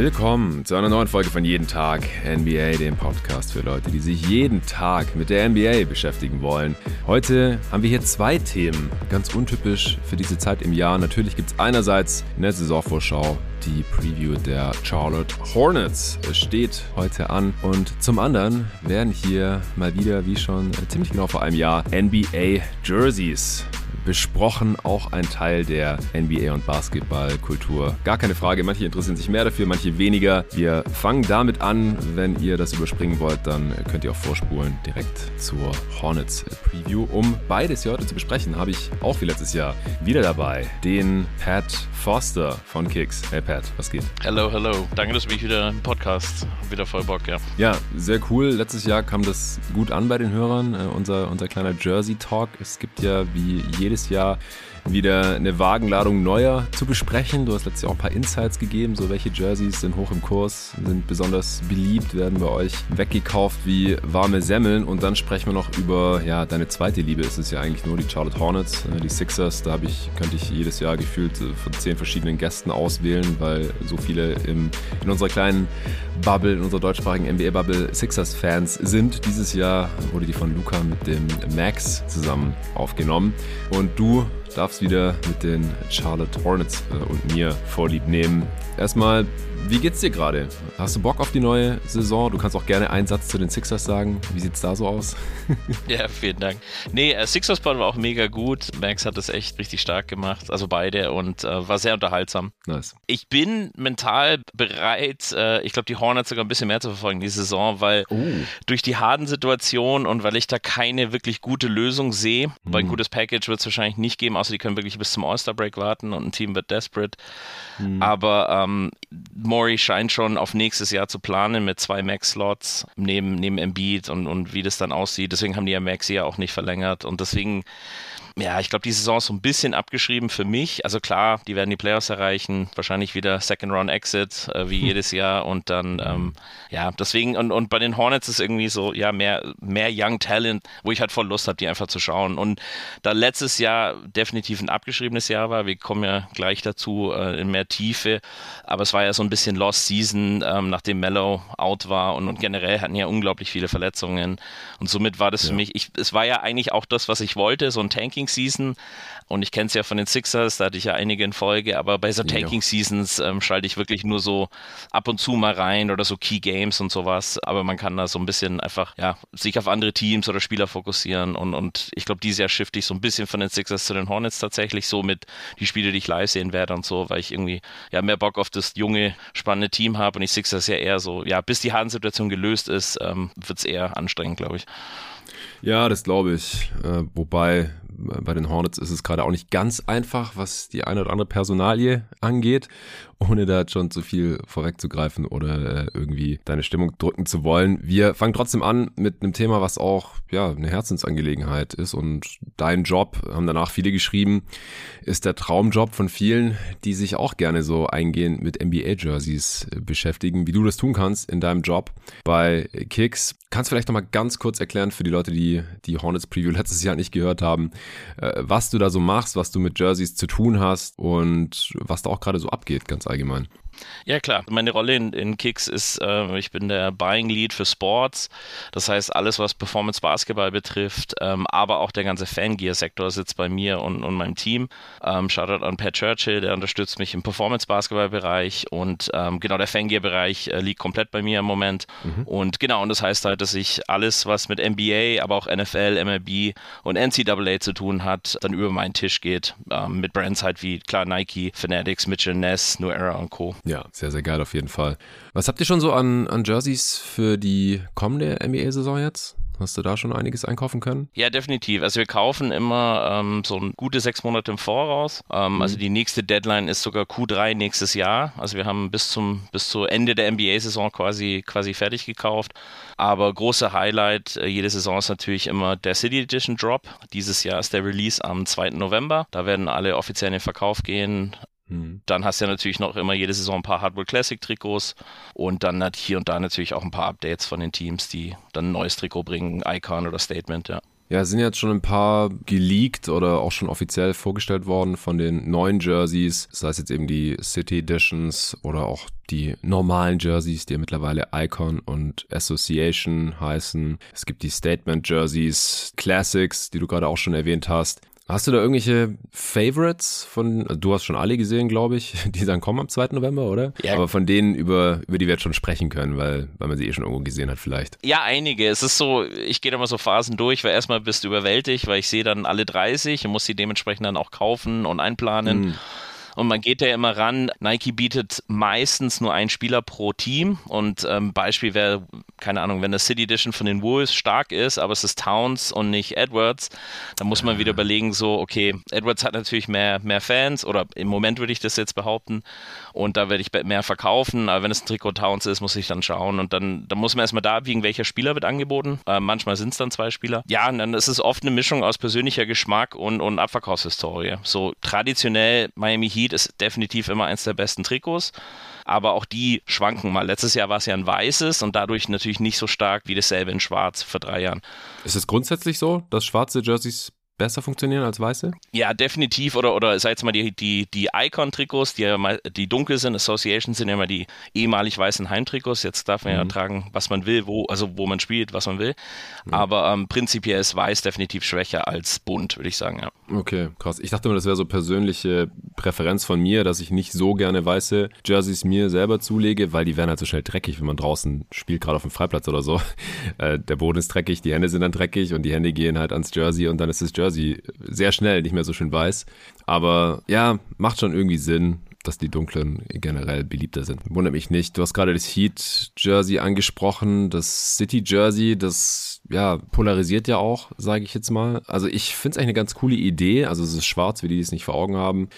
Willkommen zu einer neuen Folge von Jeden Tag NBA, dem Podcast für Leute, die sich jeden Tag mit der NBA beschäftigen wollen. Heute haben wir hier zwei Themen, ganz untypisch für diese Zeit im Jahr. Natürlich gibt es einerseits in der Saisonvorschau die Preview der Charlotte Hornets Es steht heute an und zum anderen werden hier mal wieder, wie schon ziemlich genau vor einem Jahr, NBA Jerseys besprochen, auch ein Teil der NBA- und Basketballkultur. Gar keine Frage, manche interessieren sich mehr dafür, manche weniger. Wir fangen damit an. Wenn ihr das überspringen wollt, dann könnt ihr auch vorspulen direkt zur Hornets Preview. Um beides hier heute zu besprechen, habe ich auch wie letztes Jahr wieder dabei den Pat Foster von Kicks. Hey Pat, was geht? Hello, hello. Danke, dass du mich wieder im Podcast wieder voll Bock, ja. Ja, sehr cool. Letztes Jahr kam das gut an bei den Hörern, äh, unser, unser kleiner Jersey Talk. Es gibt ja wie jedes Jahr wieder eine Wagenladung neuer zu besprechen. Du hast letztes Jahr auch ein paar Insights gegeben, so welche Jerseys sind hoch im Kurs, sind besonders beliebt, werden bei euch weggekauft wie warme Semmeln. Und dann sprechen wir noch über, ja, deine zweite Liebe ist es ja eigentlich nur die Charlotte Hornets, äh, die Sixers. Da ich, könnte ich jedes Jahr gefühlt äh, von zehn verschiedenen Gästen auswählen, weil so viele im, in unserer kleinen Bubble, in unserer deutschsprachigen NBA-Bubble Sixers-Fans sind. Dieses Jahr wurde die von Luca mit dem Max zusammen aufgenommen. Und du darfst wieder mit den Charlotte Hornets äh, und mir Vorlieb nehmen. Erstmal wie geht's dir gerade? Hast du Bock auf die neue Saison? Du kannst auch gerne einen Satz zu den Sixers sagen. Wie sieht's da so aus? ja, vielen Dank. Nee, äh, Sixers Ball war auch mega gut. Max hat das echt richtig stark gemacht, also beide und äh, war sehr unterhaltsam. Nice. Ich bin mental bereit, äh, ich glaube, die Hornets sogar ein bisschen mehr zu verfolgen die Saison, weil oh. durch die harten Situationen und weil ich da keine wirklich gute Lösung sehe, mhm. weil ein gutes Package wird es wahrscheinlich nicht geben, außer die können wirklich bis zum All-Star-Break warten und ein Team wird desperate. Mhm. Aber ähm, Maury scheint schon auf nächstes Jahr zu planen mit zwei Max-Slots neben, neben Embiid und, und wie das dann aussieht. Deswegen haben die ja Maxi ja auch nicht verlängert und deswegen ja, ich glaube, die Saison ist so ein bisschen abgeschrieben für mich. Also klar, die werden die Playoffs erreichen, wahrscheinlich wieder Second Round Exit, äh, wie hm. jedes Jahr. Und dann, ähm, ja, deswegen, und, und bei den Hornets ist irgendwie so, ja, mehr, mehr Young Talent, wo ich halt voll Lust habe, die einfach zu schauen. Und da letztes Jahr definitiv ein abgeschriebenes Jahr war, wir kommen ja gleich dazu äh, in mehr Tiefe, aber es war ja so ein bisschen Lost Season, ähm, nachdem Mellow out war und, und generell hatten ja unglaublich viele Verletzungen. Und somit war das ja. für mich, ich, es war ja eigentlich auch das, was ich wollte, so ein Tanking Season. Und ich kenne es ja von den Sixers, da hatte ich ja einige in Folge, aber bei so Tanking Seasons ähm, schalte ich wirklich nur so ab und zu mal rein oder so Key Games und sowas. Aber man kann da so ein bisschen einfach, ja, sich auf andere Teams oder Spieler fokussieren. Und, und ich glaube, dieses Jahr shifte ich so ein bisschen von den Sixers zu den Hornets tatsächlich, so mit die Spiele, die ich live sehen werde und so, weil ich irgendwie ja mehr Bock auf das junge, spannende Team habe. Und ich Sixers ja eher so, ja, bis die Hardensituation gelöst ist, ähm, wird es eher anstrengend, glaube ich. Ja, das glaube ich. Äh, wobei bei den Hornets ist es gerade auch nicht ganz einfach, was die eine oder andere Personalie angeht ohne da schon zu viel vorwegzugreifen oder äh, irgendwie deine Stimmung drücken zu wollen. Wir fangen trotzdem an mit einem Thema, was auch ja eine Herzensangelegenheit ist und dein Job, haben danach viele geschrieben, ist der Traumjob von vielen, die sich auch gerne so eingehend mit NBA-Jerseys äh, beschäftigen, wie du das tun kannst in deinem Job bei Kicks. Kannst du vielleicht nochmal ganz kurz erklären für die Leute, die die Hornets Preview letztes Jahr nicht gehört haben, äh, was du da so machst, was du mit Jerseys zu tun hast und was da auch gerade so abgeht, ganz allgemein. Ja, klar. Meine Rolle in, in Kicks ist, äh, ich bin der Buying Lead für Sports. Das heißt, alles, was Performance Basketball betrifft, ähm, aber auch der ganze Fangear-Sektor sitzt bei mir und, und meinem Team. Ähm, Shoutout an Pat Churchill, der unterstützt mich im Performance Basketball-Bereich und ähm, genau der Fangear-Bereich äh, liegt komplett bei mir im Moment. Mhm. Und genau, und das heißt halt, dass ich alles, was mit NBA, aber auch NFL, MLB und NCAA zu tun hat, dann über meinen Tisch geht. Ähm, mit Brands halt wie, klar, Nike, Fanatics, Mitchell Ness, New Era und Co. Ja, sehr, sehr geil auf jeden Fall. Was habt ihr schon so an, an Jerseys für die kommende NBA-Saison jetzt? Hast du da schon einiges einkaufen können? Ja, definitiv. Also wir kaufen immer ähm, so ein gute sechs Monate im Voraus. Ähm, mhm. Also die nächste Deadline ist sogar Q3 nächstes Jahr. Also wir haben bis zum bis zu Ende der NBA-Saison quasi quasi fertig gekauft. Aber große Highlight äh, jede Saison ist natürlich immer der City Edition Drop. Dieses Jahr ist der Release am 2. November. Da werden alle offiziell in den Verkauf gehen. Mhm. Dann hast du ja natürlich noch immer jede Saison ein paar Hardware Classic Trikots und dann hat hier und da natürlich auch ein paar Updates von den Teams, die dann ein neues Trikot bringen, Icon oder Statement, ja. Ja, sind jetzt schon ein paar geleakt oder auch schon offiziell vorgestellt worden von den neuen Jerseys, sei es jetzt eben die City Editions oder auch die normalen Jerseys, die ja mittlerweile Icon und Association heißen. Es gibt die Statement Jerseys, Classics, die du gerade auch schon erwähnt hast. Hast du da irgendwelche Favorites von, also du hast schon alle gesehen, glaube ich, die dann kommen am 2. November, oder? Ja. Aber von denen, über, über die wir jetzt schon sprechen können, weil, weil man sie eh schon irgendwo gesehen hat vielleicht. Ja, einige. Es ist so, ich gehe da mal so Phasen durch, weil erstmal bist du überwältigt, weil ich sehe dann alle 30 und muss sie dementsprechend dann auch kaufen und einplanen. Mhm. Und man geht ja immer ran, Nike bietet meistens nur einen Spieler pro Team. Und ähm, Beispiel wäre, keine Ahnung, wenn der City Edition von den Wolves stark ist, aber es ist Towns und nicht Edwards, dann muss man wieder überlegen, so, okay, Edwards hat natürlich mehr, mehr Fans oder im Moment würde ich das jetzt behaupten und da werde ich mehr verkaufen, aber wenn es ein Trikot Towns ist, muss ich dann schauen und dann, dann muss man erstmal da abwiegen, welcher Spieler wird angeboten. Äh, manchmal sind es dann zwei Spieler. Ja, und dann ist es oft eine Mischung aus persönlicher Geschmack und, und Abverkaufshistorie. So traditionell Miami Heat ist definitiv immer eins der besten Trikots aber auch die schwanken mal. Letztes Jahr war es ja ein weißes und dadurch natürlich nicht so stark wie dasselbe in schwarz vor drei Jahren. Ist es grundsätzlich so, dass schwarze Jerseys besser funktionieren als weiße? Ja, definitiv. Oder, oder sei jetzt mal die, die, die Icon-Trikots, die ja mal, die dunkel sind, Associations sind ja immer die ehemalig weißen Heimtrikots. Jetzt darf man mhm. ja tragen, was man will, wo, also wo man spielt, was man will. Mhm. Aber ähm, prinzipiell ist weiß definitiv schwächer als bunt, würde ich sagen, ja. Okay, krass. Ich dachte immer, das wäre so persönliche Präferenz von mir, dass ich nicht so gerne weiße Jerseys mir selber zulege, weil die werden halt so schnell dreckig, wenn man draußen spielt, gerade auf dem Freiplatz oder so. Äh, der Boden ist dreckig, die Hände sind dann dreckig und die Hände gehen halt ans Jersey und dann ist das Jersey Jersey sehr schnell nicht mehr so schön weiß. Aber ja, macht schon irgendwie Sinn, dass die dunklen generell beliebter sind. Wundert mich nicht. Du hast gerade das Heat Jersey angesprochen, das City Jersey, das ja, polarisiert ja auch, sage ich jetzt mal. Also ich finde es eigentlich eine ganz coole Idee. Also es ist schwarz, wie die es nicht vor Augen haben.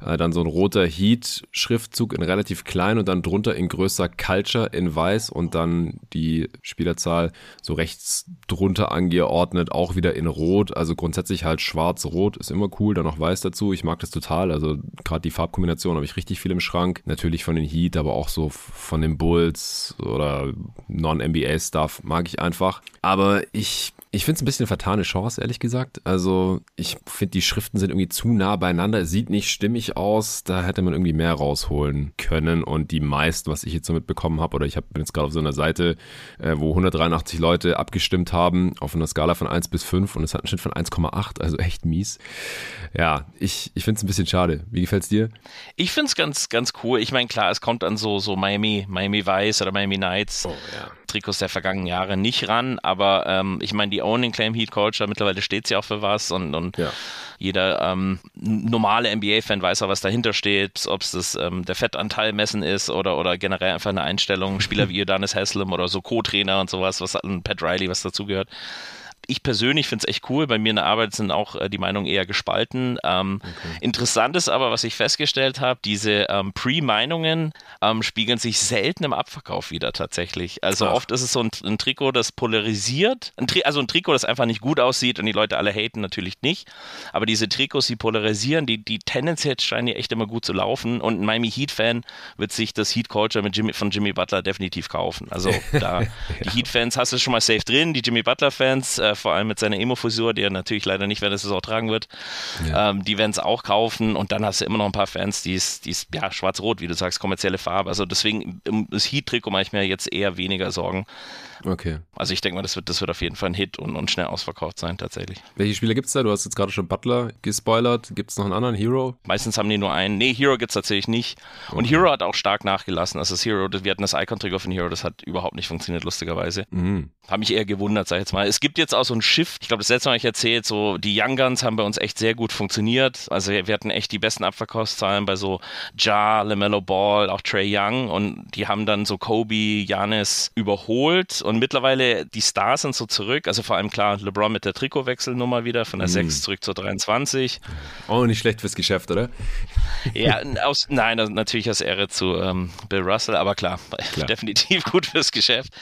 Äh, dann so ein roter Heat-Schriftzug in relativ klein und dann drunter in größer Culture in weiß und dann die Spielerzahl so rechts drunter angeordnet, auch wieder in rot. Also grundsätzlich halt schwarz-rot ist immer cool, dann noch weiß dazu. Ich mag das total. Also gerade die Farbkombination habe ich richtig viel im Schrank. Natürlich von den Heat, aber auch so von den Bulls oder Non-NBA-Stuff mag ich einfach. Aber ich, ich finde es ein bisschen eine vertane Chance, ehrlich gesagt. Also ich finde, die Schriften sind irgendwie zu nah beieinander. Es sieht nicht stimmig aus. Da hätte man irgendwie mehr rausholen können. Und die meisten, was ich jetzt so mitbekommen habe, oder ich hab, bin jetzt gerade auf so einer Seite, äh, wo 183 Leute abgestimmt haben, auf einer Skala von 1 bis 5 und es hat einen Schnitt von 1,8, also echt mies. Ja, ich, ich finde es ein bisschen schade. Wie gefällt es dir? Ich finde es ganz, ganz cool. Ich meine, klar, es kommt an so, so Miami, Miami Vice oder Miami Knights. Oh, ja. Trikots der vergangenen Jahre nicht ran, aber ähm, ich meine, die Owning Claim Heat Culture, mittlerweile steht sie auch für was und, und ja. jeder ähm, normale NBA-Fan weiß auch, was dahinter steht, ob es das ähm, der Fettanteil messen ist oder, oder generell einfach eine Einstellung, Spieler wie Udonis Haslam oder so Co-Trainer und sowas, was Pat Riley, was dazugehört ich persönlich finde es echt cool. Bei mir in der Arbeit sind auch äh, die Meinungen eher gespalten. Ähm, okay. Interessant ist aber, was ich festgestellt habe, diese ähm, Pre-Meinungen ähm, spiegeln sich selten im Abverkauf wieder tatsächlich. Also Ach. oft ist es so ein, ein Trikot, das polarisiert. Ein also ein Trikot, das einfach nicht gut aussieht und die Leute alle haten natürlich nicht. Aber diese Trikots, die polarisieren, die, die tendenziell scheinen ja echt immer gut zu laufen. Und ein Miami Heat-Fan wird sich das Heat Culture mit Jimmy, von Jimmy Butler definitiv kaufen. Also da, ja. die Heat-Fans hast du schon mal safe drin, die Jimmy Butler-Fans äh, vor allem mit seiner Emo-Frisur, die er natürlich leider nicht während der Saison tragen wird. Ja. Ähm, die werden es auch kaufen und dann hast du immer noch ein paar Fans, die ist, ja, schwarz-rot, wie du sagst, kommerzielle Farbe. Also deswegen, um das Heat-Trikot mache ich mir jetzt eher weniger Sorgen. Okay. Also ich denke mal, das wird, das wird auf jeden Fall ein Hit und, und schnell ausverkauft sein, tatsächlich. Welche Spieler gibt es da? Du hast jetzt gerade schon Butler gespoilert. Gibt es noch einen anderen Hero? Meistens haben die nur einen. Nee, Hero gibt es tatsächlich nicht. Und okay. Hero hat auch stark nachgelassen. Also das Hero, wir hatten das Icon-Trigger von Hero, das hat überhaupt nicht funktioniert, lustigerweise. Mhm. Habe mich eher gewundert, sag ich jetzt mal. Es gibt jetzt auch so ein Shift. Ich glaube, das letzte Mal habe ich erzählt, so die Young Guns haben bei uns echt sehr gut funktioniert. Also wir hatten echt die besten Abverkaufszahlen bei so Ja, LaMelo Ball, auch Trey Young und die haben dann so Kobe, Janis überholt und mittlerweile die Stars sind so zurück. Also vor allem klar, LeBron mit der Trikotwechselnummer wieder von der mhm. 6 zurück zur 23. Oh, nicht schlecht fürs Geschäft, oder? Ja, aus, nein, natürlich aus Ehre zu ähm, Bill Russell, aber klar, klar, definitiv gut fürs Geschäft.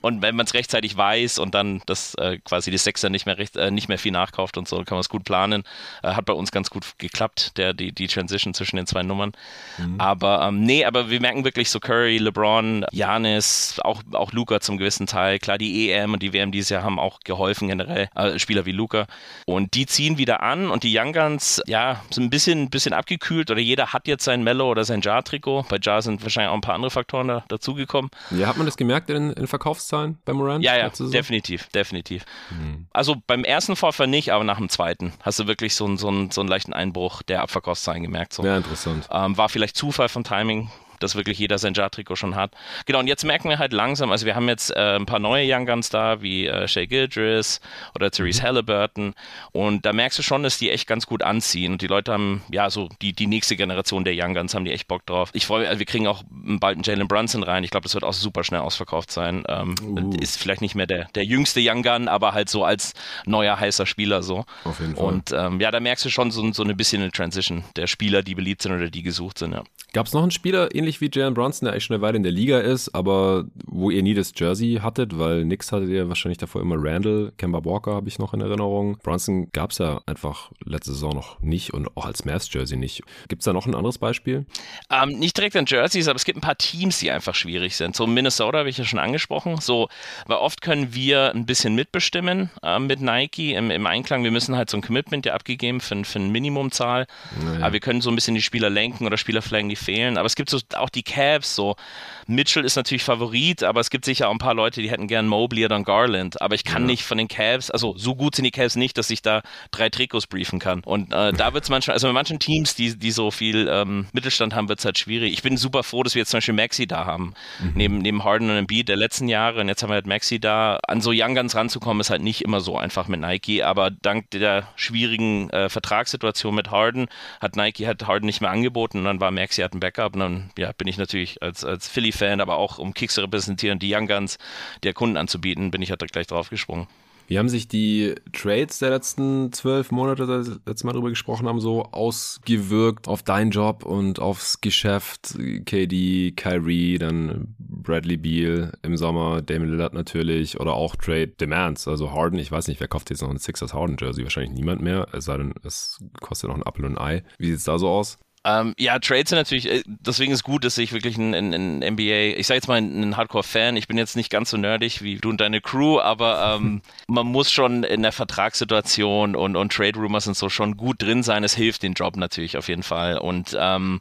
Und wenn man es rechtzeitig weiß und dann das äh, quasi die Sechser nicht mehr recht, äh, nicht mehr viel nachkauft und so, kann man es gut planen. Äh, hat bei uns ganz gut geklappt, der, die, die Transition zwischen den zwei Nummern. Mhm. Aber ähm, nee, aber wir merken wirklich so Curry, LeBron, Janis, auch, auch Luca zum gewissen Teil. Klar, die EM und die WM dieses Jahr haben auch geholfen generell, äh, Spieler wie Luca. Und die ziehen wieder an und die Young Guns, ja, sind ein bisschen, bisschen abgekühlt oder jeder hat jetzt sein Mellow oder sein Jar-Trikot. Bei Jar sind wahrscheinlich auch ein paar andere Faktoren da, dazugekommen. Ja, hat man das gemerkt in, in Verkaufszahlen bei Morant? Ja, ja, definitiv, definitiv. Mhm. Also beim ersten Vorfall nicht, aber nach dem zweiten hast du wirklich so, einen, so, so einen leichten Einbruch der Abverkaufszahlen gemerkt. So. Ja, interessant. Ähm, war vielleicht Zufall vom Timing, dass wirklich jeder sein Jar-Trikot schon hat. Genau, und jetzt merken wir halt langsam, also wir haben jetzt äh, ein paar neue Young Guns da, wie äh, Shay Gildris oder Therese mhm. Halliburton und da merkst du schon, dass die echt ganz gut anziehen und die Leute haben, ja, so die, die nächste Generation der Young Guns haben die echt Bock drauf. Ich freue also wir kriegen auch bald einen Jalen Brunson rein, ich glaube, das wird auch super schnell ausverkauft sein. Ähm, uh. Ist vielleicht nicht mehr der, der jüngste Young Gun, aber halt so als neuer heißer Spieler so. Auf jeden Fall. Und ähm, ja, da merkst du schon so, so ein bisschen eine Transition der Spieler, die beliebt sind oder die gesucht sind, ja. Gab es noch einen Spieler, ähnlich wie Jalen Bronson, der eigentlich schon eine Weile in der Liga ist, aber wo ihr nie das Jersey hattet, weil nix hattet ihr wahrscheinlich davor immer Randall, Kemba Walker habe ich noch in Erinnerung. Bronson gab es ja einfach letzte Saison noch nicht und auch als Mavs-Jersey nicht. Gibt es da noch ein anderes Beispiel? Ähm, nicht direkt an Jerseys, aber es gibt ein paar Teams, die einfach schwierig sind. So Minnesota habe ich ja schon angesprochen. So, weil oft können wir ein bisschen mitbestimmen äh, mit Nike im, im, Einklang. Wir müssen halt so ein Commitment ja abgegeben für, für eine Minimumzahl. Naja. Aber wir können so ein bisschen die Spieler lenken oder Spieler flaggen, die fehlen. Aber es gibt so auch die Cavs, so Mitchell ist natürlich Favorit, aber es gibt sicher auch ein paar Leute, die hätten gern Mobley oder Garland. Aber ich kann ja. nicht von den Cavs, also so gut sind die Cavs nicht, dass ich da drei Trikots briefen kann. Und äh, da wird es manchmal, also bei manchen Teams, die, die so viel ähm, Mittelstand haben, wird es halt schwierig. Ich bin super froh, dass wir jetzt zum Beispiel Maxi da haben. Mhm. Neben, neben Harden und Embiid der letzten Jahre. Und jetzt haben wir halt Maxi da. An so Young Guns ranzukommen, ist halt nicht immer so einfach mit Nike. Aber dank der schwierigen äh, Vertragssituation mit Harden hat Nike halt Harden nicht mehr angeboten. Und dann war Maxi halt ein Backup. Und dann ja, bin ich natürlich als, als Philly-Fan, aber auch um Kicks zu repräsentieren, die Young Guns der Kunden anzubieten, bin ich halt gleich drauf gesprungen. Wie haben sich die Trades der letzten zwölf Monate, da wir letztes Mal drüber gesprochen haben, so ausgewirkt auf deinen Job und aufs Geschäft? KD, Kyrie, dann Bradley Beal im Sommer, Damon Lillard natürlich oder auch Trade Demands, also Harden. Ich weiß nicht, wer kauft jetzt noch ein Sixers Harden Jersey? Wahrscheinlich niemand mehr, es sei denn, es kostet noch ein Apfel und ein Ei. Wie sieht es da so aus? Ähm, ja, Trades sind natürlich, äh, deswegen ist gut, dass ich wirklich ein, ein, ein NBA, ich sage jetzt mal ein Hardcore-Fan, ich bin jetzt nicht ganz so nerdig wie du und deine Crew, aber ähm, man muss schon in der Vertragssituation und, und Trade-Rumors und so schon gut drin sein. Es hilft den Job natürlich auf jeden Fall. Und ähm,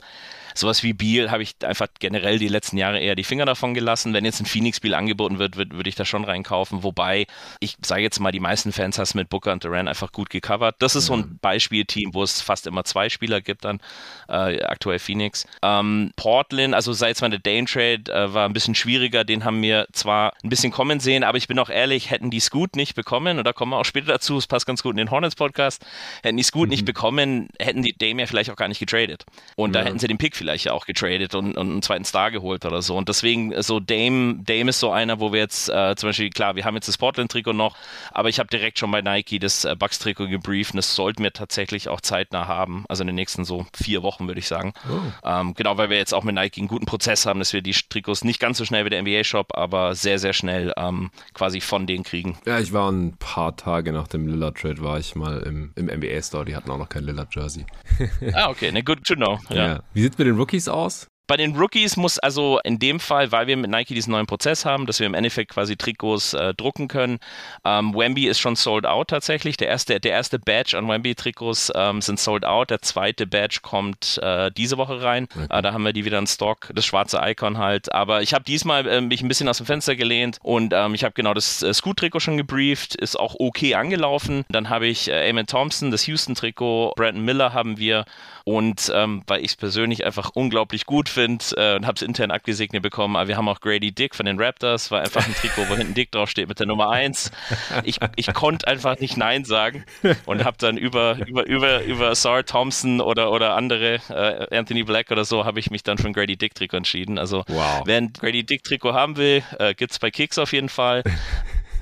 sowas wie Beal habe ich einfach generell die letzten Jahre eher die Finger davon gelassen. Wenn jetzt ein Phoenix-Spiel angeboten wird, würde würd ich da schon reinkaufen. Wobei, ich sage jetzt mal, die meisten Fans hast mit Booker und Durant einfach gut gecovert. Das ist so ein Beispielteam, wo es fast immer zwei Spieler gibt dann, äh, aktuell Phoenix. Ähm, Portland, also seit zwar der Dane-Trade äh, war ein bisschen schwieriger, den haben wir zwar ein bisschen kommen sehen, aber ich bin auch ehrlich, hätten die Scoot nicht bekommen, und da kommen wir auch später dazu, es passt ganz gut in den Hornets-Podcast, hätten die Scoot mhm. nicht bekommen, hätten die Dame ja vielleicht auch gar nicht getradet. Und ja. da hätten sie den Pick vielleicht ja auch getradet und, und, einen zweiten Star geholt oder so. Und deswegen, so Dame, Dame ist so einer, wo wir jetzt äh, zum Beispiel, klar, wir haben jetzt das Portland-Trikot noch, aber ich habe direkt schon bei Nike das äh, Bucks-Trikot gebrieft und das sollten wir tatsächlich auch zeitnah haben. Also in den nächsten so vier Wochen, würde ich sagen. Oh. Ähm, genau, weil wir jetzt auch mit Nike einen guten Prozess haben, dass wir die Trikots nicht ganz so schnell wie der NBA-Shop, aber sehr, sehr schnell ähm, quasi von denen kriegen. Ja, ich war ein paar Tage nach dem Lillard-Trade, war ich mal im, im NBA-Store, die hatten auch noch kein Lillard-Jersey. ah, okay, ne, good to know. Ja. ja. Wie sieht es mit den Rookies aus? Bei den Rookies muss also in dem Fall, weil wir mit Nike diesen neuen Prozess haben, dass wir im Endeffekt quasi Trikots äh, drucken können. Ähm, Wemby ist schon sold out tatsächlich. Der erste, der erste Badge an Wemby-Trikots ähm, sind sold out. Der zweite Badge kommt äh, diese Woche rein. Okay. Äh, da haben wir die wieder in Stock, das schwarze Icon halt. Aber ich habe diesmal äh, mich ein bisschen aus dem Fenster gelehnt und ähm, ich habe genau das äh, Scoot-Trikot schon gebrieft, ist auch okay angelaufen. Dann habe ich äh, Eamon Thompson, das Houston-Trikot, Brandon Miller haben wir und ähm, weil ich es persönlich einfach unglaublich gut finde äh, und habe es intern abgesegnet bekommen, aber wir haben auch Grady Dick von den Raptors, war einfach ein Trikot, wo hinten Dick draufsteht mit der Nummer 1. Ich, ich konnte einfach nicht Nein sagen und habe dann über, über, über, über Sar Thompson oder, oder andere, äh, Anthony Black oder so, habe ich mich dann für ein Grady Dick Trikot entschieden. Also wow. wer ein Grady Dick Trikot haben will, äh, gibt es bei Kicks auf jeden Fall.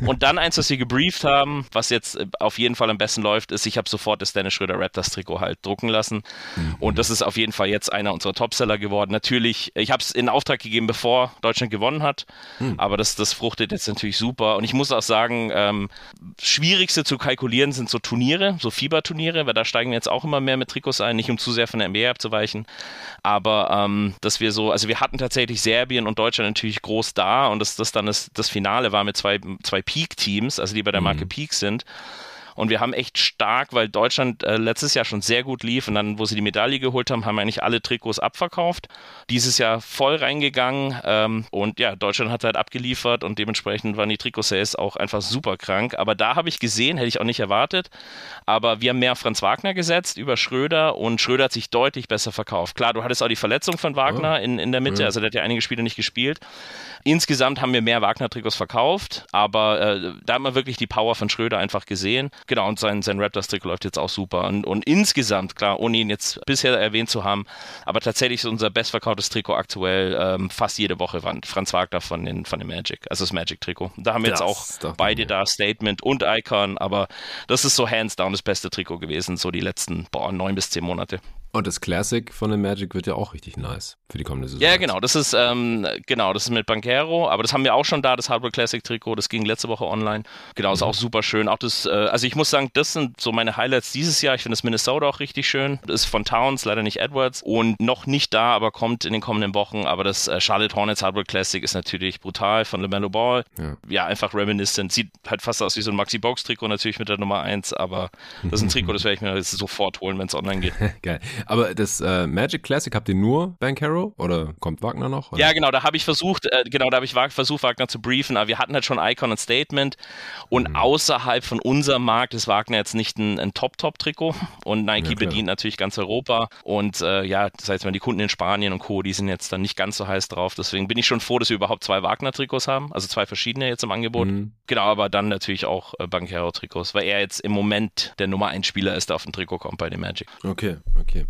Und dann eins, was wir gebrieft haben, was jetzt äh, auf jeden Fall am besten läuft, ist, ich habe sofort das Dennis Schröder Raptors Trikot halt drucken lassen. Mhm. Und das ist auf jeden Fall jetzt einer unserer Topseller geworden. Natürlich, ich habe es in Auftrag gegeben, bevor Deutschland gewonnen hat, mhm. aber das, das fruchtet jetzt natürlich super. Und ich muss auch sagen, ähm, schwierigste zu kalkulieren sind so Turniere, so Fieberturniere, weil da steigen wir jetzt auch immer mehr mit Trikots ein, nicht um zu sehr von der NBA abzuweichen, aber ähm, dass wir so, also wir hatten tatsächlich Serbien und Deutschland natürlich groß da und das, das dann das, das Finale war mit zwei, zwei Peak-Teams, also die bei der Marke mhm. Peak sind. Und wir haben echt stark, weil Deutschland äh, letztes Jahr schon sehr gut lief und dann, wo sie die Medaille geholt haben, haben wir eigentlich alle Trikots abverkauft. Dieses Jahr voll reingegangen ähm, und ja, Deutschland hat halt abgeliefert und dementsprechend waren die Trikotsales auch einfach super krank. Aber da habe ich gesehen, hätte ich auch nicht erwartet. Aber wir haben mehr auf Franz Wagner gesetzt über Schröder und Schröder hat sich deutlich besser verkauft. Klar, du hattest auch die Verletzung von Wagner oh. in, in der Mitte, ja. also der hat ja einige Spiele nicht gespielt. Insgesamt haben wir mehr Wagner-Trikots verkauft, aber äh, da haben wir wirklich die Power von Schröder einfach gesehen. Genau, und sein, sein Raptors-Trikot läuft jetzt auch super. Und, und insgesamt, klar, ohne ihn jetzt bisher erwähnt zu haben, aber tatsächlich ist unser bestverkauftes Trikot aktuell ähm, fast jede Woche Franz Wagner von den, von den Magic, also das Magic-Trikot. Da haben wir das jetzt auch beide da, Statement und Icon, aber das ist so hands down das beste Trikot gewesen, so die letzten boah, neun bis zehn Monate. Und das Classic von dem Magic wird ja auch richtig nice für die kommende Saison. Ja, genau. Das ist ähm, genau, das ist mit Bankero, aber das haben wir auch schon da, das Hardware Classic Trikot. Das ging letzte Woche online. Genau, ist mhm. auch super schön. Auch das, äh, also ich muss sagen, das sind so meine Highlights dieses Jahr. Ich finde das Minnesota auch richtig schön. Das ist von Towns, leider nicht Edwards und noch nicht da, aber kommt in den kommenden Wochen. Aber das äh, Charlotte Hornets Hardware Classic ist natürlich brutal von LaMelo Ball. Ja. ja, einfach reminiscent. Sieht halt fast aus wie so ein Maxi Box Trikot natürlich mit der Nummer 1, aber das ist ein Trikot, das werde ich mir jetzt sofort holen, wenn es online geht. Geil. Aber das äh, Magic Classic habt ihr nur Bankero oder kommt Wagner noch? Oder? Ja, genau, da habe ich versucht, äh, genau, da habe ich versucht, Wagner zu briefen, aber wir hatten halt schon Icon und Statement und mhm. außerhalb von unserem Markt ist Wagner jetzt nicht ein, Top-Top-Trikot und Nike ja, bedient natürlich ganz Europa und äh, ja, das heißt, wenn die Kunden in Spanien und Co., die sind jetzt dann nicht ganz so heiß drauf, deswegen bin ich schon froh, dass wir überhaupt zwei Wagner-Trikots haben, also zwei verschiedene jetzt im Angebot. Mhm. Genau, aber dann natürlich auch äh, Bankero-Trikots, weil er jetzt im Moment der Nummer 1 Spieler ist, der auf dem Trikot kommt bei den Magic. Okay, okay.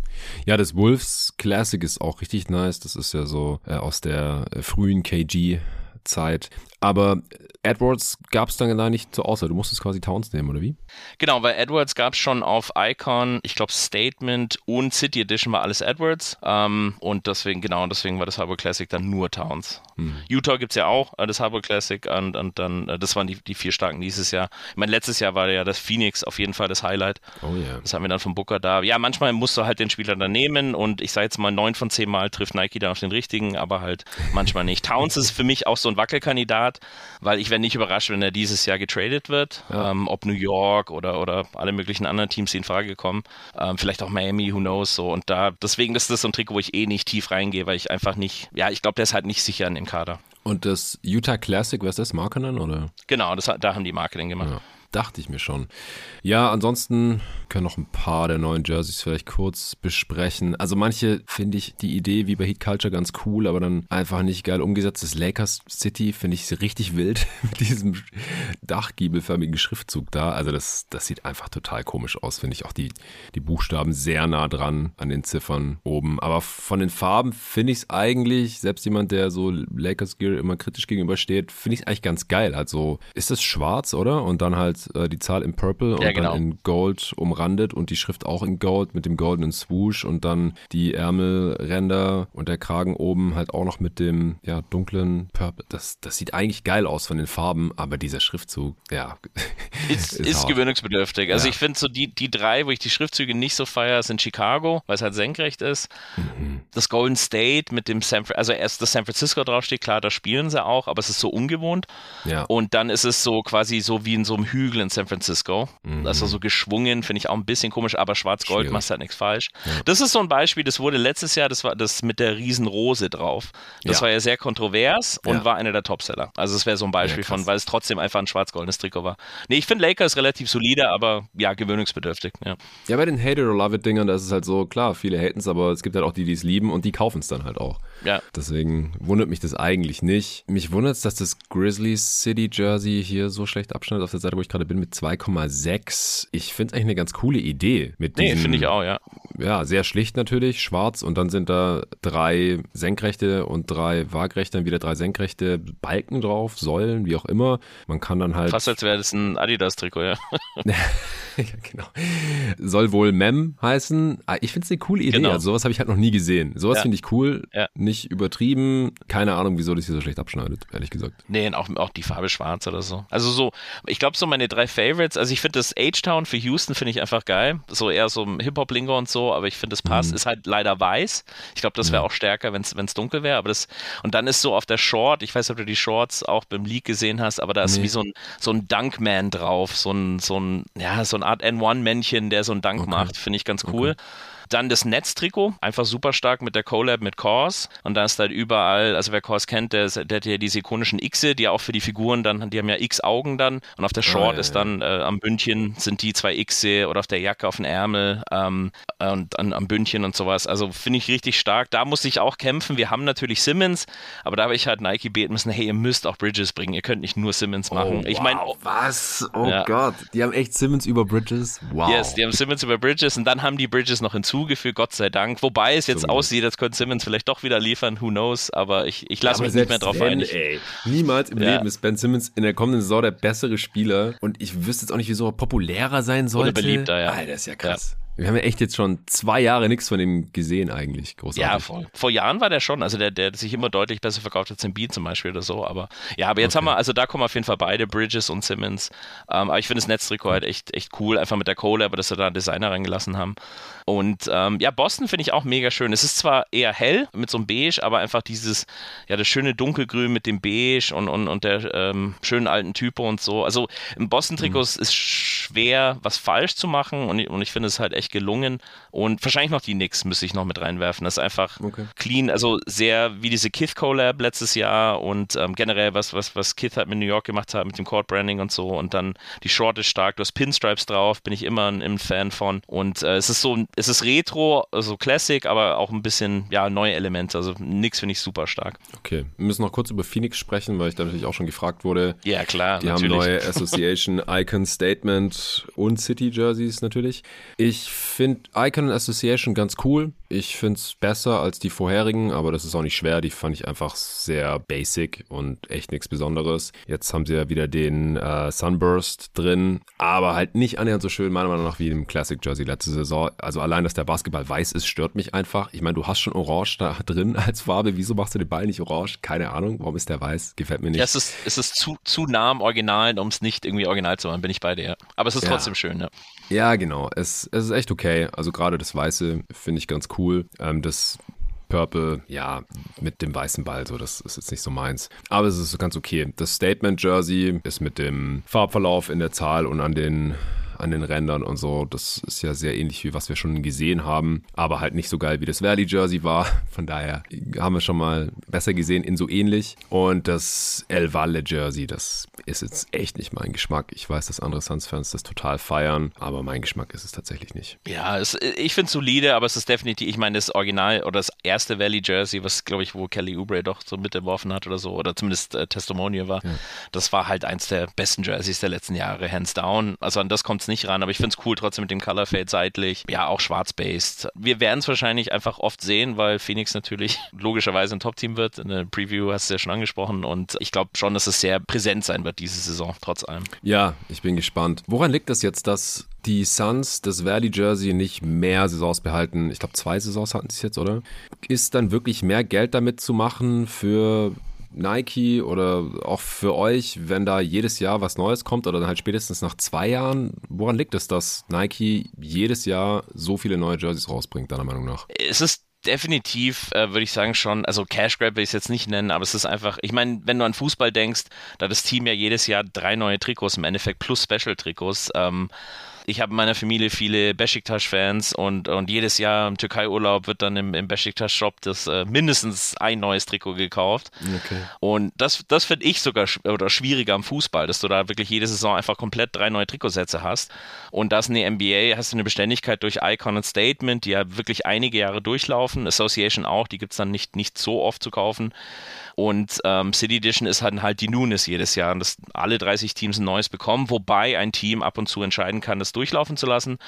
Ja, das Wolves Classic ist auch richtig nice. Das ist ja so äh, aus der äh, frühen KG-Zeit. Aber Edwards gab es dann gar nicht zur Auswahl. Du musstest quasi Towns nehmen, oder wie? Genau, weil Edwards gab es schon auf Icon, ich glaube Statement und City Edition war alles Edwards. Ähm, und deswegen, genau, deswegen war das Harbor Classic dann nur Towns. Hm. Utah gibt es ja auch, äh, das Harbor Classic und, und dann, äh, das waren die, die vier starken dieses Jahr. Ich meine, letztes Jahr war ja das Phoenix auf jeden Fall das Highlight. Oh ja. Yeah. Das haben wir dann vom Booker da. Ja, manchmal musst du halt den Spieler dann nehmen und ich sage jetzt mal, neun von zehn Mal trifft Nike dann auf den richtigen, aber halt manchmal nicht. Towns ist für mich auch so ein Wackelkandidat, weil ich wäre nicht überrascht, wenn er dieses Jahr getradet wird. Ja. Ähm, ob New York oder, oder alle möglichen anderen Teams, die in Frage kommen. Ähm, vielleicht auch Miami, who knows so. Und da, deswegen ist das so ein Trikot, wo ich eh nicht tief reingehe, weil ich einfach nicht, ja, ich glaube, der ist halt nicht sicher in dem Kader. Und das Utah Classic, was ist das, Marketing oder? Genau, das, da haben die Marketing gemacht. Ja. Dachte ich mir schon. Ja, ansonsten können noch ein paar der neuen Jerseys vielleicht kurz besprechen. Also manche finde ich die Idee wie bei Heat Culture ganz cool, aber dann einfach nicht geil umgesetzt. Das Lakers City finde ich richtig wild mit diesem dachgiebelförmigen Schriftzug da. Also das, das sieht einfach total komisch aus, finde ich. Auch die, die Buchstaben sehr nah dran an den Ziffern oben. Aber von den Farben finde ich es eigentlich, selbst jemand, der so Lakers Gear immer kritisch gegenübersteht, finde ich es eigentlich ganz geil. Also ist das schwarz, oder? Und dann halt äh, die Zahl in Purple und genau. dann in Gold umrandet und die Schrift auch in Gold mit dem goldenen Swoosh und dann die Ärmelränder und der Kragen oben halt auch noch mit dem ja, dunklen Purple. Das, das sieht eigentlich geil aus von den Farben, aber dieser Schriftzug, ja. Ist, ist, ist gewöhnungsbedürftig. Also ja. ich finde so die, die drei, wo ich die Schriftzüge nicht so feiere, sind Chicago, weil es halt senkrecht ist. Mhm. Das Golden State mit dem San also erst das San Francisco draufsteht, klar, da spielen sie auch, aber es ist so ungewohnt. Ja. Und dann ist es so quasi so wie in so einem Hügel Hügel in San Francisco. Mhm. Das war so geschwungen, finde ich auch ein bisschen komisch, aber schwarz-gold machst halt nichts falsch. Ja. Das ist so ein Beispiel, das wurde letztes Jahr, das war das mit der Riesenrose drauf. Das ja. war ja sehr kontrovers und ja. war einer der Topseller. Also es wäre so ein Beispiel von, weil es trotzdem einfach ein schwarz-goldenes Trikot war. Nee, ich finde Lakers relativ solide, aber ja, gewöhnungsbedürftig. Ja, ja bei den Hate it or Love it Dingern, da ist es halt so, klar, viele haten es, aber es gibt halt auch die, die es lieben und die kaufen es dann halt auch. Ja. Deswegen wundert mich das eigentlich nicht. Mich wundert es, dass das Grizzly City Jersey hier so schlecht abschneidet auf der Seite, wo ich gerade bin, mit 2,6. Ich finde es eigentlich eine ganz coole Idee. Mit nee, finde ich auch, ja ja, sehr schlicht natürlich, schwarz und dann sind da drei senkrechte und drei waagrechte, dann wieder drei senkrechte Balken drauf, Säulen, wie auch immer. Man kann dann halt. Fast als wäre das ein Adidas-Trikot, ja. ja, genau. Soll wohl Mem heißen. Ah, ich finde es eine coole Idee. Genau. Also sowas habe ich halt noch nie gesehen. Sowas ja. finde ich cool. Ja. Nicht übertrieben. Keine Ahnung, wieso das hier so schlecht abschneidet, ehrlich gesagt. Nee, auch, auch die Farbe schwarz oder so. Also so, ich glaube so meine drei Favorites, also ich finde das H-Town für Houston finde ich einfach geil. So eher so Hip-Hop-Lingo und so, aber ich finde das passt. Mhm. Ist halt leider weiß. Ich glaube, das wäre auch stärker, wenn es dunkel wäre. Aber das, und dann ist so auf der Short, ich weiß nicht, ob du die Shorts auch beim Leak gesehen hast, aber da ist nee. wie so ein, so ein Dunkman drauf, so ein, so ein, ja, so eine Art N1-Männchen, der so einen Dunk okay. macht. Finde ich ganz cool. Okay. Dann das Netztrikot, einfach super stark mit der Collab mit Kors. Und da ist halt überall, also wer Kors kennt, der, der hat ja diese ikonischen Xe, die auch für die Figuren dann, die haben ja X-Augen dann. Und auf der ah, Short oh, ja, ist dann äh, am Bündchen sind die zwei Xe oder auf der Jacke auf dem Ärmel ähm, und an, am Bündchen und sowas. Also finde ich richtig stark. Da musste ich auch kämpfen. Wir haben natürlich Simmons, aber da habe ich halt Nike beten müssen, hey, ihr müsst auch Bridges bringen. Ihr könnt nicht nur Simmons machen. Oh, ich meine, wow, was? Oh ja. Gott, die haben echt Simmons über Bridges. Wow. Yes, die haben Simmons über Bridges und dann haben die Bridges noch hinzu hinzugefügt, Gott sei Dank. Wobei es jetzt so aussieht, als könnte Simmons vielleicht doch wieder liefern, who knows, aber ich, ich lasse mich nicht mehr drauf ein. Niemals im ja. Leben ist Ben Simmons in der kommenden Saison der bessere Spieler und ich wüsste jetzt auch nicht, wieso er populärer sein sollte. Oder beliebter, ja. Alter, ist ja krass. Ja. Wir haben ja echt jetzt schon zwei Jahre nichts von ihm gesehen eigentlich. Großartig. Ja, voll. Vor Jahren war der schon, also der, der sich immer deutlich besser verkauft als Embiid zum Beispiel oder so. Aber ja, aber jetzt okay. haben wir, also da kommen auf jeden Fall beide, Bridges und Simmons. Ähm, aber ich finde das Netztrikot halt echt, echt cool, einfach mit der Kohle, aber dass wir da einen Designer reingelassen haben. Und ähm, ja, Boston finde ich auch mega schön. Es ist zwar eher hell mit so einem Beige, aber einfach dieses, ja, das schöne Dunkelgrün mit dem Beige und, und, und der ähm, schönen alten Typo und so. Also im Boston-Trikot mhm. ist schwer, was falsch zu machen und, und ich finde es halt echt gelungen. Und wahrscheinlich noch die Knicks müsste ich noch mit reinwerfen. Das ist einfach okay. clean, also sehr wie diese Kith Collab letztes Jahr und ähm, generell was, was, was Kith halt mit New York gemacht hat, mit dem Court Branding und so. Und dann die Short ist stark, du hast Pinstripes drauf, bin ich immer ein, ein Fan von. Und äh, es ist so, es ist Retro, also Classic, aber auch ein bisschen, ja, neue Elemente. Also nix finde ich super stark. Okay, wir müssen noch kurz über Phoenix sprechen, weil ich da natürlich auch schon gefragt wurde. Ja, klar. Die natürlich. haben neue Association Icon Statement und City Jerseys natürlich. Ich finde Icon Association ganz cool. Ich finde es besser als die vorherigen, aber das ist auch nicht schwer. Die fand ich einfach sehr basic und echt nichts Besonderes. Jetzt haben sie ja wieder den äh, Sunburst drin, aber halt nicht annähernd so schön, meiner Meinung nach, wie im Classic Jersey letzte Saison. Also allein, dass der Basketball weiß ist, stört mich einfach. Ich meine, du hast schon Orange da drin als Farbe. Wieso machst du den Ball nicht orange? Keine Ahnung. Warum ist der weiß? Gefällt mir nicht. Ja, es ist, es ist zu, zu nah am Original, um es nicht irgendwie original zu machen, bin ich bei dir. Aber es ist ja. trotzdem schön, ja. Ja, genau. Es, es ist echt okay. Also gerade das Weiße finde ich ganz cool. Ähm, das Purple, ja, mit dem weißen Ball, so, das ist jetzt nicht so meins. Aber es ist ganz okay. Das Statement Jersey ist mit dem Farbverlauf in der Zahl und an den an den Rändern und so. Das ist ja sehr ähnlich wie was wir schon gesehen haben, aber halt nicht so geil wie das Valley Jersey war. Von daher haben wir schon mal besser gesehen in so ähnlich. Und das El Valle Jersey, das ist jetzt echt nicht mein Geschmack. Ich weiß, dass andere Suns-Fans das total feiern, aber mein Geschmack ist es tatsächlich nicht. Ja, es, ich finde es solide, aber es ist definitiv, ich meine, das Original oder das erste Valley Jersey, was glaube ich, wo Kelly Oubre doch so mitgeworfen hat oder so, oder zumindest äh, Testimonial war, ja. das war halt eins der besten Jerseys der letzten Jahre, hands down. Also an das kommt es nicht ran, aber ich finde es cool trotzdem mit dem Color Fade seitlich. Ja, auch schwarz-based. Wir werden es wahrscheinlich einfach oft sehen, weil Phoenix natürlich logischerweise ein Top-Team wird. In der Preview hast du ja schon angesprochen und ich glaube schon, dass es sehr präsent sein wird diese Saison, trotz allem. Ja, ich bin gespannt. Woran liegt das jetzt, dass die Suns das Valley Jersey nicht mehr Saisons behalten? Ich glaube, zwei Saisons hatten sie es jetzt, oder? Ist dann wirklich mehr Geld damit zu machen für Nike oder auch für euch, wenn da jedes Jahr was Neues kommt oder dann halt spätestens nach zwei Jahren? Woran liegt es, dass Nike jedes Jahr so viele neue Jerseys rausbringt, deiner Meinung nach? Es ist definitiv, äh, würde ich sagen, schon, also Cash Grab will ich es jetzt nicht nennen, aber es ist einfach, ich meine, wenn du an Fußball denkst, da das Team ja jedes Jahr drei neue Trikots im Endeffekt plus Special-Trikots, ähm, ich habe in meiner Familie viele Besiktas-Fans und, und jedes Jahr im Türkei-Urlaub wird dann im, im Besiktas-Shop das äh, mindestens ein neues Trikot gekauft. Okay. Und das, das finde ich sogar sch oder schwieriger am Fußball, dass du da wirklich jede Saison einfach komplett drei neue Trikotsätze hast. Und das in der NBA hast du eine Beständigkeit durch Icon und Statement, die ja wirklich einige Jahre durchlaufen. Association auch, die gibt es dann nicht, nicht so oft zu kaufen. Und ähm, City Edition ist halt, halt die Nunes jedes Jahr, dass alle 30 Teams ein neues bekommen, wobei ein Team ab und zu entscheiden kann, dass das durchlaufen zu lassen,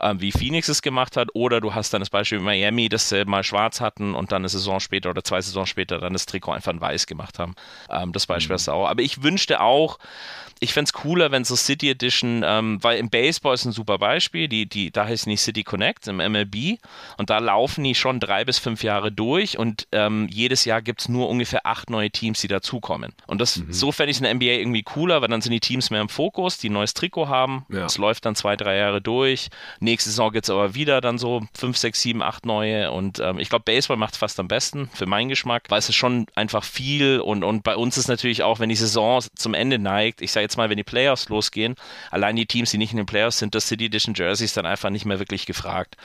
äh, wie Phoenix es gemacht hat, oder du hast dann das Beispiel Miami, das sie mal schwarz hatten und dann eine Saison später oder zwei Saisons später dann das Trikot einfach in weiß gemacht haben. Ähm, das Beispiel mhm. du auch. Aber ich wünschte auch, ich fände es cooler, wenn so City Edition, ähm, weil im Baseball ist ein super Beispiel, die, die, da heißt nicht City Connect, im MLB und da laufen die schon drei bis fünf Jahre durch und ähm, jedes Jahr gibt es nur ungefähr acht neue Teams, die dazukommen. Und das, mhm. so fände ich in der NBA irgendwie cooler, weil dann sind die Teams mehr im Fokus, die ein neues Trikot haben, es ja. läuft dann zwei, drei Jahre durch, nächste Saison gibt es aber wieder dann so fünf, sechs, sieben, acht neue und ähm, ich glaube, Baseball macht es fast am besten für meinen Geschmack, weil es ist schon einfach viel und, und bei uns ist natürlich auch, wenn die Saison zum Ende neigt, ich sage jetzt mal, wenn die Playoffs losgehen, allein die Teams, die nicht in den Playoffs sind, das City Edition Jerseys dann einfach nicht mehr wirklich gefragt.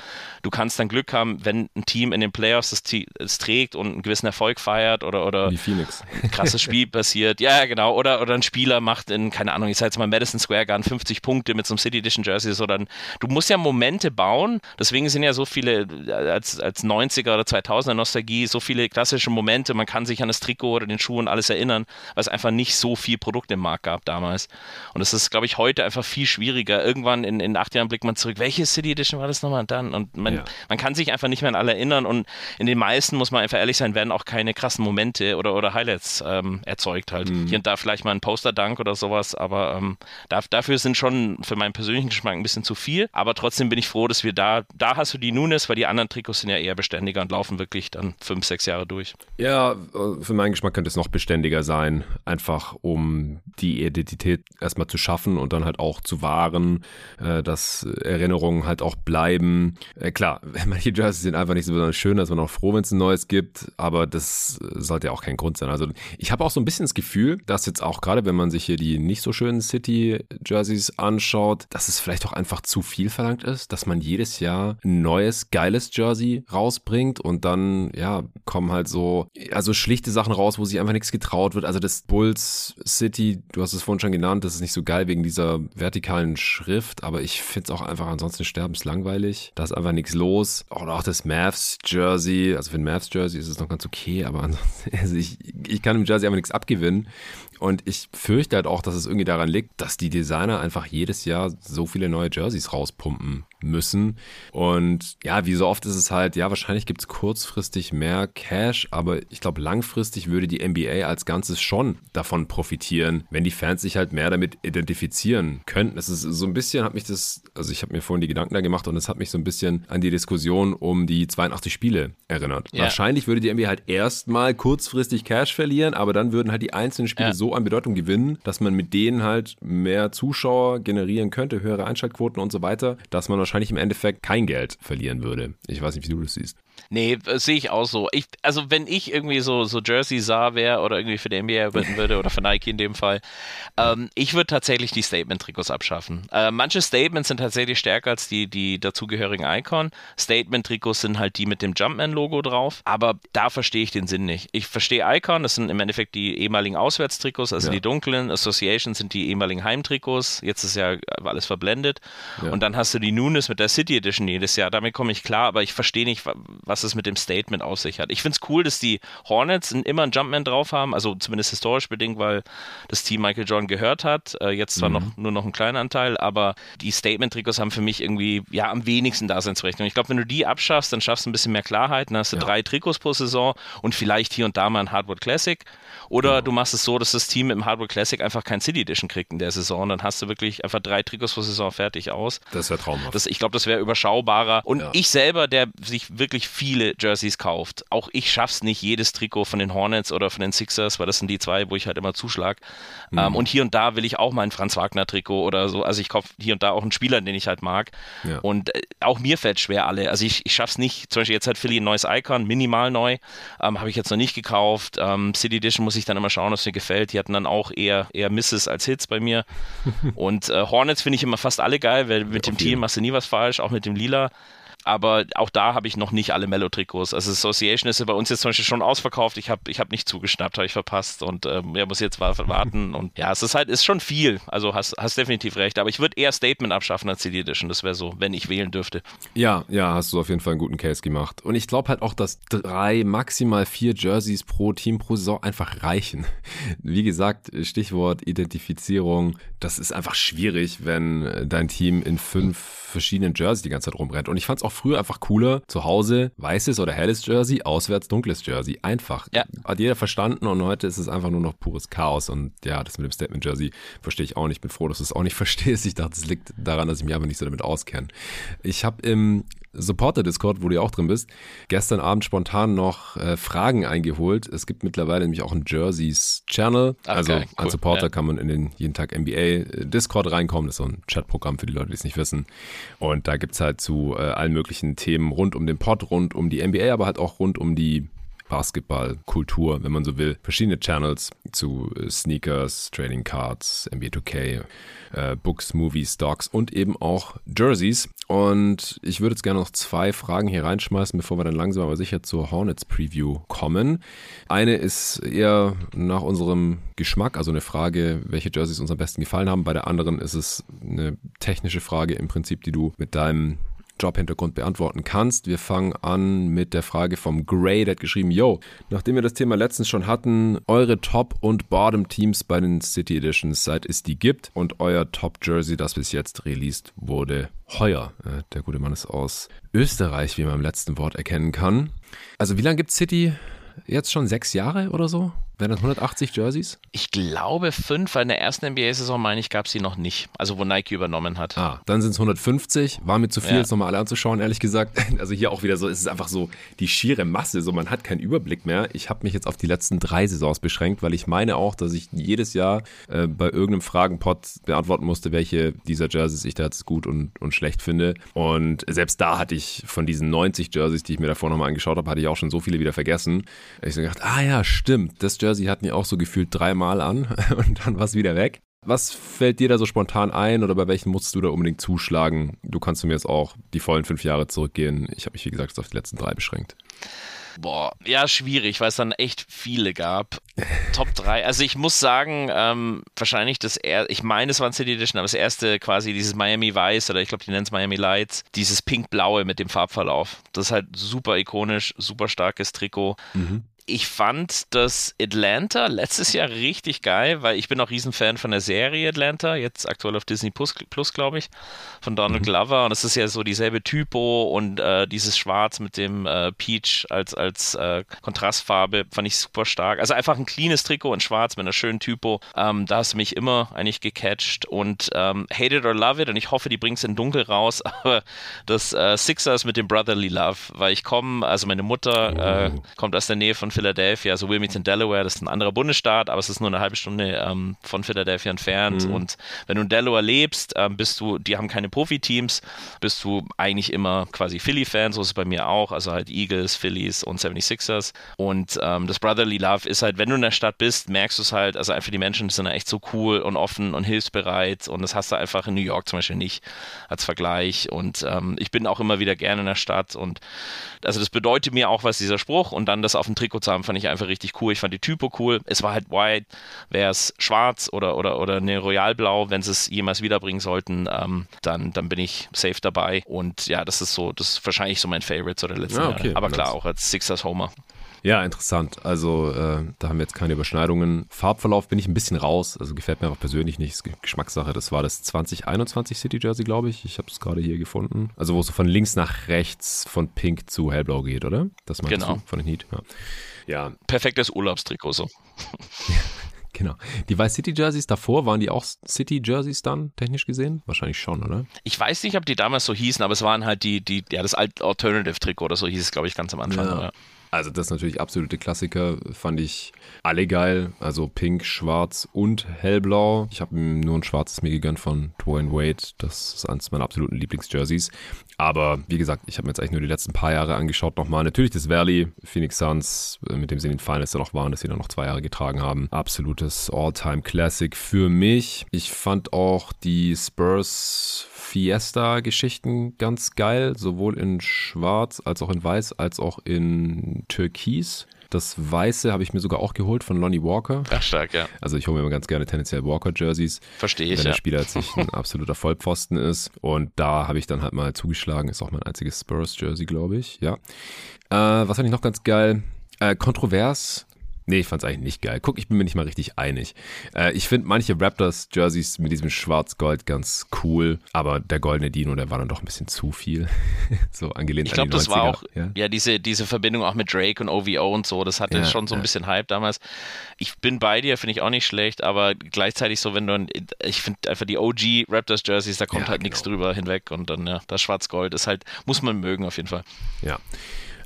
Du kannst dann Glück haben, wenn ein Team in den Playoffs das, das trägt und einen gewissen Erfolg feiert oder, oder Wie Phoenix. ein krasses Spiel passiert. Ja, genau. Oder, oder ein Spieler macht in, keine Ahnung, ich sage jetzt mal Madison Square Garden 50 Punkte mit so einem City Edition Jersey. So dann, du musst ja Momente bauen. Deswegen sind ja so viele, als, als 90er oder 2000er Nostalgie, so viele klassische Momente. Man kann sich an das Trikot oder den Schuh und alles erinnern, weil es einfach nicht so viel Produkt im Markt gab damals. Und es ist, glaube ich, heute einfach viel schwieriger. Irgendwann in, in acht Jahren blickt man zurück, welche City Edition war das nochmal dann? Und man, ja. man kann sich einfach nicht mehr an alle erinnern. Und in den meisten, muss man einfach ehrlich sein, werden auch keine krassen Momente oder, oder Highlights ähm, erzeugt halt. Mhm. Hier und da vielleicht mal ein Poster-Dank oder sowas, aber ähm, da, dafür sind schon für meinen persönlichen Geschmack ein bisschen zu viel. Aber trotzdem bin ich froh, dass wir da, da hast du die Nunes, weil die anderen Trikots sind ja eher beständiger und laufen wirklich dann fünf, sechs Jahre durch. Ja, äh, für meinen Geschmack könnte es noch beständiger sein, einfach um die Identität erstmal zu schaffen und dann halt auch zu wahren, äh, dass Erinnerungen halt auch bleiben. Äh, klar, manche Jerseys sind einfach nicht so besonders schön, dass man auch froh, wenn es ein neues gibt, aber das sollte ja auch kein Grund sein. Also ich habe auch so ein bisschen das Gefühl, dass jetzt auch gerade, wenn man sich hier die nicht so schönen City-Jerseys anschaut, dass es vielleicht auch einfach zu viel verlangt ist, dass man jedes Jahr ein neues, geiles Jersey rausbringt und dann, ja, kommen halt so, also schlichte Sachen raus, wo sich einfach nichts getraut wird. Also das Bulls City, du hast es vorhin schon genannt, das ist nicht so geil wegen dieser vertikalen Schrift, aber ich finde es auch einfach ansonsten sterbenslangweilig. Da ist einfach nichts los. Oder auch das Mavs Jersey, also für ein Mavs Jersey ist es noch ganz okay, aber ansonsten, also ich, ich kann im Jersey einfach nichts abgewinnen. Und ich fürchte halt auch, dass es irgendwie daran liegt, dass die Designer einfach jedes Jahr so viele neue Jerseys rauspumpen müssen. Und ja, wie so oft ist es halt, ja, wahrscheinlich gibt es kurzfristig mehr Cash, aber ich glaube, langfristig würde die NBA als Ganzes schon davon profitieren, wenn die Fans sich halt mehr damit identifizieren könnten. Es ist so ein bisschen, hat mich das, also ich habe mir vorhin die Gedanken da gemacht und es hat mich so ein bisschen an die Diskussion um die 82 Spiele erinnert. Ja. Wahrscheinlich würde die NBA halt erstmal kurzfristig Cash verlieren, aber dann würden halt die einzelnen Spiele ja. so an Bedeutung gewinnen, dass man mit denen halt mehr Zuschauer generieren könnte, höhere Einschaltquoten und so weiter, dass man wahrscheinlich im Endeffekt kein Geld verlieren würde. Ich weiß nicht, wie du das siehst. Nee, sehe ich auch so. Ich, also wenn ich irgendwie so, so Jersey sah wäre oder irgendwie für die NBA arbeiten würde oder für Nike in dem Fall, ähm, ich würde tatsächlich die Statement-Trikots abschaffen. Äh, manche Statements sind tatsächlich stärker als die, die dazugehörigen Icon. Statement-Trikots sind halt die mit dem Jumpman-Logo drauf, aber da verstehe ich den Sinn nicht. Ich verstehe Icon, das sind im Endeffekt die ehemaligen Auswärtstrikots, also ja. die dunklen. Associations sind die ehemaligen Heimtrikots. Jetzt ist ja alles verblendet. Ja. Und dann hast du die Nunes mit der City Edition jedes Jahr. Damit komme ich klar, aber ich verstehe nicht, was es mit dem Statement auf sich hat. Ich finde es cool, dass die Hornets immer einen Jumpman drauf haben, also zumindest historisch bedingt, weil das Team Michael Jordan gehört hat. Äh, jetzt zwar mhm. noch nur noch einen kleinen Anteil, aber die Statement-Trikots haben für mich irgendwie ja am wenigsten Daseinsberechtigung. Ich glaube, wenn du die abschaffst, dann schaffst du ein bisschen mehr Klarheit. Dann hast du ja. drei Trikots pro Saison und vielleicht hier und da mal ein Hardwood Classic. Oder ja. du machst es so, dass das Team im Hardwood Classic einfach kein City Edition kriegt in der Saison. Dann hast du wirklich einfach drei Trikots pro Saison fertig aus. Das wäre traumhaft. Das, ich glaube, das wäre überschaubarer. Und ja. ich selber, der sich wirklich viele Jerseys kauft, auch ich schaff's nicht, jedes Trikot von den Hornets oder von den Sixers, weil das sind die zwei, wo ich halt immer zuschlag. Mhm. Ähm, und hier und da will ich auch mal ein Franz Wagner Trikot oder so. Also ich kaufe hier und da auch einen Spieler, den ich halt mag. Ja. Und äh, auch mir fällt schwer alle. Also ich, ich schaff's nicht. Zum Beispiel jetzt hat Philly ein neues Icon, minimal neu. Ähm, Habe ich jetzt noch nicht gekauft. Ähm, City Edition muss ich dann immer schauen, was mir gefällt. Die hatten dann auch eher, eher Misses als Hits bei mir. und äh, Hornets finde ich immer fast alle geil, weil mit dem Team machst du nie was falsch, auch mit dem Lila. Aber auch da habe ich noch nicht alle Mellow-Trikots. Also Association ist ja bei uns jetzt zum Beispiel schon ausverkauft. Ich habe ich hab nicht zugeschnappt, habe ich verpasst und ähm, ja, muss jetzt warten. Und ja, es ist halt, ist schon viel. Also hast, hast definitiv recht. Aber ich würde eher Statement abschaffen als CD Edition. Das wäre so, wenn ich wählen dürfte. Ja, ja, hast du auf jeden Fall einen guten Case gemacht. Und ich glaube halt auch, dass drei, maximal vier Jerseys pro Team pro Saison einfach reichen. Wie gesagt, Stichwort Identifizierung. Das ist einfach schwierig, wenn dein Team in fünf verschiedenen Jerseys die ganze Zeit rumrennt. Und ich fand es auch früher einfach cooler, zu Hause weißes oder helles Jersey, auswärts dunkles Jersey. Einfach. Ja. Hat jeder verstanden und heute ist es einfach nur noch pures Chaos. Und ja, das mit dem Statement Jersey verstehe ich auch nicht. Ich bin froh, dass du es auch nicht verstehst. Ich dachte, es liegt daran, dass ich mich einfach nicht so damit auskenne. Ich habe im Supporter-Discord, wo du ja auch drin bist, gestern Abend spontan noch äh, Fragen eingeholt. Es gibt mittlerweile nämlich auch einen Jerseys-Channel. Okay, also cool. als Supporter ja. kann man in den jeden Tag NBA-Discord reinkommen. Das ist so ein Chatprogramm für die Leute, die es nicht wissen. Und da gibt es halt zu äh, allen möglichen Themen rund um den Pod, rund um die NBA, aber halt auch rund um die Basketballkultur, wenn man so will. Verschiedene Channels zu äh, Sneakers, Trading Cards, NBA 2K, äh, Books, Movies, Stocks und eben auch Jerseys. Und ich würde jetzt gerne noch zwei Fragen hier reinschmeißen, bevor wir dann langsam aber sicher zur Hornets Preview kommen. Eine ist eher nach unserem Geschmack, also eine Frage, welche Jerseys uns am besten gefallen haben. Bei der anderen ist es eine technische Frage im Prinzip, die du mit deinem Jobhintergrund beantworten kannst. Wir fangen an mit der Frage vom Gray, der hat geschrieben, yo, nachdem wir das Thema letztens schon hatten, eure Top- und Bottom-Teams bei den City Editions, seit es die gibt und euer Top-Jersey, das bis jetzt released wurde, heuer. Äh, der gute Mann ist aus Österreich, wie man im letzten Wort erkennen kann. Also wie lange gibt City jetzt schon? Sechs Jahre oder so? Wären das 180 Jerseys? Ich glaube fünf, weil in der ersten NBA-Saison, meine ich, gab es sie noch nicht. Also wo Nike übernommen hat. Ah, dann sind es 150. War mir zu viel, ja. jetzt nochmal alle anzuschauen, ehrlich gesagt. Also hier auch wieder so, es ist einfach so die schiere Masse. So, man hat keinen Überblick mehr. Ich habe mich jetzt auf die letzten drei Saisons beschränkt, weil ich meine auch, dass ich jedes Jahr äh, bei irgendeinem Fragenpot beantworten musste, welche dieser Jerseys ich da jetzt gut und, und schlecht finde. Und selbst da hatte ich von diesen 90 Jerseys, die ich mir davor nochmal angeschaut habe, hatte ich auch schon so viele wieder vergessen. Ich so gedacht, ah ja, stimmt, das Jersey hatten ja auch so gefühlt dreimal an und dann war es wieder weg. Was fällt dir da so spontan ein oder bei welchen musst du da unbedingt zuschlagen? Du kannst mir jetzt auch die vollen fünf Jahre zurückgehen. Ich habe mich, wie gesagt, auf die letzten drei beschränkt. Boah, ja, schwierig, weil es dann echt viele gab. Top 3. Also ich muss sagen, ähm, wahrscheinlich das erste, ich meine, es war ein City Edition, aber das erste quasi dieses Miami Weiß oder ich glaube, die nennen es Miami Lights, dieses pink-blaue mit dem Farbverlauf. Das ist halt super ikonisch, super starkes Trikot. Mhm ich fand das Atlanta letztes Jahr richtig geil, weil ich bin auch Riesenfan von der Serie Atlanta, jetzt aktuell auf Disney Plus, Plus glaube ich, von Donald mhm. Glover. Und es ist ja so dieselbe Typo und äh, dieses Schwarz mit dem äh, Peach als, als äh, Kontrastfarbe fand ich super stark. Also einfach ein cleanes Trikot in Schwarz mit einer schönen Typo. Ähm, da hast du mich immer eigentlich gecatcht und ähm, Hate It or Love It und ich hoffe, die bringt es in Dunkel raus, aber das äh, Sixers mit dem Brotherly Love, weil ich komme, also meine Mutter oh. kommt aus der Nähe von Philadelphia, also Wilmington, Delaware, das ist ein anderer Bundesstaat, aber es ist nur eine halbe Stunde ähm, von Philadelphia entfernt. Mhm. Und wenn du in Delaware lebst, ähm, bist du, die haben keine Profiteams, bist du eigentlich immer quasi Philly-Fan, so ist es bei mir auch, also halt Eagles, Phillies und 76ers. Und ähm, das Brotherly Love ist halt, wenn du in der Stadt bist, merkst du es halt, also einfach die Menschen sind echt so cool und offen und hilfsbereit und das hast du einfach in New York zum Beispiel nicht als Vergleich. Und ähm, ich bin auch immer wieder gerne in der Stadt und also das bedeutet mir auch was, dieser Spruch und dann das auf dem Trikot zu haben, fand ich einfach richtig cool. Ich fand die Typo cool. Es war halt white, wäre es schwarz oder, oder, oder eine Royalblau, wenn sie es jemals wiederbringen sollten, ähm, dann, dann bin ich safe dabei. Und ja, das ist so, das ist wahrscheinlich so mein Favorite so der letzten ja, okay, Jahre. Aber klar, auch als Sixers Homer. Ja, interessant. Also äh, da haben wir jetzt keine Überschneidungen. Farbverlauf bin ich ein bisschen raus. Also gefällt mir auch persönlich nicht. Ist Geschmackssache. Das war das 2021 City Jersey, glaube ich. Ich habe es gerade hier gefunden. Also wo es so von links nach rechts von Pink zu Hellblau geht, oder? Das meinst genau. du von den Heat. Ja. ja. Perfektes Urlaubstrikot so. Genau. Die Vice City Jerseys davor, waren die auch City Jerseys dann, technisch gesehen? Wahrscheinlich schon, oder? Ich weiß nicht, ob die damals so hießen, aber es waren halt die, die, ja, das Alternative Trikot oder so hieß es, glaube ich, ganz am Anfang. Ja. Also das ist natürlich absolute Klassiker, fand ich alle geil. Also pink, schwarz und hellblau. Ich habe nur ein schwarzes mir gegönnt von Dwayne Wade. Das ist eines meiner absoluten Lieblingsjerseys. Aber wie gesagt, ich habe mir jetzt eigentlich nur die letzten paar Jahre angeschaut nochmal. Natürlich das Valley, Phoenix Suns, äh, mit dem sie in den Finals dann noch waren, dass sie dann noch zwei Jahre getragen haben. Absolutes All-Time-Classic für mich. Ich fand auch die Spurs Fiesta-Geschichten ganz geil, sowohl in Schwarz als auch in Weiß, als auch in Türkis. Das Weiße habe ich mir sogar auch geholt von Lonnie Walker. Ach, stark, ja. Also ich hole mir immer ganz gerne tendenziell Walker-Jerseys. Verstehe ich, Wenn ja. der Spieler jetzt nicht ein absoluter Vollpfosten ist. Und da habe ich dann halt mal zugeschlagen. Ist auch mein einziges Spurs-Jersey, glaube ich. Ja. Äh, was fand ich noch ganz geil? Äh, kontrovers. Nee, ich fand's eigentlich nicht geil. Guck, ich bin mir nicht mal richtig einig. Äh, ich finde manche Raptors-Jerseys mit diesem Schwarz-Gold ganz cool, aber der goldene Dino, der war dann doch ein bisschen zu viel. so angelehnt Ich glaube, an die das 90er. war auch, ja? ja, diese, diese Verbindung auch mit Drake und OVO und so, das hatte Ja, schon so ein ja. bisschen Hype damals. Ich bin bei dir, finde ich auch nicht schlecht, aber gleichzeitig so, wenn du, ein- ich finde einfach die OG Raptors Jerseys, da kommt halt nichts genau. drüber hinweg und dann, ja, das Schwarz-Gold ist halt, muss man mögen auf jeden Fall. Ja.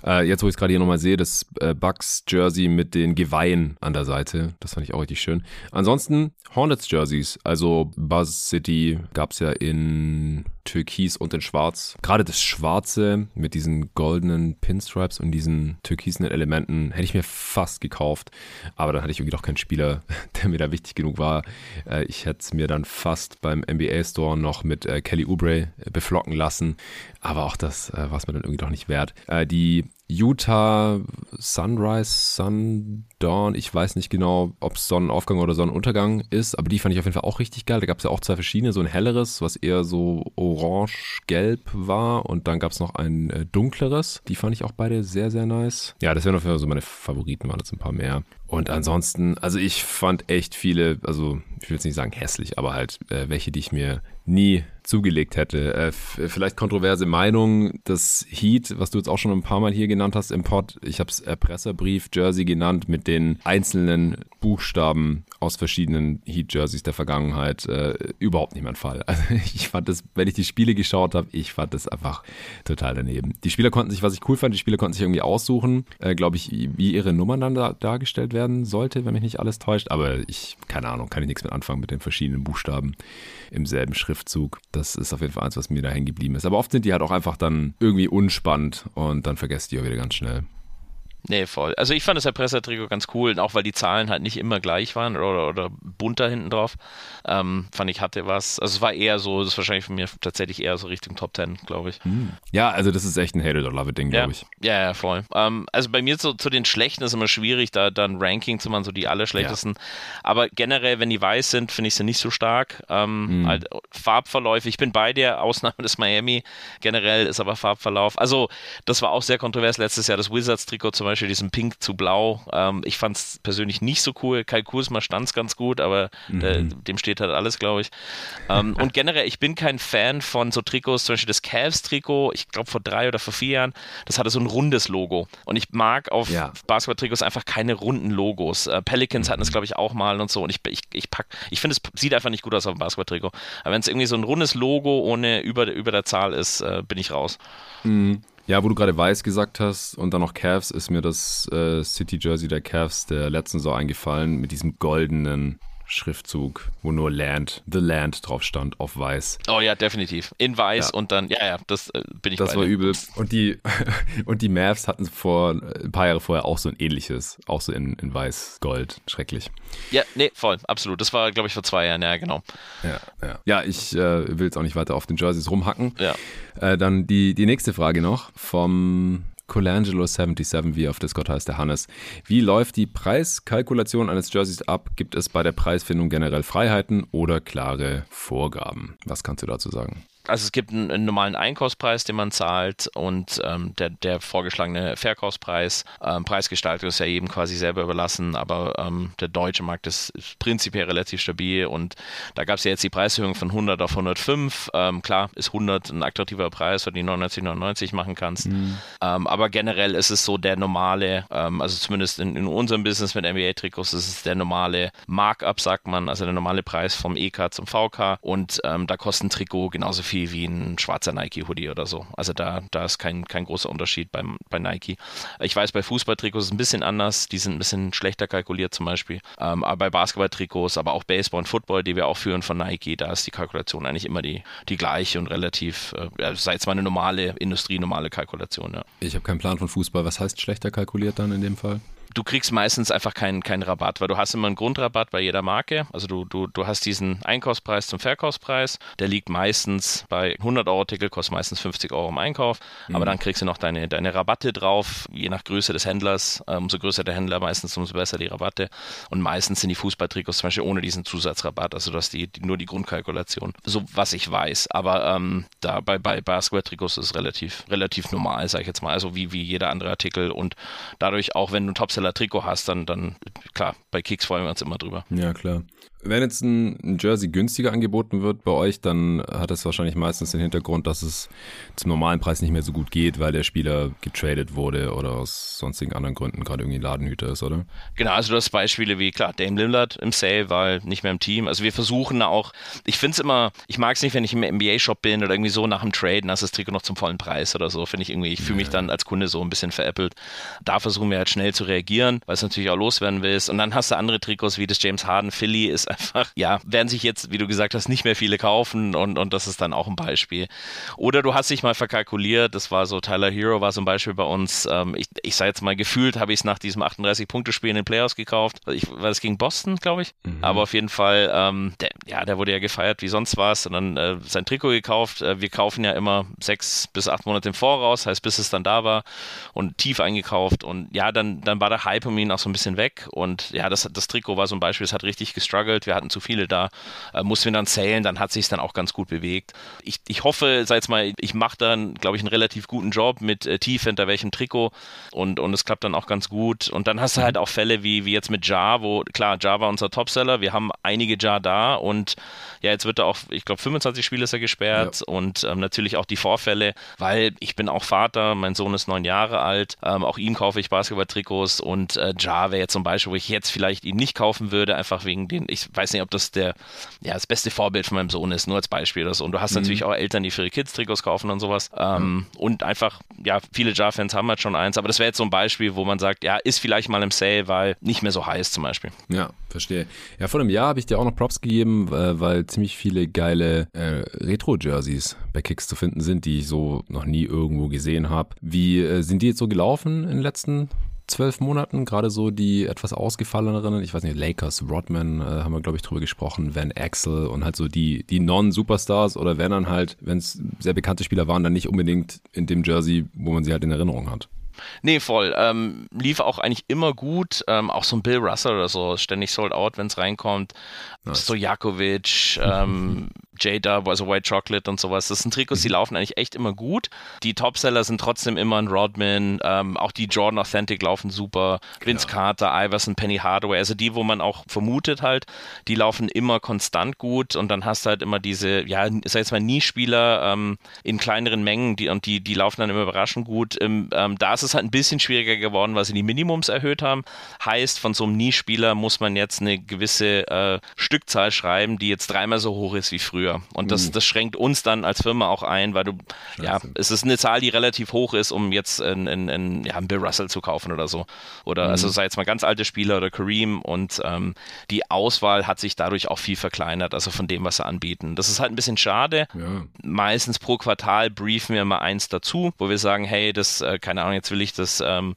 Äh, jetzt, wo ich es gerade hier nochmal sehe, das äh, Bucks-Jersey mit den Geweihen an der Seite. Das fand ich auch richtig schön. Ansonsten Hornets-Jerseys. Also Buzz City gab es ja in Türkis und in Schwarz. Gerade das Schwarze mit diesen goldenen Pinstripes und diesen türkisen Elementen hätte ich mir fast gekauft. Aber dann hatte ich irgendwie doch keinen Spieler, der mir da wichtig genug war. Äh, ich hätte es mir dann fast beim NBA Store noch mit äh, Kelly Oubre beflocken lassen. Aber auch das äh, war es mir dann irgendwie doch nicht wert. Äh, die Utah Sunrise, Sundawn, ich weiß nicht genau, ob es Sonnenaufgang oder Sonnenuntergang ist, aber die fand ich auf jeden Fall auch richtig geil. Da gab es ja auch zwei verschiedene, so ein helleres, was eher so orange-gelb war und dann gab es noch ein äh, dunkleres. Die fand ich auch beide sehr, sehr nice. Ja, das wären auf jeden Fall so meine Favoriten, waren jetzt ein paar mehr. Und ansonsten, also ich fand echt viele, also ich will jetzt nicht sagen hässlich, aber halt äh, welche, die ich mir nie zugelegt hätte. Äh, vielleicht kontroverse Meinung, das Heat, was du jetzt auch schon ein paar Mal hier genannt hast im Pod, ich habe es Erpresserbrief Jersey genannt mit den einzelnen Buchstaben aus verschiedenen Heat-Jerseys der Vergangenheit. Äh, überhaupt nicht mein Fall. Also ich fand das, wenn ich die Spiele geschaut habe, ich fand das einfach total daneben. Die Spieler konnten sich, was ich cool fand, die Spieler konnten sich irgendwie aussuchen, äh, glaube ich, wie ihre Nummern dann da, dargestellt werden sollte, wenn mich nicht alles täuscht. Aber ich, keine Ahnung, kann ich nichts mit anfangen mit den verschiedenen Buchstaben im selben Schriftzug. Das ist auf jeden Fall eins, was mir da hängen geblieben ist. Aber oft sind die halt auch einfach dann irgendwie unspannend und dann vergesst die auch wieder ganz schnell. Nee, voll. Also ich fand das Erpresser-Trikot ganz cool, auch weil die Zahlen halt nicht immer gleich waren oder, oder bunter hinten drauf. Ähm, fand ich, hatte was. Also es war eher so, das ist wahrscheinlich von mir tatsächlich eher so Richtung Top 10, glaube ich. Ja, also das ist echt ein Hate it or love it Ding, Ja, glaube ich. ja, ja, voll. Ähm, also bei mir so, zu den Schlechten ist immer schwierig, da dann Ranking zu machen, so die allerschlechtesten. Aber generell, wenn die weiß sind, finde ich sie nicht so stark. Ähm, Mhm. halt, Farbverläufe, ich bin bei dir, Ausnahme des Miami. Generell ist aber Farbverlauf. Also, das war auch sehr kontrovers letztes Jahr, das Wizards-Trikot zum Beispiel, diesen Pink zu Blau. Ähm, ich fand es persönlich nicht so cool. Kai Kusma stand es ganz gut, aber der, Mhm. dem steht halt alles, glaube ich. Ähm, und generell, ich bin kein Fan von so Trikots, zum Beispiel das Cavs-Trikot, ich glaube vor drei oder vor vier Jahren, das hatte so ein rundes Logo. Und ich mag auf Ja. Basketball-Trikots einfach keine runden Logos. Äh, Pelicans Mhm. hatten es, glaube ich, auch mal und so. Und ich, ich, ich pack, ich finde, es sieht einfach nicht gut aus auf dem Basketball-Trikot. Aber wenn es irgendwie so ein rundes Logo ohne über, über der Zahl ist, äh, bin ich raus. Ja, wo du gerade weiß gesagt hast und dann noch Cavs, ist mir das äh, City Jersey der Cavs der letzten Saison eingefallen mit diesem goldenen Schriftzug, wo nur Land, The Land drauf stand, auf weiß. Oh ja, definitiv. In weiß Ja. und dann, ja, ja, das äh, bin ich Das war dir. übel. Und die, und die Mavs hatten vor ein paar Jahre vorher auch so ein ähnliches, auch so in, in weiß, gold, schrecklich. Ja, nee, voll, absolut. Das war, glaube ich, vor zwei Jahren, ja, genau. Ja, ja. ja ich äh, will jetzt auch nicht weiter auf den Jerseys rumhacken. Ja. Äh, dann die, die nächste Frage noch vom Colangelo77, wie auf Discord heißt, der Hannes. Wie läuft die Preiskalkulation eines Jerseys ab? Gibt es bei der Preisfindung generell Freiheiten oder klare Vorgaben? Was kannst du dazu sagen? Also es gibt einen, einen normalen Einkaufspreis, den man zahlt und ähm, der, der vorgeschlagene Verkaufspreis. Ähm, Preisgestaltung ist ja jedem quasi selber überlassen, aber ähm, der deutsche Markt ist, ist prinzipiell relativ stabil und da gab es ja jetzt die Preiserhöhung von 100 auf 105. Ähm, klar ist 100 ein attraktiver Preis, wenn du die 99,99 machen kannst. Ähm, aber generell ist es so der normale, ähm, also zumindest in, in unserem Business mit NBA-Trikots ist es der normale Markup, sagt man, also der normale Preis vom EK zum VK und da kostet ein Trikot genauso viel viel wie ein schwarzer Nike-Hoodie oder so. Also da, da ist kein, kein großer Unterschied beim, bei Nike. Ich weiß, bei Fußballtrikots ist es ein bisschen anders. Die sind ein bisschen schlechter kalkuliert zum Beispiel. Ähm, aber bei Basketballtrikots, aber auch Baseball und Football, die wir auch führen von Nike, da ist die Kalkulation eigentlich immer die, die gleiche und relativ, äh, sei es mal eine normale Industrie, normale Kalkulation. Ja. Ich habe keinen Plan von Fußball. Was heißt schlechter kalkuliert dann in dem Fall? Du kriegst meistens einfach keinen, keinen Rabatt, weil du hast immer einen Grundrabatt bei jeder Marke. Also du, du, du hast diesen Einkaufspreis zum Verkaufspreis. Der liegt meistens bei 100 Euro Artikel, kostet meistens 50 Euro im Einkauf. Mhm. Aber dann kriegst du noch deine, deine Rabatte drauf, je nach Größe des Händlers. Ähm, umso größer der Händler, meistens umso besser die Rabatte. Und meistens sind die Fußballtrikots zum Beispiel ohne diesen Zusatzrabatt. Also du hast die, die nur die Grundkalkulation. So was ich weiß. Aber ähm, da bei, bei Basketball-Trikots ist es relativ, relativ normal, sage ich jetzt mal. Also wie, wie jeder andere Artikel. Und dadurch auch, wenn du einen Topseller Trikot hast, dann, dann klar, bei Kicks freuen wir uns immer drüber. Ja, klar. Wenn jetzt ein, ein, Jersey günstiger angeboten wird bei euch, dann hat es wahrscheinlich meistens den Hintergrund, dass es zum normalen Preis nicht mehr so gut geht, weil der Spieler getradet wurde oder aus sonstigen anderen Gründen gerade irgendwie Ladenhüter ist, oder? Genau, also du hast Beispiele wie, klar, Dame Lillard im Sale war nicht mehr im Team. Also wir versuchen auch, ich finde es immer, ich mag es nicht, wenn ich im NBA-Shop bin oder irgendwie so nach dem Trade, dann hast das Trikot noch zum vollen Preis oder so, finde ich irgendwie, ich fühle mich dann als Kunde so ein bisschen veräppelt. Da versuchen wir halt schnell zu reagieren, weil es natürlich auch loswerden willst. Und dann hast du andere Trikots wie das James Harden Philly ist einfach, ja, werden sich jetzt, wie du gesagt hast, nicht mehr viele kaufen und, und das ist dann auch ein Beispiel. Oder du hast dich mal verkalkuliert, das war so, Tyler Hero war so ein Beispiel bei uns. Ähm, ich, ich sage jetzt mal, gefühlt habe ich es nach diesem 38-Punkte-Spiel in den Playoffs gekauft. Ich, war das gegen Boston, glaube ich. Mhm. Aber auf jeden Fall, ähm, der, ja, der wurde ja gefeiert wie sonst was und dann äh, sein Trikot gekauft. Äh, wir kaufen ja immer sechs bis acht Monate im Voraus, heißt bis es dann da war und tief eingekauft und ja, dann, dann war der Hype um ihn auch so ein bisschen weg und ja, das, das Trikot war so ein Beispiel, es hat richtig gestruggelt. Wir hatten zu viele da, äh, mussten wir dann zählen, dann hat sich dann auch ganz gut bewegt. Ich, ich hoffe, sag jetzt mal, ich mache dann, glaube ich, einen relativ guten Job mit äh, tief hinter welchem Trikot und, und es klappt dann auch ganz gut. Und dann hast du halt auch Fälle wie, wie jetzt mit Jar, wo, klar, Jar war unser Topseller, wir haben einige Jar da und ja, jetzt wird er auch, ich glaube, 25 Spiele ist er gesperrt ja. und ähm, natürlich auch die Vorfälle, weil ich bin auch Vater, mein Sohn ist neun Jahre alt, ähm, auch ihm kaufe ich Basketball-Trikots und äh, Jar wäre jetzt zum Beispiel, wo ich jetzt vielleicht ihn nicht kaufen würde, einfach wegen den, ich weiß nicht, ob das der, ja, das beste Vorbild von meinem Sohn ist, nur als Beispiel oder so. Und du hast mhm. natürlich auch Eltern, die für ihre Kids Trikots kaufen und sowas. Ähm, mhm. Und einfach, ja, viele Jar-Fans haben halt schon eins, aber das wäre jetzt so ein Beispiel, wo man sagt, ja, ist vielleicht mal im Sale, weil nicht mehr so heiß zum Beispiel. Ja, verstehe. Ja, vor einem Jahr habe ich dir auch noch Props gegeben, weil, weil ziemlich viele geile äh, Retro-Jerseys bei Kicks zu finden sind, die ich so noch nie irgendwo gesehen habe. Wie äh, sind die jetzt so gelaufen in den letzten zwölf Monaten, gerade so die etwas ausgefalleneren, ich weiß nicht, Lakers, Rodman, äh, haben wir, glaube ich, drüber gesprochen, Van Axel und halt so die, die Non-Superstars oder wenn dann halt, wenn es sehr bekannte Spieler waren, dann nicht unbedingt in dem Jersey, wo man sie halt in Erinnerung hat. Nee, voll. Ähm, lief auch eigentlich immer gut. Ähm, auch so ein Bill Russell oder so, ständig sold out, wenn es reinkommt. Nice. Stojakovic, ähm, J-Dub, also White Chocolate und sowas. Das sind Trikots, die mhm. laufen eigentlich echt immer gut. Die Topseller sind trotzdem immer ein Rodman. Ähm, auch die Jordan Authentic laufen super. Genau. Vince Carter, Iverson, Penny Hardaway. Also die, wo man auch vermutet halt, die laufen immer konstant gut. Und dann hast du halt immer diese, ja, sag jetzt mal, Nie-Spieler ähm, in kleineren Mengen die, und die, die laufen dann immer überraschend gut. Ähm, da ist es halt ein bisschen schwieriger geworden, weil sie die Minimums erhöht haben. Heißt, von so einem Nie-Spieler muss man jetzt eine gewisse äh, Stückzahl schreiben, die jetzt dreimal so hoch ist wie früher. Und das, mhm. das schränkt uns dann als Firma auch ein, weil du, Scheiße. ja, es ist eine Zahl, die relativ hoch ist, um jetzt einen, einen, ja, einen Bill Russell zu kaufen oder so. Oder mhm. also sei jetzt mal ganz alte Spieler oder Kareem und ähm, die Auswahl hat sich dadurch auch viel verkleinert, also von dem, was sie anbieten. Das ist halt ein bisschen schade. Ja. Meistens pro Quartal briefen wir mal eins dazu, wo wir sagen, hey, das, äh, keine Ahnung, jetzt will ich das ähm,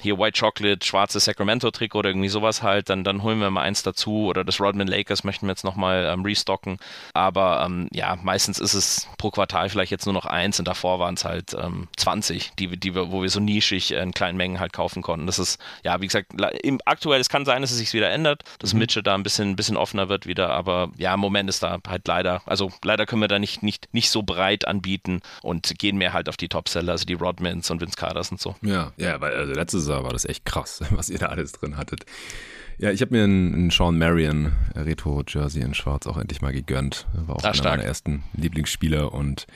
hier White Chocolate, schwarzes Sacramento-Trikot oder irgendwie sowas halt, dann, dann holen wir mal eins dazu oder das Rodman Lakers möchten wir jetzt nochmal ähm, restocken. Aber ähm, ja, meistens ist es pro Quartal vielleicht jetzt nur noch eins und davor waren es halt ähm, 20, die, die wir, wo wir so nischig in kleinen Mengen halt kaufen konnten. Das ist, ja, wie gesagt, im, aktuell, es kann sein, dass es sich wieder ändert, dass mhm. Midget da ein bisschen, ein bisschen offener wird wieder, aber ja, im Moment ist da halt leider, also leider können wir da nicht, nicht, nicht so breit anbieten und gehen mehr halt auf die Topseller, also die Rodmans und Vince Carters und so. Ja, ja, weil also letztes Jahr war das echt krass, was ihr da alles drin hattet. Ja, ich habe mir einen, Sean Marion Retro-Jersey in Schwarz auch endlich mal gegönnt. War auch Ach, einer stark. meiner ersten Lieblingsspieler und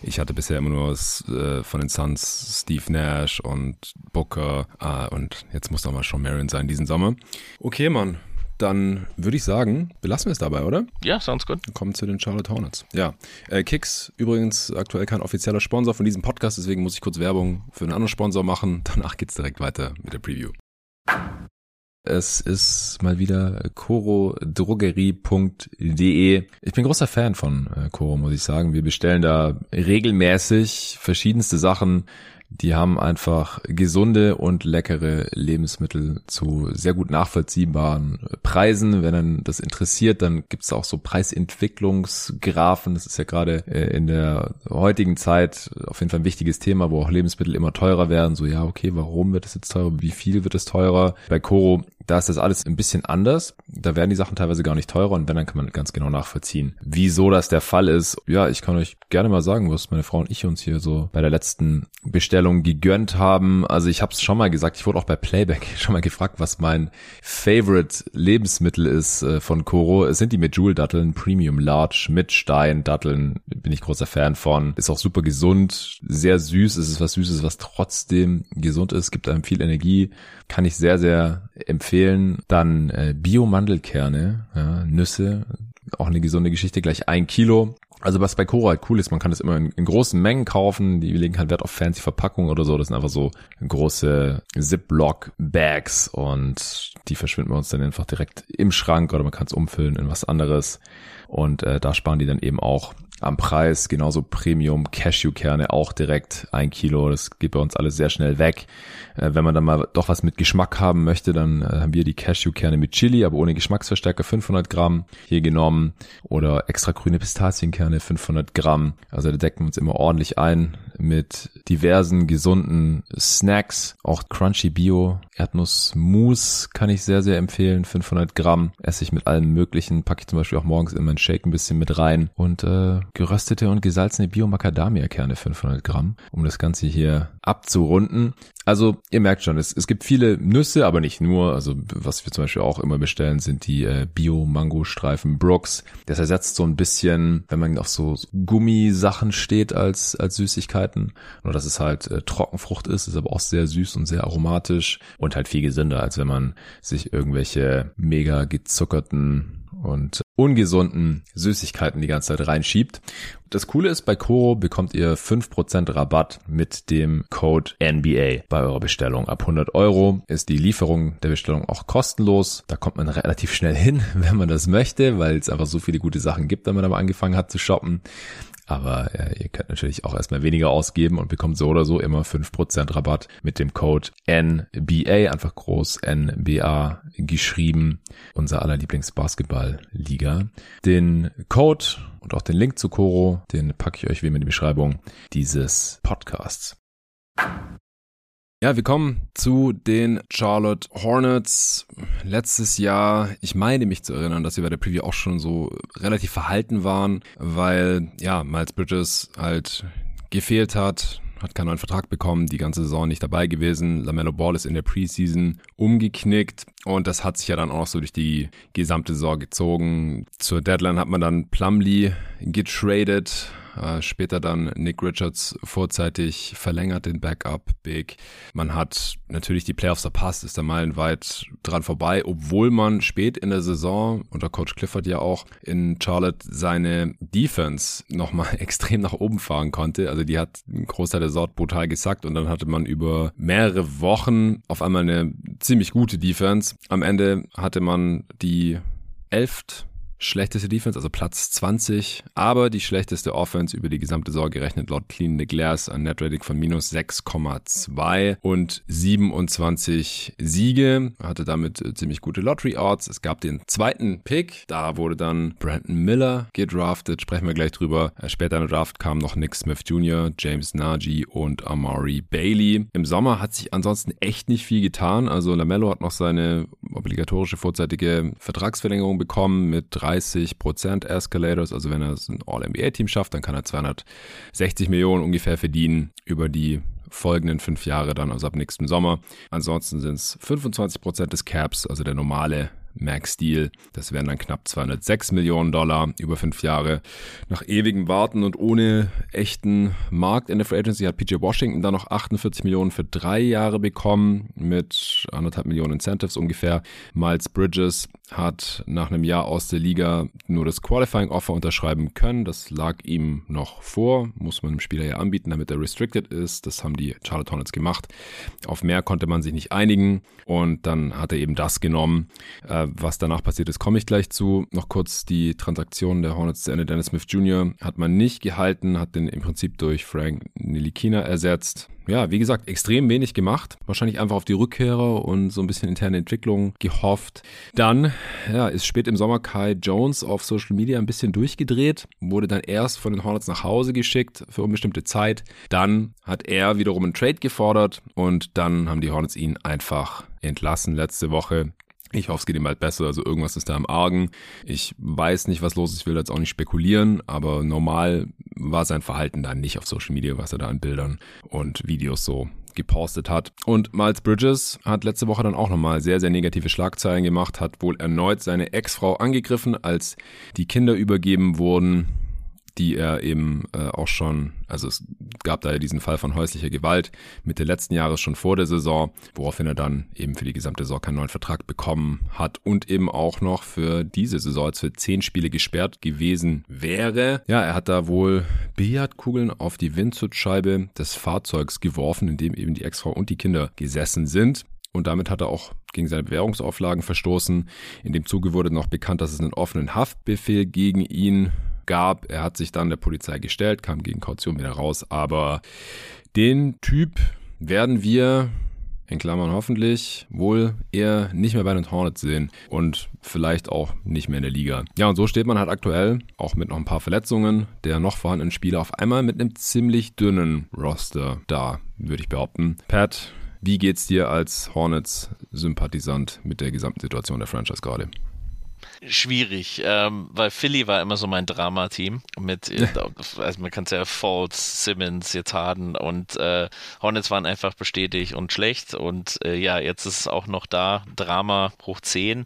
ich hatte bisher immer nur äh, von den Suns Steve Nash und Booker äh, und jetzt muss doch mal Sean Marion sein diesen Sommer. Okay, Mann. Dann würde ich sagen, belassen wir es dabei, oder? Ja, sounds good. Kommen zu den Charlotte Hornets. Ja, äh, Kicks übrigens aktuell kein offizieller Sponsor von diesem Podcast, deswegen muss ich kurz Werbung für einen anderen Sponsor machen. Danach geht's direkt weiter mit der Preview. Es ist mal wieder corodrogerie.de. Ich bin großer Fan von äh, Coro, muss ich sagen. Wir bestellen da regelmäßig verschiedenste Sachen die haben einfach gesunde und leckere Lebensmittel zu sehr gut nachvollziehbaren Preisen. Wenn dann das interessiert, dann gibt's auch so Preisentwicklungsgrafen. Das ist ja gerade äh, in der heutigen Zeit auf jeden Fall ein wichtiges Thema, wo auch Lebensmittel immer teurer werden. So, ja, okay, warum wird es jetzt teurer? Wie viel wird es teurer? Bei Coro da ist das alles ein bisschen anders. Da werden die Sachen teilweise gar nicht teurer und wenn, dann kann man ganz genau nachvollziehen, wieso das der Fall ist. Ja, ich kann euch gerne mal sagen, was meine Frau und ich uns hier so bei der letzten Bestellung gegönnt haben. Also ich habe es schon mal gesagt, ich wurde auch bei Playback schon mal gefragt, was mein Favorite Lebensmittel ist äh, von Coro. Es sind die Medjool-Datteln, Premium Large mit Stein-Datteln. Bin ich großer Fan von. Ist auch super gesund, sehr süß. Es ist was Süßes, was trotzdem gesund ist, gibt einem viel Energie. Kann ich sehr, sehr empfehlen. Dann äh, Bio-Mandelkerne, ja, Nüsse, auch eine gesunde Geschichte, gleich ein Kilo. Also was bei Cora halt cool ist, man kann das immer in, in, großen Mengen kaufen. Die legen halt Wert auf fancy Verpackungen oder so. Das sind einfach so große Ziploc-Bags und die verschwinden bei uns dann einfach direkt im Schrank oder man kann es umfüllen in was anderes. Und äh, da sparen die dann eben auch am Preis. Genauso Premium Cashewkerne auch direkt ein Kilo. Das geht bei uns alles sehr schnell weg. Äh, wenn man dann mal doch was mit Geschmack haben möchte, dann äh, haben wir die Cashewkerne mit Chili, aber ohne Geschmacksverstärker 500 Gramm hier genommen oder extra grüne Pistazienkerne 500 Gramm. Also da decken wir uns immer ordentlich ein mit diversen gesunden Snacks. Auch Crunchy Bio Erdnussmus kann ich sehr, sehr empfehlen. 500 Gramm esse ich mit allem möglichen. Packe ich zum Beispiel auch morgens in meinen Shake ein bisschen mit rein. Und äh, geröstete und gesalzene Bio-Macadamia-Kerne 500 Gramm, um das Ganze hier abzurunden. Also ihr merkt schon, es, es gibt viele Nüsse, aber nicht nur. Also was wir zum Beispiel auch immer bestellen, sind die äh, Bio-Mango-Streifen Brooks. Das ersetzt so ein bisschen, wenn man auf so Gummisachen steht als, als Süßigkeiten. Nur dass es halt äh, Trockenfrucht ist, ist aber auch sehr süß und sehr aromatisch und halt viel gesünder, als wenn man sich irgendwelche mega gezuckerten und ungesunden Süßigkeiten die ganze Zeit reinschiebt. Das Coole ist, bei Coro bekommt ihr 5% Rabatt mit dem Code NBA bei eurer Bestellung. Ab 100 Euro ist die Lieferung der Bestellung auch kostenlos. Da kommt man relativ schnell hin, wenn man das möchte, weil es einfach so viele gute Sachen gibt, wenn man aber angefangen hat zu shoppen. Aber äh, ihr könnt natürlich auch erstmal weniger ausgeben und bekommt so oder so immer 5% Rabatt mit dem Code NBA, einfach groß NBA geschrieben, unser aller Lieblingsbasketball-Liga. Den Code und auch den Link zu Coro, den packe ich euch wie immer in die Beschreibung dieses Podcasts. Ja, wir kommen zu den Charlotte Hornets. Letztes Jahr, ich meine mich zu erinnern, dass wir bei der Preview auch schon so relativ verhalten waren, weil ja, Miles Bridges halt gefehlt hat, hat keinen neuen Vertrag bekommen, die ganze Saison nicht dabei gewesen. LaMelo Ball ist in der Preseason umgeknickt und das hat sich ja dann auch so durch die gesamte Saison gezogen. Zur Deadline hat man dann Plumlee getradet, äh, später dann Nick Richards vorzeitig verlängert, den Backup Big. Man hat natürlich die Playoffs verpasst, ist da meilenweit dran vorbei, obwohl man spät in der Saison unter Coach Clifford ja auch in Charlotte seine Defense nochmal extrem nach oben fahren konnte. Also die hat einen Großteil der Saison brutal gesackt und dann hatte man über mehrere Wochen auf einmal eine ziemlich gute Defense. Am Ende hatte man die elft schlechteste Defense, also Platz 20, aber die schlechteste Offense über die gesamte Saison gerechnet laut Clean the Glass, ein Net Rating von minus 6,2 und 27 Siege, hatte damit äh, ziemlich gute Lottery Odds. Es gab den zweiten Pick, da wurde dann Brandon Miller gedraftet, sprechen wir gleich drüber. Äh, später in der Draft kamen noch Nick Smith Jr., James Nagy und Amari Bailey. Im Sommer hat sich ansonsten echt nicht viel getan, also LaMelo hat noch seine obligatorische vorzeitige Vertragsverlängerung bekommen mit 30% Escalators. Also wenn er es ein All-NBA-Team schafft, dann kann er 260 Millionen ungefähr verdienen über die folgenden fünf Jahre dann, also ab nächstem Sommer. Ansonsten sind es 25% des Caps, also der normale Max-Deal. Das wären dann knapp 206 Millionen Dollar über fünf Jahre. Nach ewigem Warten und ohne echten Markt in der Free Agency hat PJ Washington dann noch 48 Millionen für drei Jahre bekommen mit anderthalb Millionen Incentives ungefähr. Miles Bridges hat nach einem Jahr aus der Liga nur das Qualifying Offer unterschreiben können. Das lag ihm noch vor, muss man dem Spieler ja anbieten, damit er restricted ist. Das haben die Charlotte Hornets gemacht. Auf mehr konnte man sich nicht einigen und dann hat er eben das genommen. Äh, was danach passiert ist, komme ich gleich zu. Noch kurz die Transaktion der Hornets zu Ende. Dennis Smith Jr. hat man nicht gehalten, hat den im Prinzip durch Frank Nilikina ersetzt ja, wie gesagt, extrem wenig gemacht. Wahrscheinlich einfach auf die Rückkehrer und so ein bisschen interne Entwicklung gehofft. Dann, ja, ist spät im Sommer Kai Jones auf Social Media ein bisschen durchgedreht, wurde dann erst von den Hornets nach Hause geschickt für unbestimmte Zeit. Dann hat er wiederum einen Trade gefordert und dann haben die Hornets ihn einfach entlassen letzte Woche. Ich hoffe, es geht ihm bald besser. Also irgendwas ist da im Argen. Ich weiß nicht, was los ist. Ich will jetzt auch nicht spekulieren, aber normal war sein Verhalten da nicht auf Social Media, was er da an Bildern und Videos so gepostet hat. Und Miles Bridges hat letzte Woche dann auch nochmal sehr, sehr negative Schlagzeilen gemacht, hat wohl erneut seine Ex-Frau angegriffen, als die Kinder übergeben wurden die er eben äh, auch schon, also es gab da ja diesen Fall von häuslicher Gewalt Mitte letzten Jahres schon vor der Saison, woraufhin er dann eben für die gesamte Saison keinen neuen Vertrag bekommen hat und eben auch noch für diese Saison als für zehn Spiele gesperrt gewesen wäre. Ja, er hat da wohl Billardkugeln auf die Windschutzscheibe des Fahrzeugs geworfen, in dem eben die Ex-Frau und die Kinder gesessen sind. Und damit hat er auch gegen seine Bewährungsauflagen verstoßen. In dem Zuge wurde noch bekannt, dass es einen offenen Haftbefehl gegen ihn gab. Er hat sich dann der Polizei gestellt, kam gegen Kaution wieder raus. Aber den Typ werden wir in Klammern hoffentlich, wohl eher nicht mehr bei den Hornets sehen und vielleicht auch nicht mehr in der Liga. Ja, und so steht man halt aktuell, auch mit noch ein paar Verletzungen, der noch vorhandenen Spieler auf einmal mit einem ziemlich dünnen Roster da, würde ich behaupten. Pat, wie geht's dir als Hornets-Sympathisant mit der gesamten Situation der Franchise gerade? Schwierig, ähm, weil Philly war immer so mein Drama-Team mit, also man kann es ja Falls, Simmons, jetzt Harden und äh, Hornets waren einfach bestätigt und schlecht und äh, ja, jetzt ist es auch noch da, Drama hoch 10.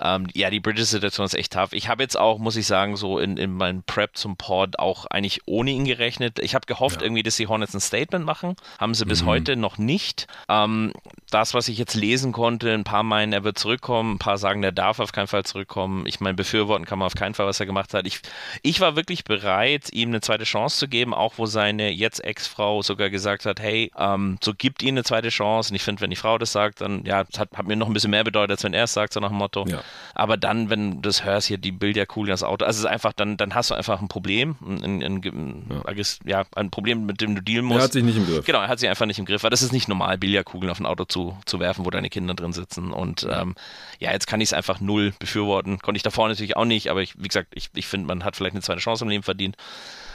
Ähm, ja, die Bridges-Situation ist echt tough. Ich habe jetzt auch, muss ich sagen, so in, in meinem Prep zum Pod auch eigentlich ohne ihn gerechnet. Ich habe gehofft ja. irgendwie, dass die Hornets ein Statement machen. Haben sie bis mhm. heute noch nicht. Ähm, das, was ich jetzt lesen konnte, ein paar meinen, er wird zurückkommen, ein paar sagen, der darf auf keinen Fall zurückkommen. Ich meine, befürworten kann man auf keinen Fall, was er gemacht hat. Ich, ich war wirklich bereit, ihm eine zweite Chance zu geben, auch wo seine jetzt Ex-Frau sogar gesagt hat, hey, ähm, so gibt ihm eine zweite Chance. Und ich finde, wenn die Frau das sagt, dann ja, hat, hat mir noch ein bisschen mehr bedeutet, als wenn er es sagt, so nach dem Motto. Ja. Aber dann, wenn du das hörst, hier die Bilderkugel, das Auto, also es ist einfach, dann, dann hast du einfach ein Problem, ein, ein, ein, ja. ein Problem, mit dem du dealen musst. Er hat sich nicht im Griff. Genau, er hat sich einfach nicht im Griff, weil das ist nicht normal, Bilderkugeln auf ein Auto zu, zu werfen, wo deine Kinder drin sitzen. Und ähm, ja, jetzt kann ich es einfach null befürworten. Konnte ich davor natürlich auch nicht, aber ich, wie gesagt, ich, ich finde, man hat vielleicht eine zweite Chance im Leben verdient.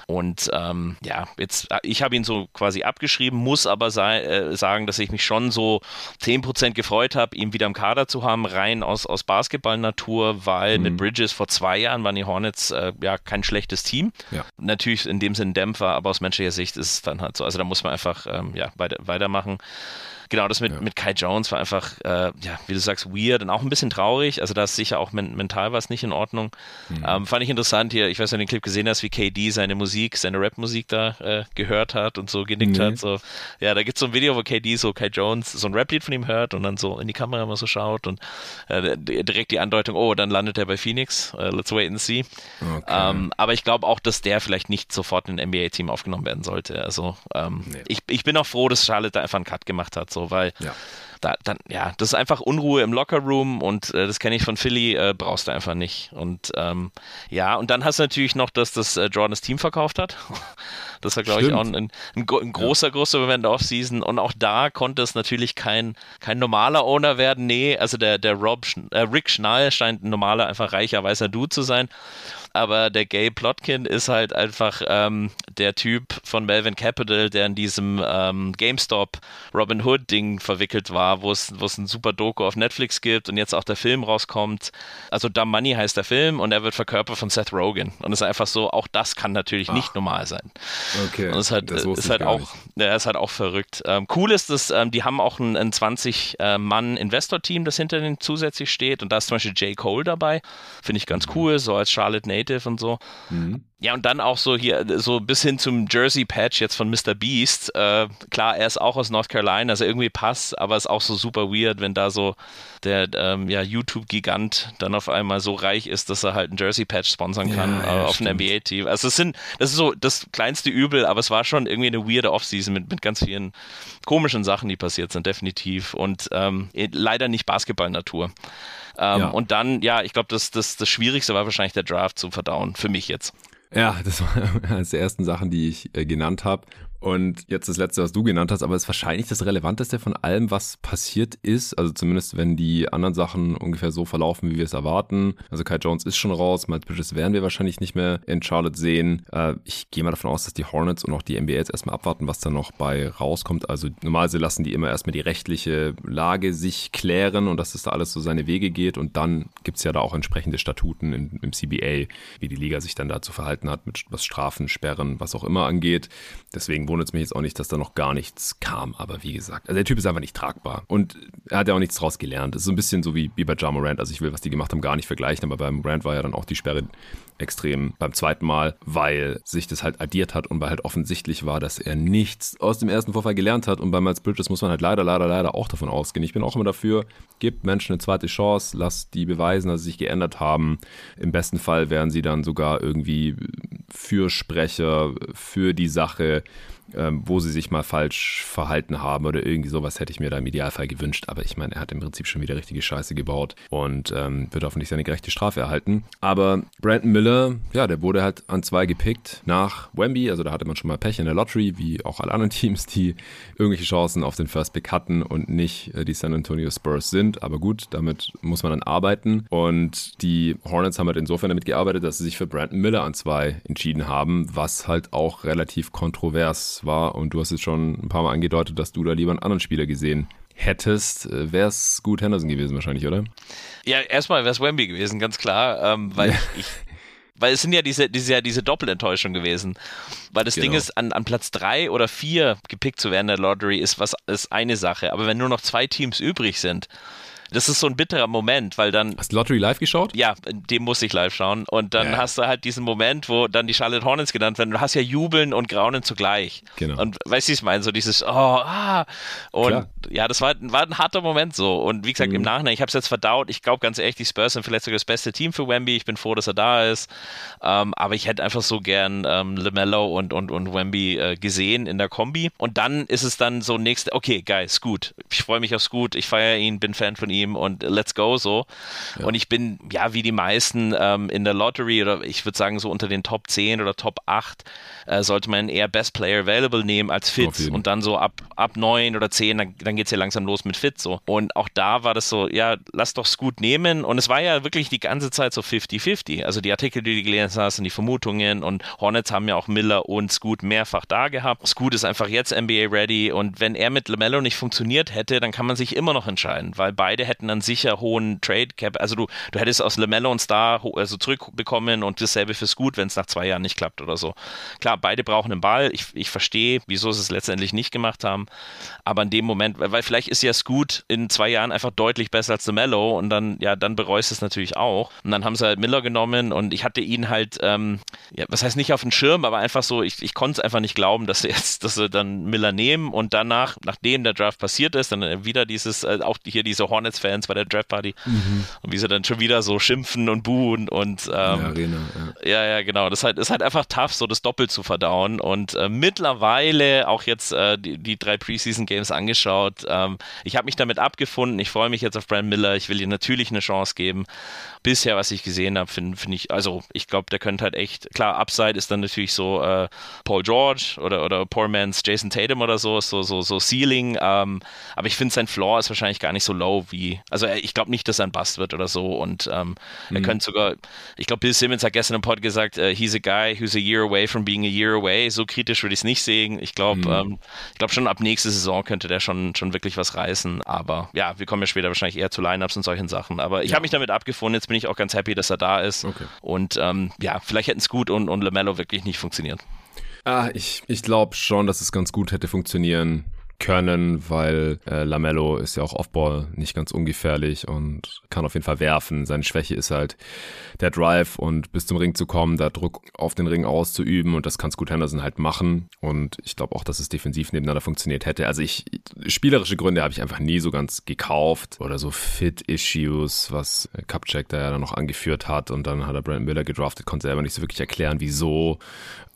Und ähm, ja, jetzt, ich habe ihn so quasi abgeschrieben, muss aber sei, äh, sagen, dass ich mich schon so 10% gefreut habe, ihn wieder im Kader zu haben, rein aus, aus Basketballnatur, weil mhm. mit Bridges vor zwei Jahren waren die Hornets äh, ja kein schlechtes Team. Ja. Natürlich in dem Sinn Dämpfer, aber aus menschlicher Sicht ist es dann halt so. Also da muss man einfach ähm, ja, weiter, weitermachen genau, das mit, ja. mit Kai Jones war einfach, äh, ja, wie du sagst, weird und auch ein bisschen traurig. Also da ist sicher auch men mental was nicht in Ordnung. Mhm. Ähm, fand ich interessant hier, ich weiß, wenn du den Clip gesehen hast, wie KD seine Musik, seine Rap-Musik da äh, gehört hat und so genickt nee. hat. So, ja, da gibt es so ein Video, wo KD so Kai Jones so ein Rap-Lied von ihm hört und dann so in die Kamera mal so schaut und äh, direkt die Andeutung, oh, dann landet er bei Phoenix. Uh, let's wait and see. Okay. Ähm, aber ich glaube auch, dass der vielleicht nicht sofort in ein NBA-Team aufgenommen werden sollte. Also ähm, nee. ich, ich bin auch froh, dass Charlotte da einfach einen Cut gemacht hat. So so, weil ja. Da, dann, ja, das ist einfach Unruhe im Lockerroom und äh, das kenne ich von Philly, äh, brauchst du einfach nicht. Und ähm, ja, und dann hast du natürlich noch, dass das äh, Jordan das Team verkauft hat. Das war, glaube ich, auch ein, ein, ein großer, ja. großer Moment Offseason. Und auch da konnte es natürlich kein, kein normaler Owner werden. Nee, also der, der Rob, äh, Rick Schnall scheint ein normaler, einfach reicher, weißer Dude zu sein. Aber der Gay Plotkin ist halt einfach ähm, der Typ von Melvin Capital, der in diesem ähm, GameStop Robin Hood Ding verwickelt war, wo es ein super Doku auf Netflix gibt und jetzt auch der Film rauskommt. Also Dumb Money heißt der Film und er wird verkörpert von Seth Rogen und es ist einfach so, auch das kann natürlich Ach. nicht normal sein. Okay. Und es ist halt, ist halt auch, ja, ist halt auch verrückt. Ähm, cool ist, dass ähm, die haben auch ein, ein 20-Mann-Investor-Team, das hinter denen zusätzlich steht und da ist zum Beispiel J. Cole dabei. Finde ich ganz mhm. cool, so als Charlotte Native und so. Mhm. Ja, und dann auch so hier, so bis hin zum Jersey-Patch jetzt von Mr. Beast. Äh, klar, er ist auch aus North Carolina, also irgendwie passt, aber ist auch so super weird, wenn da so der ähm, ja, YouTube-Gigant dann auf einmal so reich ist, dass er halt ein Jersey-Patch sponsern kann ja, ja, äh, auf ein NBA-Team. Also es sind, das ist so das kleinste Übel, aber es war schon irgendwie eine weirde Offseason mit, mit ganz vielen komischen Sachen, die passiert sind, definitiv. Und ähm, leider nicht Basketball-Natur. Ähm, ja. Und dann, ja, ich glaube, das, das, das Schwierigste war wahrscheinlich der Draft zu verdauen, für mich jetzt. Ja, das war eines der ersten Sachen, die ich äh, genannt habe. Und jetzt das letzte, was du genannt hast, aber es ist wahrscheinlich das Relevanteste von allem, was passiert ist. Also zumindest, wenn die anderen Sachen ungefähr so verlaufen, wie wir es erwarten. Also Kai Jones ist schon raus, Miles Bridges werden wir wahrscheinlich nicht mehr in Charlotte sehen. Äh, ich gehe mal davon aus, dass die Hornets und auch die NBA jetzt erstmal abwarten, was da noch bei rauskommt. Also normalerweise lassen die immer erstmal die rechtliche Lage sich klären und dass das da alles so seine Wege geht. Und dann gibt's ja da auch entsprechende Statuten im, im CBA, wie die Liga sich dann dazu verhalten hat, mit was Strafen, Sperren, was auch immer angeht. Deswegen wundert es mich jetzt auch nicht, dass da noch gar nichts kam. Aber wie gesagt, also der Typ ist einfach nicht tragbar. Und er hat ja auch nichts draus gelernt. Das ist so ein bisschen so wie, wie bei Ja Morant. Also ich will, was die gemacht haben, gar nicht vergleichen. Aber beim Morant war ja dann auch die Sperre extrem beim zweiten Mal, weil sich das halt addiert hat und weil halt offensichtlich war, dass er nichts aus dem ersten Vorfall gelernt hat. Und bei Miles Bridges muss man halt leider, leider, leider auch davon ausgehen. Ich bin auch immer dafür, gibt Menschen eine zweite Chance, lass die beweisen, dass sie sich geändert haben. Im besten Fall werden sie dann sogar irgendwie Fürsprecher für die Sache ähm, wo sie sich mal falsch verhalten haben oder irgendwie sowas hätte ich mir da im Idealfall gewünscht. Aber ich meine, er hat im Prinzip schon wieder richtige Scheiße gebaut und ähm, wird hoffentlich seine gerechte Strafe erhalten. Aber Brandon Miller, ja, der wurde halt an zwei gepickt nach Wemby. Also da hatte man schon mal Pech in der Lottery, wie auch alle anderen Teams, die irgendwelche Chancen auf den First Pick hatten und nicht äh, die San Antonio Spurs sind. Aber gut, damit muss man dann arbeiten. Und die Hornets haben halt insofern damit gearbeitet, dass sie sich für Brandon Miller an zwei entschieden haben, was halt auch relativ kontrovers war. Und du hast jetzt schon ein paar Mal angedeutet, dass du da lieber einen anderen Spieler gesehen hättest, äh, wäre es gut Henderson gewesen wahrscheinlich, oder? Ja, erstmal wäre es Wemby gewesen, ganz klar, ähm, weil ich weil es sind ja diese, diese, ja diese Doppelenttäuschung gewesen. Weil das genau. Ding ist, an, an Platz drei oder vier gepickt zu werden in der Lottery ist was ist eine Sache. Aber wenn nur noch zwei Teams übrig sind, das ist so ein bitterer Moment, weil dann. Hast du Lottery live geschaut? Ja, dem muss ich live schauen. Und dann ja. hast du halt diesen Moment, wo dann die Charlotte Hornets genannt werden. Du hast ja Jubeln und Graunen zugleich. Genau. Und weißt du, ich meine, so dieses, oh, ah. Und Klar. ja, das war, war ein harter Moment so. Und wie gesagt, mhm. im Nachhinein, ich habe es jetzt verdaut. Ich glaube ganz ehrlich, die Spurs sind vielleicht sogar das beste Team für Wemby. Ich bin froh, dass er da ist. Ähm, aber ich hätte einfach so gern ähm, LaMelo und, und, und Wemby äh, gesehen in der Kombi. Und dann ist es dann so nächste, okay, geil, Scoot. Ich freue mich auf Scoot. Ich feiere ihn, bin Fan von ihm und let's go so. Ja. Und ich bin, ja, wie die meisten ähm, in der Lottery oder ich würde sagen so unter den Top 10 oder Top 8 äh, sollte man eher Best Player Available nehmen als Fit und dann so ab, ab 9 oder 10, dann, dann geht es ja langsam los mit Fit so. Und auch da war das so, ja, lass doch Scoot nehmen und es war ja wirklich die ganze Zeit so 50-50. Also die Artikel, die du gelesen hast und die Vermutungen und Hornets haben ja auch Miller und Scoot mehrfach da gehabt. Scoot ist einfach jetzt NBA ready und wenn er mit LaMelo nicht funktioniert hätte, dann kann man sich immer noch entscheiden, weil beide hätten dann sicher hohen Trade Cap. Also du, du hättest aus LaMelo und Star also zurückbekommen und dasselbe für Scoot, wenn es nach zwei Jahren nicht klappt oder so. Klar, beide brauchen einen Ball. Ich, ich verstehe, wieso sie es letztendlich nicht gemacht haben. Aber in dem Moment, weil vielleicht ist ja Scoot in zwei Jahren einfach deutlich besser als LaMelo und dann, ja, dann bereust es natürlich auch. Und dann haben sie halt Miller genommen und ich hatte ihn halt, ähm, ja, was heißt nicht auf dem Schirm, aber einfach so, ich, ich konnte es einfach nicht glauben, dass sie jetzt, dass sie dann Miller nehmen und danach, nachdem der Draft passiert ist, dann wieder dieses, äh, auch hier diese Hornets-Fans bei der Draft Party mhm. und wie sie dann schon wieder so schimpfen und buhen und ähm, ja, Arena, ja. ja, ja, genau. Das ist halt, ist halt einfach tough, so das doppelt zu verdauen und äh, mittlerweile auch jetzt äh, die, die drei Preseason Games angeschaut. Ähm, ich habe mich damit abgefunden. Ich freue mich jetzt auf Brand Miller. Ich will ihm natürlich eine Chance geben bisher, was ich gesehen habe, finde find ich, also ich glaube, der könnte halt echt, klar, Upside ist dann natürlich so äh, Paul George oder, oder Poor Man's Jason Tatum oder so, so, so, so Ceiling, ähm, aber ich finde sein Floor ist wahrscheinlich gar nicht so low, wie, also ich glaube nicht, dass er ein Bust wird oder so und ähm, mhm. er könnte sogar, ich glaube, Bill Simmons hat gestern im Pod gesagt, uh, he's a guy who's a year away from being a year away. So kritisch würde ich es nicht sehen. Ich glaube, mhm. ähm, ich glaube schon ab nächste Saison könnte der schon, schon wirklich was reißen, aber ja, wir kommen ja später wahrscheinlich eher zu Lineups und solchen Sachen, aber ich ja. habe mich damit abgefunden, jetzt bin ich auch ganz happy, dass er da ist okay. und ähm, ja, vielleicht hätten es gut und, und LaMelo wirklich nicht funktioniert. Ah, ich, ich glaube schon, dass es ganz gut hätte funktionieren können, weil äh, Lamello ist ja auch Offball nicht ganz ungefährlich und kann auf jeden Fall werfen. Seine Schwäche ist halt der Drive und bis zum Ring zu kommen, da Druck auf den Ring auszuüben und das kann Scoot Henderson halt machen und ich glaube auch, dass es defensiv nebeneinander funktioniert hätte. Also ich, spielerische Gründe habe ich einfach nie so ganz gekauft oder so Fit-Issues, was Cupcheck da ja dann noch angeführt hat und dann hat er Brandon Miller gedraftet, konnte selber nicht so wirklich erklären, wieso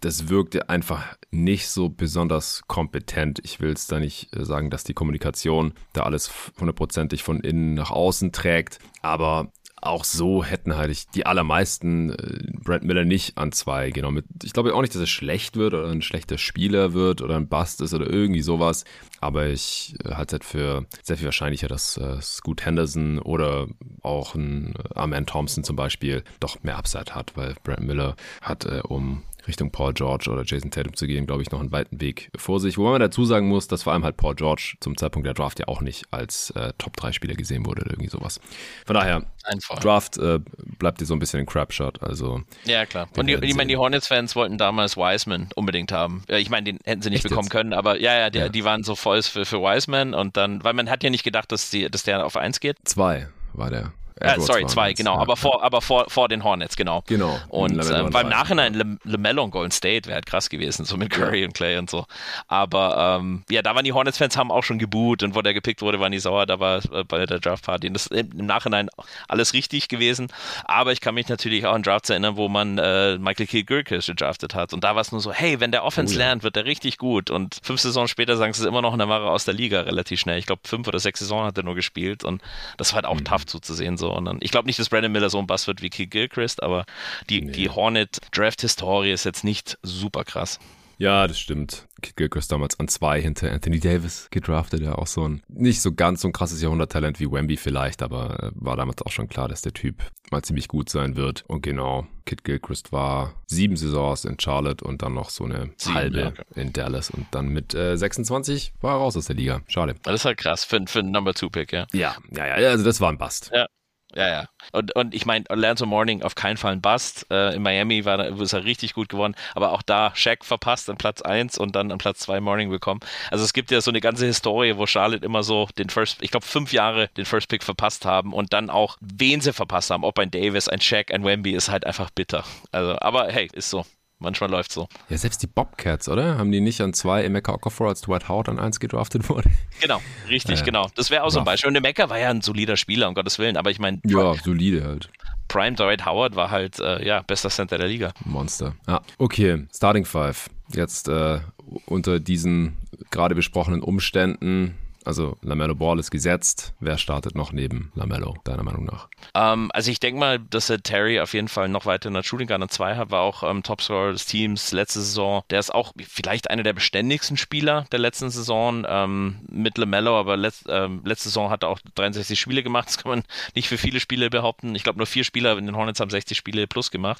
das wirkte einfach nicht so besonders kompetent. Ich will es da nicht äh, sagen, dass die Kommunikation da alles hundertprozentig von innen nach außen trägt, aber auch so hätten halt die allermeisten äh, Brad Miller nicht an zwei genommen. Ich glaube auch nicht, dass er schlecht wird oder ein schlechter Spieler wird oder ein Bust ist oder irgendwie sowas. Aber ich äh, halte es halt für sehr viel wahrscheinlicher, dass äh, Scoot Henderson oder auch ein Arman Thompson zum Beispiel doch mehr Upside hat, weil Brad Miller hat um Richtung Paul George oder Jason Tatum zu gehen, glaube ich, noch einen weiten Weg vor sich. Wobei man dazu sagen muss, dass vor allem halt Paul George zum Zeitpunkt der Draft ja auch nicht als äh, Top-3-Spieler gesehen wurde oder irgendwie sowas. Von daher, Einfach. Draft äh, bleibt dir so ein bisschen ein Crapshot. Also, ja, klar. Und die, ich meine, die Hornets-Fans wollten damals Wiseman unbedingt haben. Ich meine, den hätten sie nicht Echt bekommen jetzt? können, aber ja, ja, die, ja, die waren so voll für, für Wiseman und dann, weil man hat ja nicht gedacht, dass, die, dass der auf 1 geht. Zwei war der. Äh, sorry, zwei, genau, ja. aber vor, aber vor, vor den Hornets, genau. Genau. Und äh, beim Nachhinein Le LeMelo und Golden State wäre halt krass gewesen, so mit Curry ja. und Clay und so. Aber ähm, ja, da waren die Hornets-Fans haben auch schon geboot und wo der gepickt wurde, waren die sauer, da war äh, bei der Draft-Party. Das ist im Nachhinein alles richtig gewesen. Aber ich kann mich natürlich auch an Drafts erinnern, wo man äh, Michael Gilchrist gedraftet hat. Und da war es nur so, hey, wenn der Offense oh, ja. lernt, wird der richtig gut. Und fünf Saisons später sagen sie es immer noch, und dann war er aus der Liga relativ schnell. Ich glaube, fünf oder sechs Saisons hat er nur gespielt und das war halt auch mhm. tough zuzusehen so. Und dann, ich glaube nicht, dass Brandon Miller so ein Bass wird wie Keith Gilchrist, aber die, nee. die Hornet-Draft-Historie ist jetzt nicht super krass. Ja, das stimmt. Kid Gilchrist damals an zwei hinter Anthony Davis gedraftet, ja auch so ein, nicht so ganz so ein krasses Jahrhunderttalent wie Wemby vielleicht, aber äh, war damals auch schon klar, dass der Typ mal ziemlich gut sein wird. Und genau, Kid Gilchrist war sieben Saisons in Charlotte und dann noch so eine sieben, halbe ja. in Dallas und dann mit äh, 26 war er raus aus der Liga. Schade. Das ist halt krass für, für einen Number Two Pick, ja. Ja, ja, ja, also das war ein Bust. Ja. Ja, ja. Und, und ich meine, Alonso Morning auf keinen Fall ein Bust. Äh, in Miami war, ist er richtig gut geworden, aber auch da Shaq verpasst an Platz 1 und dann an Platz 2 Morning bekommen. Also es gibt ja so eine ganze Historie, wo Charlotte immer so den First, ich glaube fünf Jahre den First Pick verpasst haben und dann auch wen sie verpasst haben. Ob ein Davis, ein Shaq, ein Wemby ist halt einfach bitter. Also, aber hey, ist so. Manchmal läuft so. Ja, selbst die Bobcats, oder? Haben die nicht an zwei Emeka Okafor als Dwight Howard an eins gedraftet worden? Genau, richtig, äh, genau. Das wäre auch so ein Beispiel. Und Emeka war ja ein solider Spieler, um Gottes Willen. Aber ich meine. Ja, solide halt. Prime Dwight Howard war halt, äh, ja, bester Center der Liga. Monster. Ja, okay. Starting Five. Jetzt äh, unter diesen gerade besprochenen Umständen also Lamello Ball ist gesetzt. Wer startet noch neben Lamello, deiner Meinung nach? Ähm, also ich denke mal, dass er Terry auf jeden Fall noch weiter in der Shooting Guard 2 hat, war auch ähm, Topscorer des Teams letzte Saison. Der ist auch vielleicht einer der beständigsten Spieler der letzten Saison ähm, mit Lamello, aber letzt, ähm, letzte Saison hat er auch 63 Spiele gemacht. Das kann man nicht für viele Spiele behaupten. Ich glaube, nur vier Spieler in den Hornets haben 60 Spiele plus gemacht.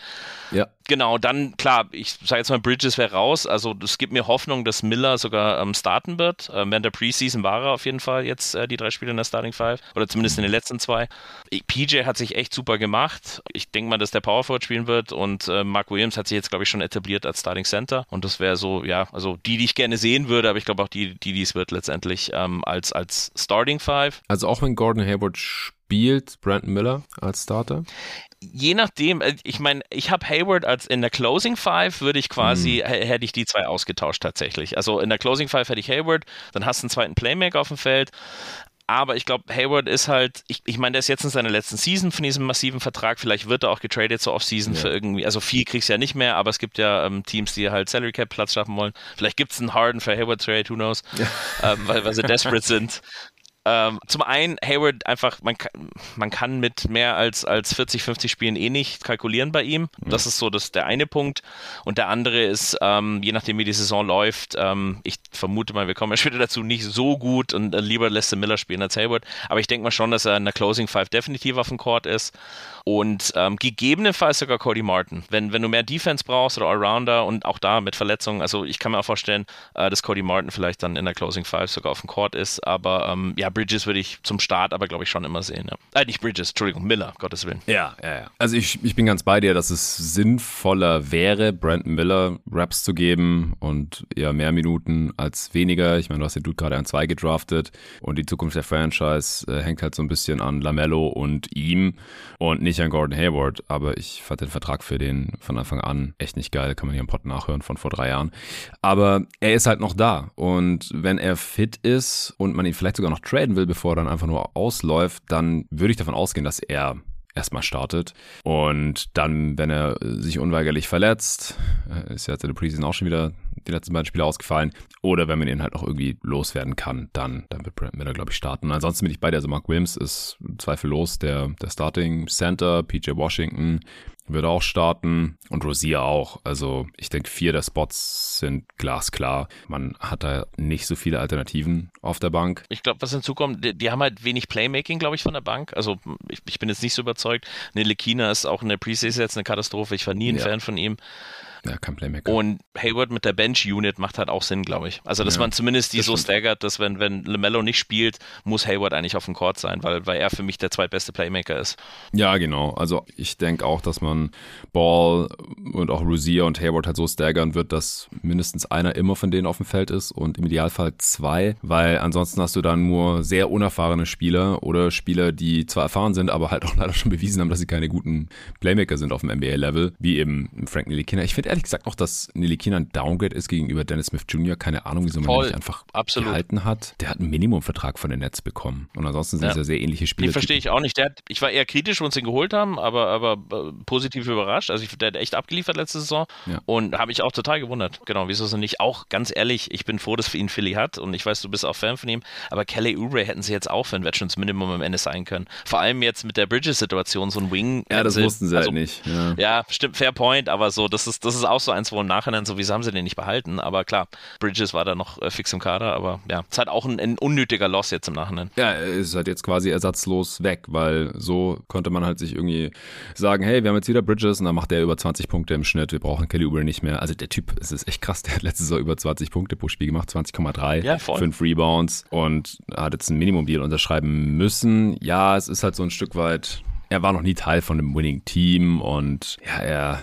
Ja. Genau, dann klar, ich sage jetzt mal, Bridges wäre raus. Also es gibt mir Hoffnung, dass Miller sogar ähm, starten wird. Ähm, während der Preseason war er auf jeden Fall jetzt äh, die drei Spiele in der Starting Five oder zumindest in den letzten zwei. PJ hat sich echt super gemacht. Ich denke mal, dass der Power Forward spielen wird und äh, Mark Williams hat sich jetzt, glaube ich, schon etabliert als Starting Center und das wäre so, ja, also die, die ich gerne sehen würde, aber ich glaube auch die, die, es wird letztendlich ähm, als, als Starting Five. Also auch wenn Gordon Hayward spielt Brandon Miller als Starter? Je nachdem, äh, ich meine, ich habe Hayward als in der Closing Five würde ich quasi, mhm. hätte ich die zwei ausgetauscht tatsächlich. Also in der Closing Five hätte ich Hayward, dann hast du einen zweiten Playmaker auf dem Feld. Aber ich glaube, Hayward ist halt, ich, ich meine, der ist jetzt in seiner letzten Season von diesem massiven Vertrag. Vielleicht wird er auch getradet zur Offseason ja. für irgendwie, also viel kriegst du ja nicht mehr, aber es gibt ja ähm, Teams, die halt Salary Cap Platz schaffen wollen. Vielleicht gibt es einen Harden für Hayward Trade, who knows, ja. ähm, weil, weil sie desperate sind. Ähm, zum einen, Hayward einfach, man kann, man kann mit mehr als, als 40, 50 Spielen eh nicht kalkulieren bei ihm. Das ist so das, der eine Punkt. Und der andere ist, ähm, je nachdem wie die Saison läuft, ähm, ich vermute mal, wir kommen ja später dazu, nicht so gut und äh, lieber lässt Miller spielen als Hayward. Aber ich denke mal schon, dass er in der Closing Five definitiv auf dem Court ist und ähm, gegebenenfalls sogar Cody Martin. Wenn, wenn du mehr Defense brauchst oder Allrounder und auch da mit Verletzungen, also ich kann mir auch vorstellen, äh, dass Cody Martin vielleicht dann in der Closing Five sogar auf dem Court ist, aber ähm, ja, Bridges würde ich zum Start aber glaube ich schon immer sehen. Ja. Äh, nicht Bridges, Entschuldigung, Miller, Gottes Willen. Ja, ja, ja. Also ich, ich bin ganz bei dir, dass es sinnvoller wäre, Brandon Miller Raps zu geben und eher mehr Minuten als weniger. Ich meine, du hast den Dude gerade an zwei gedraftet und die Zukunft der Franchise äh, hängt halt so ein bisschen an Lamello und ihm und nicht an Gordon Hayward, aber ich fand den Vertrag für den von Anfang an echt nicht geil, kann man hier im Pod nachhören von vor drei Jahren. Aber er ist halt noch da und wenn er fit ist und man ihn vielleicht sogar noch traden will, bevor er dann einfach nur ausläuft, dann würde ich davon ausgehen, dass er erstmal startet. Und dann, wenn er sich unweigerlich verletzt, äh, ist ja jetzt in der Preseason auch schon wieder die letzten beiden Spiele ausgefallen. Oder wenn man ihn halt auch irgendwie loswerden kann, dann, dann wird Brent Miller, glaube ich, starten. ansonsten bin ich bei dir. Also Mark Williams ist zweifellos der, der Starting Center, PJ Washington wird auch starten und Rosier auch. Also ich denke, vier der Spots sind glasklar. Man hat da nicht so viele Alternativen auf der Bank. Ich glaube, was hinzukommt, die, die, haben halt wenig Playmaking, glaube ich, von der Bank. Also ich, ich, bin jetzt nicht so überzeugt. Nelekina ist auch in der Preseason jetzt eine Katastrophe. Ich war nie ein ja. Fan von ihm. Ja, kein Playmaker. Und Hayward mit der Bench-Unit macht halt auch Sinn, glaube ich. Also, dass ja, man zumindest die so staggert, dass wenn, wenn LaMelo nicht spielt, muss Hayward eigentlich auf dem Court sein, weil, weil er für mich der zweitbeste Playmaker ist. Ja, genau. Also, ich denke auch, dass man Ball und auch Rozier und Hayward halt so staggern wird, dass mindestens einer immer von denen auf dem Feld ist und im Idealfall zwei, weil ansonsten hast du dann nur sehr unerfahrene Spieler oder Spieler, die zwar erfahren sind, aber halt auch leider schon bewiesen haben, dass sie keine guten Playmaker sind auf dem NBA-Level, wie eben Frank Ntilikina. Ich finde ehrlich gesagt auch, dass Nilikina ein Downgrade ist gegenüber Dennis Smith Jr. Keine Ahnung, wieso man Voll, nicht einfach absolut. gehalten hat. Der hat einen Minimumvertrag von den Nets bekommen. Und ansonsten sind ja. es ja sehr ähnliche Spiele. Den verstehe ich auch nicht. Hat, ich war eher kritisch, wo uns ihn geholt haben, aber, aber äh, positiv überrascht. Also ich, der hat echt abgeliefert letzte Saison ja. und habe mich auch total gewundert. Genau, wieso sie nicht auch, ganz ehrlich, ich bin froh, dass für ihn Philly hat und ich weiß, du bist auch Fan von ihm, aber Kelly Oubre hätten sie jetzt auch für ein Veterans Minimum am Ende sein können. Vor allem jetzt mit der Bridges-Situation, so ein Wing. Ja, das sie, wussten sie halt also, halt nicht. Ja. ja, stimmt, fair point, aber so, das ist, das ist auch so eins, wo im Nach Nachhinein, so wie haben sie den nicht behalten. Aber klar, Bridges war da noch äh, fix im Kader, aber ja, es ist halt auch ein, ein, unnötiger Loss jetzt im Nachhinein. Ja, ist halt jetzt quasi ersatzlos weg, weil so konnte man halt sich irgendwie sagen, hey, wir haben jetzt wieder Bridges und dann macht der über 20 Punkte im Schnitt, wir brauchen Kelly Oubre nicht mehr. Also der Typ, es ist echt krass, der hat letztes Jahr über 20 Punkte pro Spiel gemacht, 20,3, ja, 5 Rebounds und hat jetzt ein Minimum-Deal unterschreiben müssen. Ja, es ist halt so ein Stück weit er war noch nie Teil von einem Winning-Team und ja, er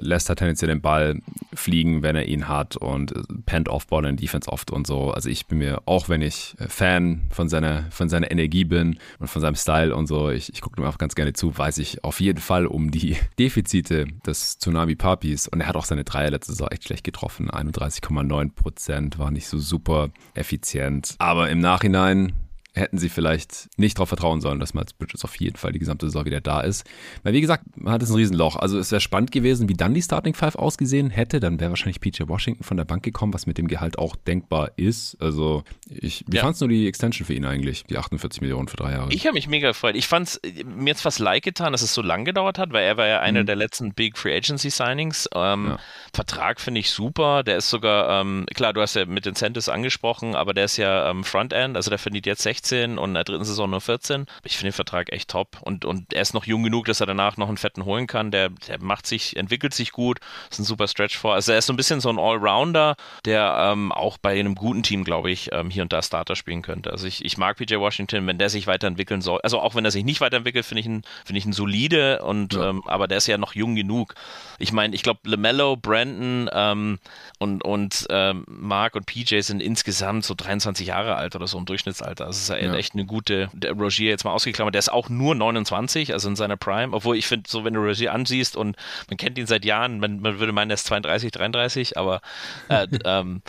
lässt er tendenziell den Ball fliegen, wenn er ihn hat und pennt Off-Ball in Defense oft und so. Also ich bin mir, auch wenn ich Fan von seiner, von seiner Energie bin und von seinem Style und so, ich, ich gucke ihm auch ganz gerne zu, weiß ich auf jeden Fall um die Defizite des Tsunami Papis und er hat auch seine Dreier letzte Saison echt schlecht getroffen. 31,9 Prozent war nicht so super effizient. Aber im Nachhinein hätten sie vielleicht nicht darauf vertrauen sollen, dass Miles Bridges auf jeden Fall die gesamte Saison wieder da ist. Weil wie gesagt, man hat es ein Riesenloch. Also es wäre spannend gewesen, wie dann die Starting Five ausgesehen hätte. Dann wäre wahrscheinlich PJ Washington von der Bank gekommen, was mit dem Gehalt auch denkbar ist. Also ich, wie ja. fandst du die Extension für ihn eigentlich? Die 48 Millionen für drei Jahre. Ich habe mich mega gefreut. Ich fand es mir jetzt fast leid getan, dass es so lang gedauert hat, weil er war ja einer mhm. der letzten Big Free Agency Signings. Ähm, ja. Vertrag finde ich super. Der ist sogar, ähm, klar, du hast ja mit Incentives angesprochen, aber der ist ja ähm, Frontend, also der verdient jetzt 16 16 und in der dritten Saison nur 14. Ich finde den Vertrag echt top und, und er ist noch jung genug, dass er danach noch einen fetten holen kann. Der, der macht sich, entwickelt sich gut, ist ein super Stretch vor. Also er ist so ein bisschen so ein Allrounder, der ähm, auch bei einem guten Team, glaube ich, ähm, hier und da Starter spielen könnte. Also ich, ich mag PJ Washington, wenn der sich weiterentwickeln soll. Also auch wenn er sich nicht weiterentwickelt, finde ich ihn, finde ich ihn solide und ja. ähm, aber der ist ja noch jung genug. Ich meine, ich glaube, LaMelo, Brandon ähm, und, und ähm, Mark und PJ sind insgesamt so 23 Jahre alt oder so im Durchschnittsalter. Das ist ja, ja. echt eine gute, der Rogier jetzt mal ausgeklammert, der ist auch nur 29, also in seiner Prime, obwohl ich finde, so wenn du Rogier ansiehst und man kennt ihn seit Jahren, man, man würde meinen, er ist 32, 33, aber äh, ähm,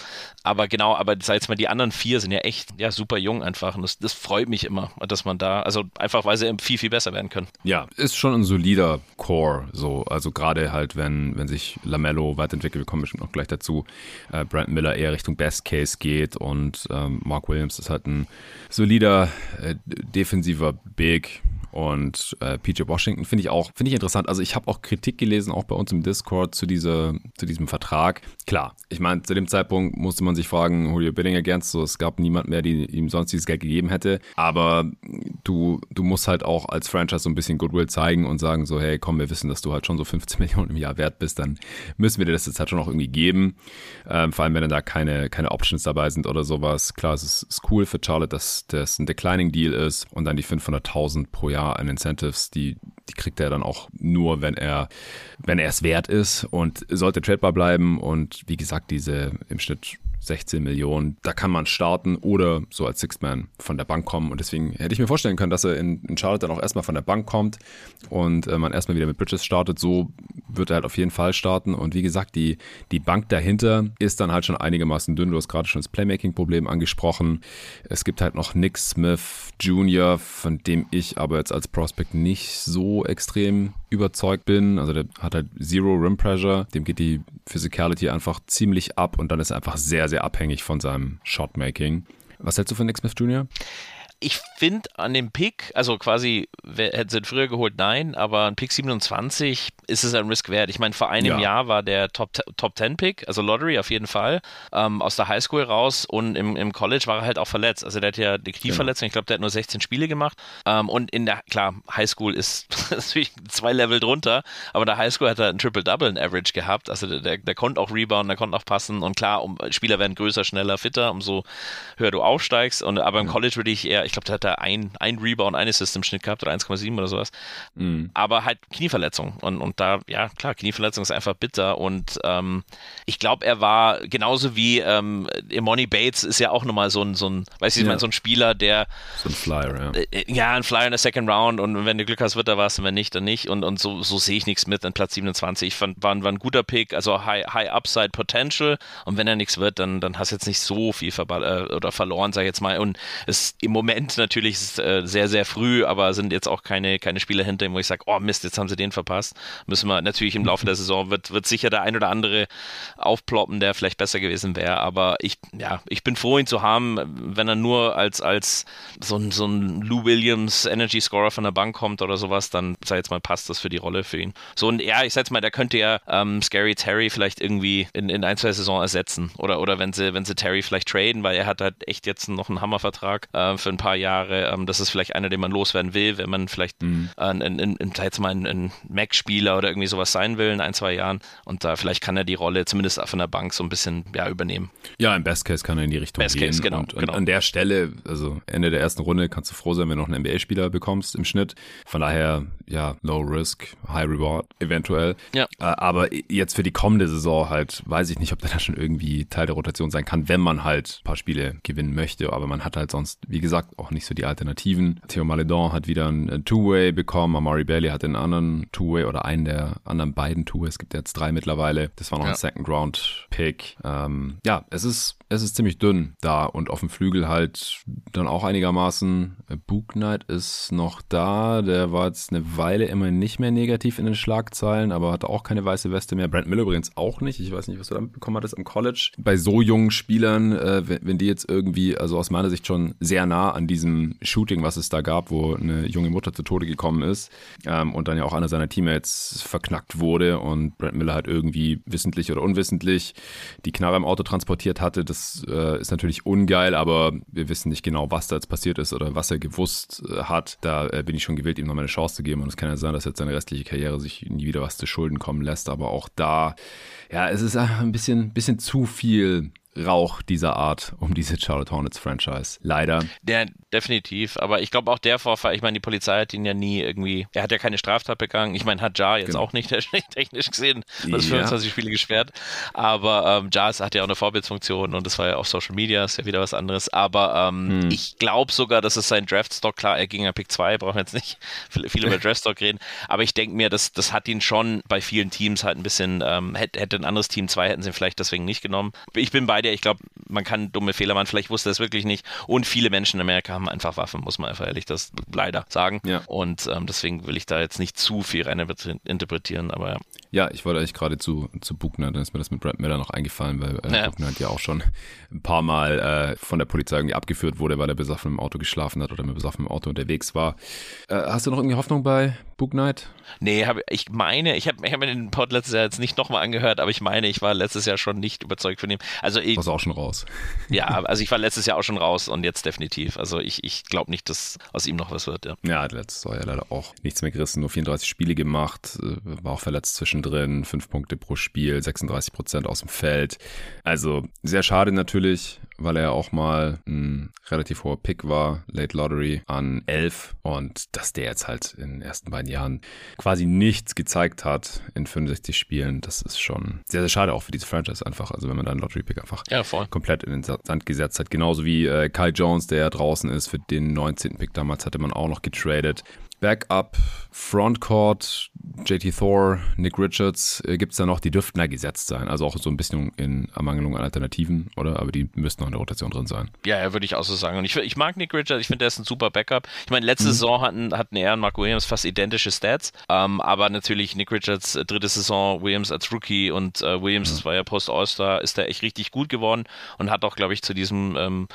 aber genau, aber seit mal die anderen vier sind ja echt ja super jung einfach. Und das, das freut mich immer, dass man da, also einfach weil sie viel, viel besser werden können. Ja, ist schon ein solider Core, so, also gerade halt, wenn, wenn sich Lamello weiterentwickelt, wir kommen bestimmt noch gleich dazu, äh, Brandon Miller eher Richtung Best Case geht und ähm, Mark Williams ist halt ein solider solider äh, defensiver Big und äh, PJ Washington finde ich auch, finde ich interessant. Also ich habe auch Kritik gelesen, auch bei uns im Discord zu, dieser, zu diesem Vertrag. Klar, ich meine, zu dem Zeitpunkt musste man sich fragen, Julio Billing against, so es gab niemand mehr, die ihm sonst dieses Geld gegeben hätte. Aber du, du musst halt auch als Franchise so ein bisschen Goodwill zeigen und sagen so, hey, komm, wir wissen, dass du halt schon so 15 Millionen im Jahr wert bist, dann müssen wir dir das jetzt halt schon auch irgendwie geben. Ähm, vor allem, wenn dann da keine, keine Options dabei sind oder sowas. Klar, es ist, ist cool für Charlotte, dass das ein Declining Deal ist und dann die 500.000 pro Jahr Jahr an Incentives, die, die kriegt er dann auch nur, wenn er, wenn er es wert ist. Und sollte tradebar bleiben und wie gesagt, diese im Schnitt 16 Millionen, da kann man starten oder so als Sixth-Man von der Bank kommen. Und deswegen hätte ich mir vorstellen können, dass er in, in Charlotte dann auch erstmal von der Bank kommt und äh, man erstmal wieder mit Bridges startet. So wird er halt auf jeden Fall starten. Und wie gesagt, die, die Bank dahinter ist dann halt schon einigermaßen dünn. Du hast gerade schon das Playmaking-Problem angesprochen. Es gibt halt noch Nick Smith Jr., von dem ich aber jetzt als Prospect nicht so extrem überzeugt bin. Also der hat halt Zero Rim Pressure, dem geht die Physicality einfach ziemlich ab und dann ist er einfach sehr, sehr abhängig von seinem Shotmaking. Was hältst du von Nick Smith Jr.? ich finde an dem Pick, also quasi, hätten sie früher geholt, nein, aber ein Pick 27 ist es ein Risk wert. Ich meine, vor einem ja. Jahr war der Top, Top 10 Pick, also Lottery auf jeden Fall, ähm, aus der Highschool raus und im, im College war er halt auch verletzt. Also der hat ja die Knieverletzung, genau. ich glaube, der hat nur 16 Spiele gemacht. Ähm, und in der, klar, Highschool ist natürlich zwei Level drunter, aber in der Highschool hat er ein Triple-Double in Average gehabt. Also der, der, der konnte auch rebound, der konnte auch passen und klar, um, Spieler werden größer, schneller, fitter, umso höher du aufsteigst. Und, aber im ja. College würde ich eher, ich glaube, der hat da ein, ein Rebound, eine im Schnitt gehabt oder 1,7 oder sowas. Mhm. Aber halt Knieverletzung. Und, und da, ja, klar, Knieverletzung ist einfach bitter. Und ähm, ich glaube, er war genauso wie ähm, Imoni Bates ist ja auch nochmal so ein, so ein, weißt du, ja. so ein Spieler, der. So ein Flyer, ja. Äh, äh, ja, ein Flyer in der Second Round und wenn du Glück hast, wird er was und wenn nicht, dann nicht. Und, und so, so sehe ich nichts mit an Platz 27. Ich fand, war, war ein guter Pick, also High, high Upside Potential. Und wenn er nichts wird, dann, dann hast du jetzt nicht so viel äh, oder verloren, sag ich jetzt mal. Und es im Moment natürlich natürlich ist es äh, sehr, sehr früh, aber sind jetzt auch keine, keine Spieler hinter ihm, wo ich sage, oh Mist, jetzt haben sie den verpasst. Müssen wir natürlich im Laufe der Saison wird, wird sicher der ein oder andere aufploppen, der vielleicht besser gewesen wäre. Aber ich, ja, ich bin froh, ihn zu haben, wenn er nur als, als so ein, so ein Lou Williams Energy Scorer von der Bank kommt oder sowas, dann sag jetzt mal, passt das für die Rolle für ihn. So, und ja, ich sag jetzt mal, der könnte ja ähm, Scary Terry vielleicht irgendwie in, in ein, zwei Saison ersetzen. Oder, oder wenn sie, wenn sie Terry vielleicht traden, weil er hat halt echt jetzt noch einen Hammervertrag äh, für ein paar Jahre Jahre. Ähm, das ist vielleicht einer, den man loswerden will, wenn man vielleicht mhm. ein, ein, ein, jetzt mal ein, ein Mac-Spieler oder irgendwie sowas sein will in ein, zwei Jahren. Und da vielleicht kann er die Rolle zumindest von der Bank so ein bisschen ja, übernehmen. Ja, im Best Case kann er in die Richtung Best gehen. Case, genau, und, und genau. an der Stelle, also Ende der ersten Runde, kannst du froh sein, wenn du noch einen NBA-Spieler bekommst im Schnitt. Von daher, ja, Low Risk, High Reward eventuell. Ja. Äh, aber jetzt für die kommende Saison halt, weiß ich nicht, ob der da schon irgendwie Teil der Rotation sein kann, wenn man halt ein paar Spiele gewinnen möchte. Aber man hat halt sonst, wie gesagt, auch nicht so die Alternativen. Theo Maledon hat wieder ein Two-Way bekommen. Amari Bailey hat den anderen Two-Way oder einen der anderen beiden Two-Ways. Es gibt jetzt drei mittlerweile. Das war noch ja. ein Second-Round-Pick. Ähm, ja, es ist, es ist ziemlich dünn da und auf dem Flügel halt dann auch einigermaßen. Book Knight ist noch da. Der war jetzt eine Weile immer nicht mehr negativ in den Schlagzeilen, aber hatte auch keine weiße Weste mehr. Brent Miller übrigens auch nicht. Ich weiß nicht, was du damit bekommen hattest am College. Bei so jungen Spielern, äh, wenn, wenn die jetzt irgendwie, also aus meiner Sicht schon sehr nah an diesem Shooting, was es da gab, wo eine junge Mutter zu Tode gekommen ist ähm, und dann ja auch einer seiner Teammates verknackt wurde und Brent Miller halt irgendwie wissentlich oder unwissentlich die Knarre im Auto transportiert hatte. Das äh, ist natürlich ungeil, aber wir wissen nicht genau, was da jetzt passiert ist oder was er gewusst äh, hat. Da äh, bin ich schon gewillt, ihm nochmal eine Chance zu geben und es kann ja sein, dass jetzt seine restliche Karriere sich nie wieder was zu Schulden kommen lässt, aber auch da, ja, es ist ein bisschen, bisschen zu viel Rauch dieser Art um diese Charlotte Hornets Franchise. Leider. Der, definitiv. Aber ich glaube auch der Vorfall, ich meine, die Polizei hat ihn ja nie irgendwie, er hat ja keine Straftat begangen. Ich meine, hat Jar jetzt genau. auch nicht technisch gesehen, das ja. 25 Spiele gesperrt. Aber ähm, Jar hat ja auch eine Vorbildfunktion und das war ja auf Social Media, ist ja wieder was anderes. Aber ähm, hm. ich glaube sogar, dass es sein Draftstock, klar, er ging ja Pick 2, brauchen wir jetzt nicht viel, über Draftstock reden. Aber ich denke mir, das, das hat ihn schon bei vielen Teams halt ein bisschen, ähm, hätte, hätte ein anderes Team 2, hätten sie vielleicht deswegen nicht genommen. Ich bin bei bei dir, ich glaube, man kann dumme Fehler machen, vielleicht wusste er es wirklich nicht. Und viele Menschen in Amerika haben einfach Waffen, muss man einfach ehrlich das leider sagen. Ja. Und ähm, deswegen will ich da jetzt nicht zu viel rein interpretieren, aber ja. Ja, ich wollte eigentlich gerade zu, zu Buchner, dann ist mir das mit Brad Miller noch eingefallen, weil äh, ja. Buchner hat ja auch schon ein paar Mal äh, von der Polizei irgendwie abgeführt wurde, weil er besoffen im Auto geschlafen hat oder mit besoffen im Auto unterwegs war. Äh, hast du noch irgendwie Hoffnung bei Book Night? Nee, hab, ich meine, ich habe hab mir den Pod letztes Jahr jetzt nicht nochmal angehört, aber ich meine, ich war letztes Jahr schon nicht überzeugt von ihm. Also ich, Warst auch schon raus. Ja, also ich war letztes Jahr auch schon raus und jetzt definitiv. Also ich, ich glaube nicht, dass aus ihm noch was wird. Ja, ja letztes Jahr ja leider auch nichts mehr gerissen, nur 34 Spiele gemacht, äh, war auch verletzt zwischendrin, 5 Punkte pro Spiel, 36 Prozent aus dem Feld. Also sehr schade natürlich, weil er auch mal ein relativ hoher Pick war, Late Lottery an 11 und dass der jetzt halt in den ersten beiden Jahren quasi nichts gezeigt hat in 65 Spielen, das ist schon sehr, sehr schade auch für diese Franchise einfach. Also wenn man da einen Lottery-Pick einfach ja, komplett in den Sand gesetzt hat. Genauso wie äh, Kai Jones, der ja draußen ist, für den 19. Pick damals hatte man auch noch getradet. Backup, Frontcourt, JT Thor, Nick Richards, äh, gibt es da noch, die dürften da gesetzt sein. Also auch so ein bisschen in Ermangelung an Alternativen, oder? Aber die müssten noch in der Rotation drin sein. Ja, ja würde ich auch so sagen. Und ich, ich mag Nick Richards, ich finde, der ist ein super Backup. Ich meine, letzte mhm. Saison hatten, hatten er und Mark Williams fast identische Stats. Ähm, aber natürlich Nick Richards, äh, dritte Saison, Williams als Rookie und äh, Williams, mhm. das war ja Post-All-Star, ist da echt richtig gut geworden und hat auch, glaube ich, zu diesem ähm,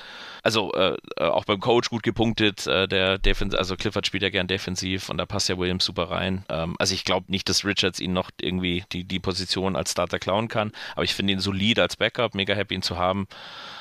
also äh, äh, auch beim Coach gut gepunktet. Äh, der Defens also Clifford spielt ja gern defensiv und da passt ja Williams super rein. Ähm, also ich glaube nicht, dass Richards ihn noch irgendwie die, die Position als Starter klauen kann, aber ich finde ihn solid als Backup, mega happy ihn zu haben.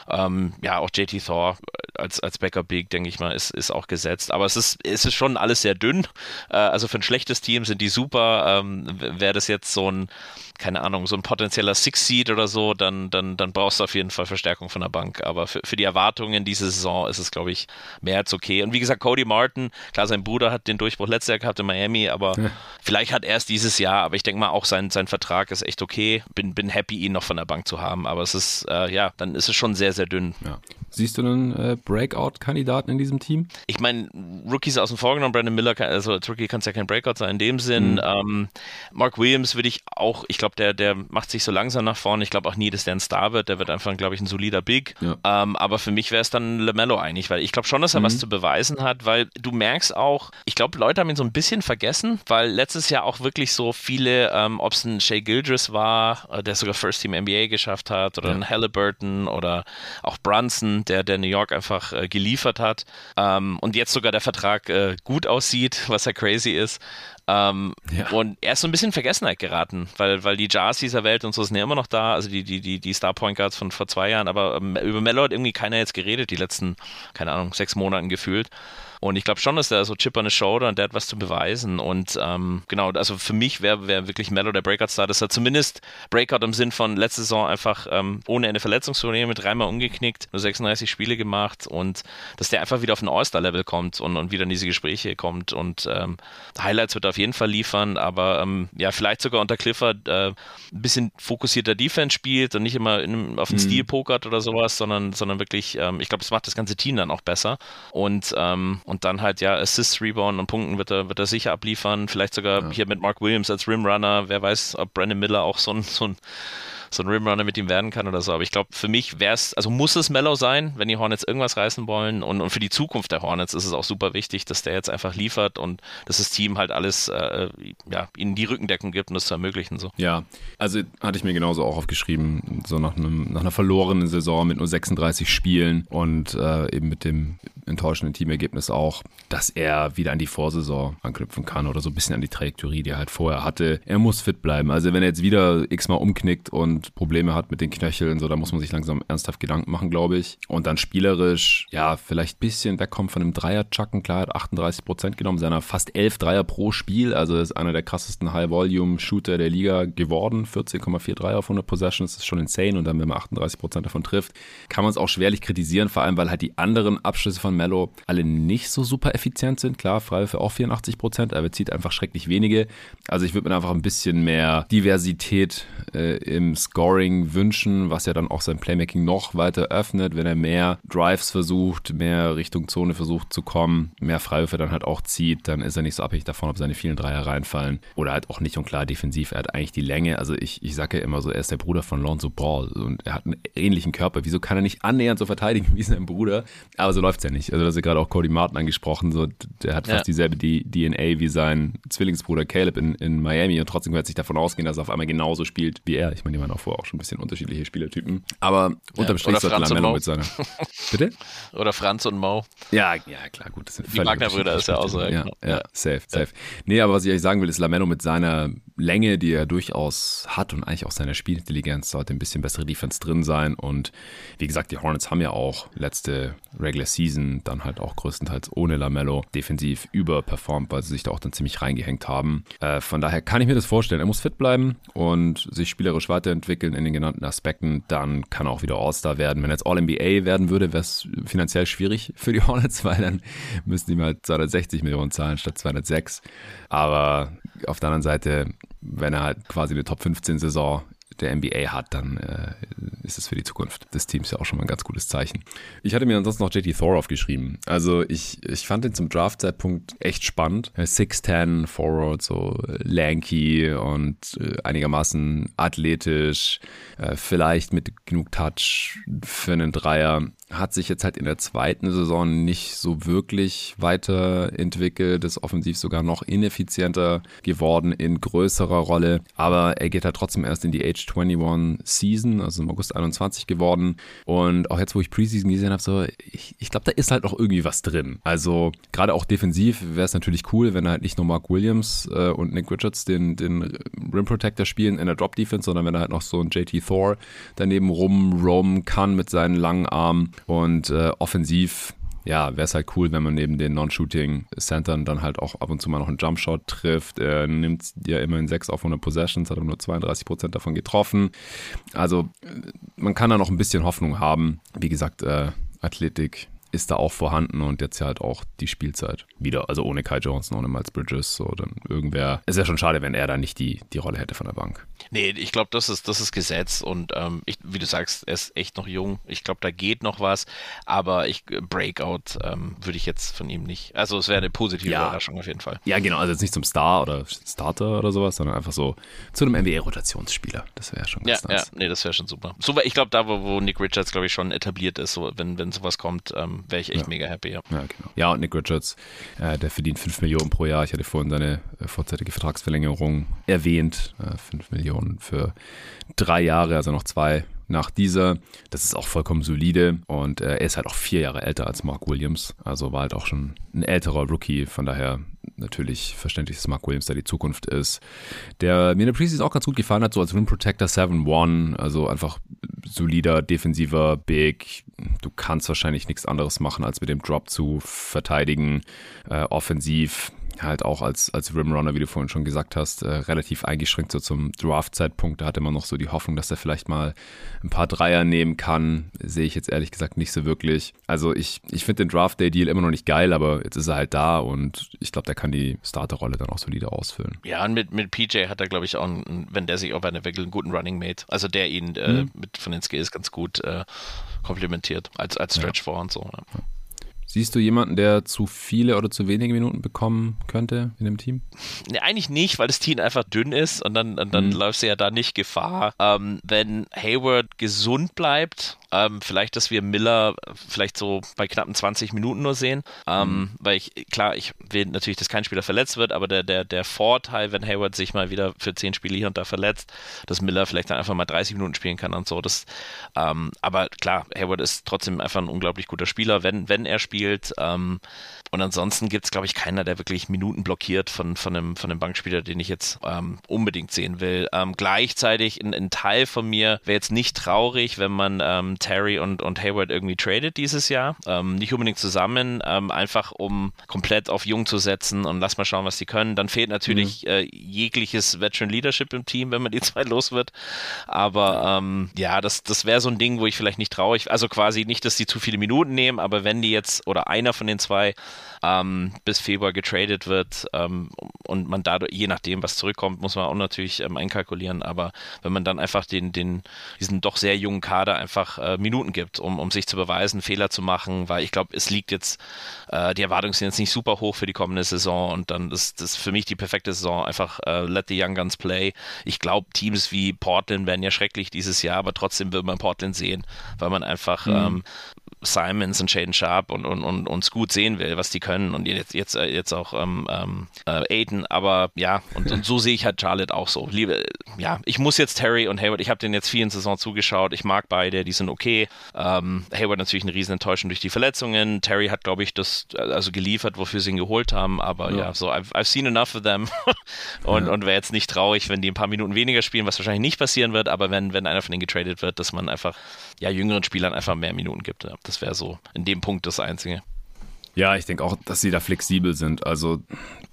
Ähm, ja, auch JT Thor als, als Backup Big, denke ich mal, ist, ist auch gesetzt. Aber es ist, es ist schon alles sehr dünn. Äh, also für ein schlechtes Team sind die super. Ähm, Wäre das jetzt so ein, keine Ahnung, so ein potenzieller Six-Seed oder so, dann, dann, dann brauchst du auf jeden Fall Verstärkung von der Bank. Aber für, für die Erwartungen diese Saison ist es, glaube ich, mehr als okay. Und wie gesagt, Cody Martin, klar, sein Bruder hat den Durchbruch letztes Jahr gehabt in Miami, aber ja. vielleicht hat er es dieses Jahr. Aber ich denke mal, auch sein, sein Vertrag ist echt okay. Bin, bin happy, ihn noch von der Bank zu haben. Aber es ist, äh, ja, dann ist es schon sehr, sehr dünn. Ja. Siehst du einen äh, Breakout-Kandidaten in diesem Team? Ich meine, Rookies außen vor genommen, Brandon Miller, kann, also als Rookie kann es ja kein Breakout sein in dem Sinn. Mhm. Ähm, Mark Williams würde ich auch, ich glaube, der, der macht sich so langsam nach vorne. Ich glaube auch nie, dass der ein Star wird. Der wird einfach, glaube ich, ein solider Big. Ja. Ähm, aber für mich wäre es dann LaMelo eigentlich, weil ich glaube schon, dass er mhm. was zu beweisen hat, weil du merkst auch, ich glaube, Leute haben ihn so ein bisschen vergessen, weil letztes Jahr auch wirklich so viele, ähm, ob es ein Shea Gildress war, äh, der sogar First Team NBA geschafft hat, oder ja. ein Halliburton oder auch Brunson, der, der New York einfach äh, geliefert hat ähm, und jetzt sogar der Vertrag äh, gut aussieht, was ja crazy ist. Ähm, ja. Und er ist so ein bisschen in Vergessenheit geraten, weil, weil die Jars dieser Welt und so sind ja immer noch da, also die, die, die, die Star Point Guards von vor zwei Jahren, aber ähm, über Mello hat irgendwie keiner jetzt geredet, die letzten, keine Ahnung, sechs Monaten gefühlt. Und ich glaube schon, dass der so Chip on the Shoulder und der hat was zu beweisen. Und ähm, genau, also für mich wäre wär wirklich Mello der Breakout-Star, dass er zumindest Breakout im Sinn von letzte Saison einfach ähm, ohne eine Verletzungsprobleme dreimal umgeknickt, nur 36 Spiele gemacht und dass der einfach wieder auf ein All-Star-Level kommt und, und wieder in diese Gespräche kommt. Und ähm, Highlights wird er auf jeden Fall liefern, aber ähm, ja, vielleicht sogar unter Clifford äh, ein bisschen fokussierter Defense spielt und nicht immer in, auf den mhm. Stil pokert oder sowas, sondern, sondern wirklich, ähm, ich glaube, das macht das ganze Team dann auch besser. Und, ähm, und dann halt ja Assists, Rebound und Punkten wird er, wird er sicher abliefern. Vielleicht sogar ja. hier mit Mark Williams als Rimrunner. Wer weiß, ob Brandon Miller auch so ein, so ein so ein Rimrunner mit ihm werden kann oder so. Aber ich glaube, für mich wäre es, also muss es Mellow sein, wenn die Hornets irgendwas reißen wollen. Und, und für die Zukunft der Hornets ist es auch super wichtig, dass der jetzt einfach liefert und dass das Team halt alles, äh, ja, ihnen die Rückendeckung gibt, um das zu ermöglichen. So. Ja, also hatte ich mir genauso auch aufgeschrieben, so nach, einem, nach einer verlorenen Saison mit nur 36 Spielen und äh, eben mit dem enttäuschenden Teamergebnis auch, dass er wieder an die Vorsaison anknüpfen kann oder so ein bisschen an die Trajektorie, die er halt vorher hatte. Er muss fit bleiben. Also wenn er jetzt wieder x-mal umknickt und Probleme hat mit den Knöcheln, so da muss man sich langsam ernsthaft Gedanken machen, glaube ich. Und dann spielerisch, ja, vielleicht ein bisschen wegkommen von dem Dreier-Chucken. Klar, hat 38 Prozent genommen, seiner fast 11 Dreier pro Spiel. Also ist einer der krassesten High-Volume-Shooter der Liga geworden. 14,4 Dreier auf 100 Possessions, das ist schon insane. Und dann, wenn man 38 Prozent davon trifft, kann man es auch schwerlich kritisieren, vor allem, weil halt die anderen Abschlüsse von Mello alle nicht so super effizient sind. Klar, Freiwürfe auch 84 Prozent, aber er zieht einfach schrecklich wenige. Also ich würde mir einfach ein bisschen mehr Diversität äh, im Scoring wünschen, was ja dann auch sein Playmaking noch weiter öffnet, wenn er mehr Drives versucht, mehr Richtung Zone versucht zu kommen, mehr Freiwürfe dann halt auch zieht, dann ist er nicht so abhängig davon, ob seine vielen Dreier reinfallen oder halt auch nicht und klar defensiv. Er hat eigentlich die Länge. Also ich, ich sage ja immer so, er ist der Bruder von Lonzo Ball und er hat einen ähnlichen Körper. Wieso kann er nicht annähernd so verteidigen wie sein Bruder? Aber so läuft es ja nicht. Also das ist ja gerade auch Cody Martin angesprochen, so der hat fast ja. dieselbe DNA wie sein Zwillingsbruder Caleb in, in Miami und trotzdem wird sich davon ausgehen, dass er auf einmal genauso spielt wie er. Ich meine, die waren auch vorher auch schon ein bisschen unterschiedliche Spielertypen. Aber unterm Strich sollte Lamello mit seiner. Bitte? Oder Franz und Mo. Ja, ja, klar, gut. Das sind die Wagner-Brüder ist ja auch so. Ja, ja, ja, safe, safe. Nee, aber was ich eigentlich sagen will, ist Lamello mit seiner Länge, die er durchaus hat und eigentlich auch seiner Spielintelligenz sollte ein bisschen bessere Defense drin sein. Und wie gesagt, die Hornets haben ja auch letzte Regular Season dann halt auch größtenteils ohne Lamello defensiv überperformt, weil sie sich da auch dann ziemlich reingehängt haben. Äh, von daher kann ich mir das vorstellen. Er muss fit bleiben und sich spielerisch weiterentwickeln in den genannten Aspekten. Dann kann er auch wieder All-Star werden. Wenn er jetzt All-NBA werden würde, wäre es finanziell schwierig für die Hornets, weil dann müssten die mal 260 Millionen zahlen statt 206. Aber auf der anderen Seite wenn er halt quasi eine Top 15 Saison der NBA hat, dann äh, ist es für die Zukunft des Teams ja auch schon mal ein ganz gutes Zeichen. Ich hatte mir ansonsten noch JT Thor aufgeschrieben. Also ich, ich fand ihn zum Draft-Zeitpunkt echt spannend. 6'10 Forward, so lanky und äh, einigermaßen athletisch, äh, vielleicht mit genug Touch für einen Dreier hat sich jetzt halt in der zweiten Saison nicht so wirklich weiterentwickelt, ist offensiv sogar noch ineffizienter geworden in größerer Rolle, aber er geht halt trotzdem erst in die Age 21 Season, also im August 21 geworden und auch jetzt, wo ich Preseason gesehen habe, so, ich, ich glaube, da ist halt noch irgendwie was drin. Also gerade auch defensiv wäre es natürlich cool, wenn halt nicht nur Mark Williams äh, und Nick Richards den, den Rim Protector spielen in der Drop Defense, sondern wenn halt noch so ein JT Thor daneben rumroamen kann mit seinen langen Armen und äh, offensiv, ja, wäre es halt cool, wenn man neben den Non-Shooting-Centern dann halt auch ab und zu mal noch einen Jumpshot trifft. Er nimmt ja immerhin 6 auf 100 Possessions, hat aber nur 32 Prozent davon getroffen. Also man kann da noch ein bisschen Hoffnung haben. Wie gesagt, äh, Athletik ist da auch vorhanden und jetzt ja halt auch die Spielzeit wieder. Also ohne Kai Jones, ohne Miles Bridges, so dann irgendwer. Es ist ja schon schade, wenn er da nicht die, die Rolle hätte von der Bank. Nee, ich glaube, das ist, das ist Gesetz und ähm, ich, wie du sagst, er ist echt noch jung. Ich glaube, da geht noch was, aber ich Breakout ähm, würde ich jetzt von ihm nicht. Also es wäre eine positive ja. Überraschung auf jeden Fall. Ja, genau, also jetzt nicht zum Star oder Starter oder sowas, sondern einfach so zu einem NBA-Rotationsspieler. Das wäre schon ganz ja, nice. Ja, nee, das wäre schon super. So, ich glaube, da, wo, wo Nick Richards, glaube ich, schon etabliert ist, so, wenn, wenn sowas kommt, ähm, wäre ich echt ja. mega happy. Ja. ja, genau. Ja, und Nick Richards, äh, der verdient 5 Millionen pro Jahr. Ich hatte vorhin seine äh, vorzeitige Vertragsverlängerung erwähnt. Äh, 5 Millionen für drei Jahre, also noch zwei nach dieser. Das ist auch vollkommen solide und äh, er ist halt auch vier Jahre älter als Mark Williams. Also war halt auch schon ein älterer Rookie. Von daher natürlich verständlich, dass Mark Williams da die Zukunft ist. Der mir in der Preseason auch ganz gut gefallen hat, so als Rim Protector 7-1. Also einfach solider, defensiver Big. Du kannst wahrscheinlich nichts anderes machen, als mit dem Drop zu verteidigen. Äh, offensiv halt auch als, als Rimrunner, wie du vorhin schon gesagt hast, äh, relativ eingeschränkt so zum Draft-Zeitpunkt. Da hatte man noch so die Hoffnung, dass er vielleicht mal ein paar Dreier nehmen kann. Sehe ich jetzt ehrlich gesagt nicht so wirklich. Also ich, ich finde den Draft-Day-Deal immer noch nicht geil, aber jetzt ist er halt da und ich glaube, der kann die Starterrolle dann auch solide ausfüllen. Ja, und mit, mit PJ hat er, glaube ich, auch, einen, wenn der sich auf eine entwickelt, einen guten Running Mate. Also der ihn äh, mhm. mit von den Skills ganz gut äh, komplementiert als, als Stretch ja. vor und so. Ja. Siehst du jemanden, der zu viele oder zu wenige Minuten bekommen könnte in dem Team? Nee, eigentlich nicht, weil das Team einfach dünn ist und dann, und dann mhm. läufst du ja da nicht Gefahr. Ähm, wenn Hayward gesund bleibt, ähm, vielleicht, dass wir Miller vielleicht so bei knappen 20 Minuten nur sehen. Ähm, mhm. Weil ich, klar, ich will natürlich, dass kein Spieler verletzt wird, aber der, der, der Vorteil, wenn Hayward sich mal wieder für 10 Spiele hier und da verletzt, dass Miller vielleicht dann einfach mal 30 Minuten spielen kann und so. Das, ähm, aber klar, Hayward ist trotzdem einfach ein unglaublich guter Spieler, wenn, wenn er spielt. Und ansonsten gibt es, glaube ich, keiner, der wirklich Minuten blockiert von, von, einem, von einem Bankspieler, den ich jetzt ähm, unbedingt sehen will. Ähm, gleichzeitig ein, ein, Teil von mir wäre jetzt nicht traurig, wenn man ähm, Terry und, und Hayward irgendwie tradet dieses Jahr. Ähm, nicht unbedingt zusammen, ähm, einfach um komplett auf Jung zu setzen und lass mal schauen, was die können. Dann fehlt natürlich mhm. äh, jegliches Veteran Leadership im Team, wenn man die zwei los wird. Aber ähm, ja, das, das wäre so ein Ding, wo ich vielleicht nicht traurig, also quasi nicht, dass die zu viele Minuten nehmen, aber wenn die jetzt oder einer von den zwei ähm, bis Februar getradet wird ähm, und man dadurch, je nachdem, was zurückkommt, muss man auch natürlich ähm, einkalkulieren. Aber wenn man dann einfach den, den, diesen doch sehr jungen Kader einfach äh, Minuten gibt, um, um sich zu beweisen, Fehler zu machen, weil ich glaube, es liegt jetzt, äh, die Erwartungen sind jetzt nicht super hoch für die kommende Saison und dann ist das für mich die perfekte Saison. Einfach äh, let the young guns play. Ich glaube, Teams wie Portland werden ja schrecklich dieses Jahr, aber trotzdem will man Portland sehen, weil man einfach mhm. ähm, Simons und Shaden Sharp und, und, und uns gut sehen will, was die können und jetzt, jetzt, äh, jetzt auch ähm, ähm, äh, Aiden, aber ja, und, und so sehe ich halt Charlotte auch so. Liebe, ja, ich muss jetzt Terry und Hayward, ich habe den jetzt vielen Saison zugeschaut, ich mag beide, die sind okay. Ähm, Hayward natürlich eine riesen Enttäuschung durch die Verletzungen. Terry hat, glaube ich, das also geliefert, wofür sie ihn geholt haben, aber ja, ja so I've, I've, seen enough of them und, ja. und wäre jetzt nicht traurig, wenn die ein paar Minuten weniger spielen, was wahrscheinlich nicht passieren wird, aber wenn, wenn einer von denen getradet wird, dass man einfach ja jüngeren Spielern einfach mehr Minuten gibt. Ja. Das wäre so in dem Punkt das Einzige. Ja, ich denke auch, dass sie da flexibel sind. Also,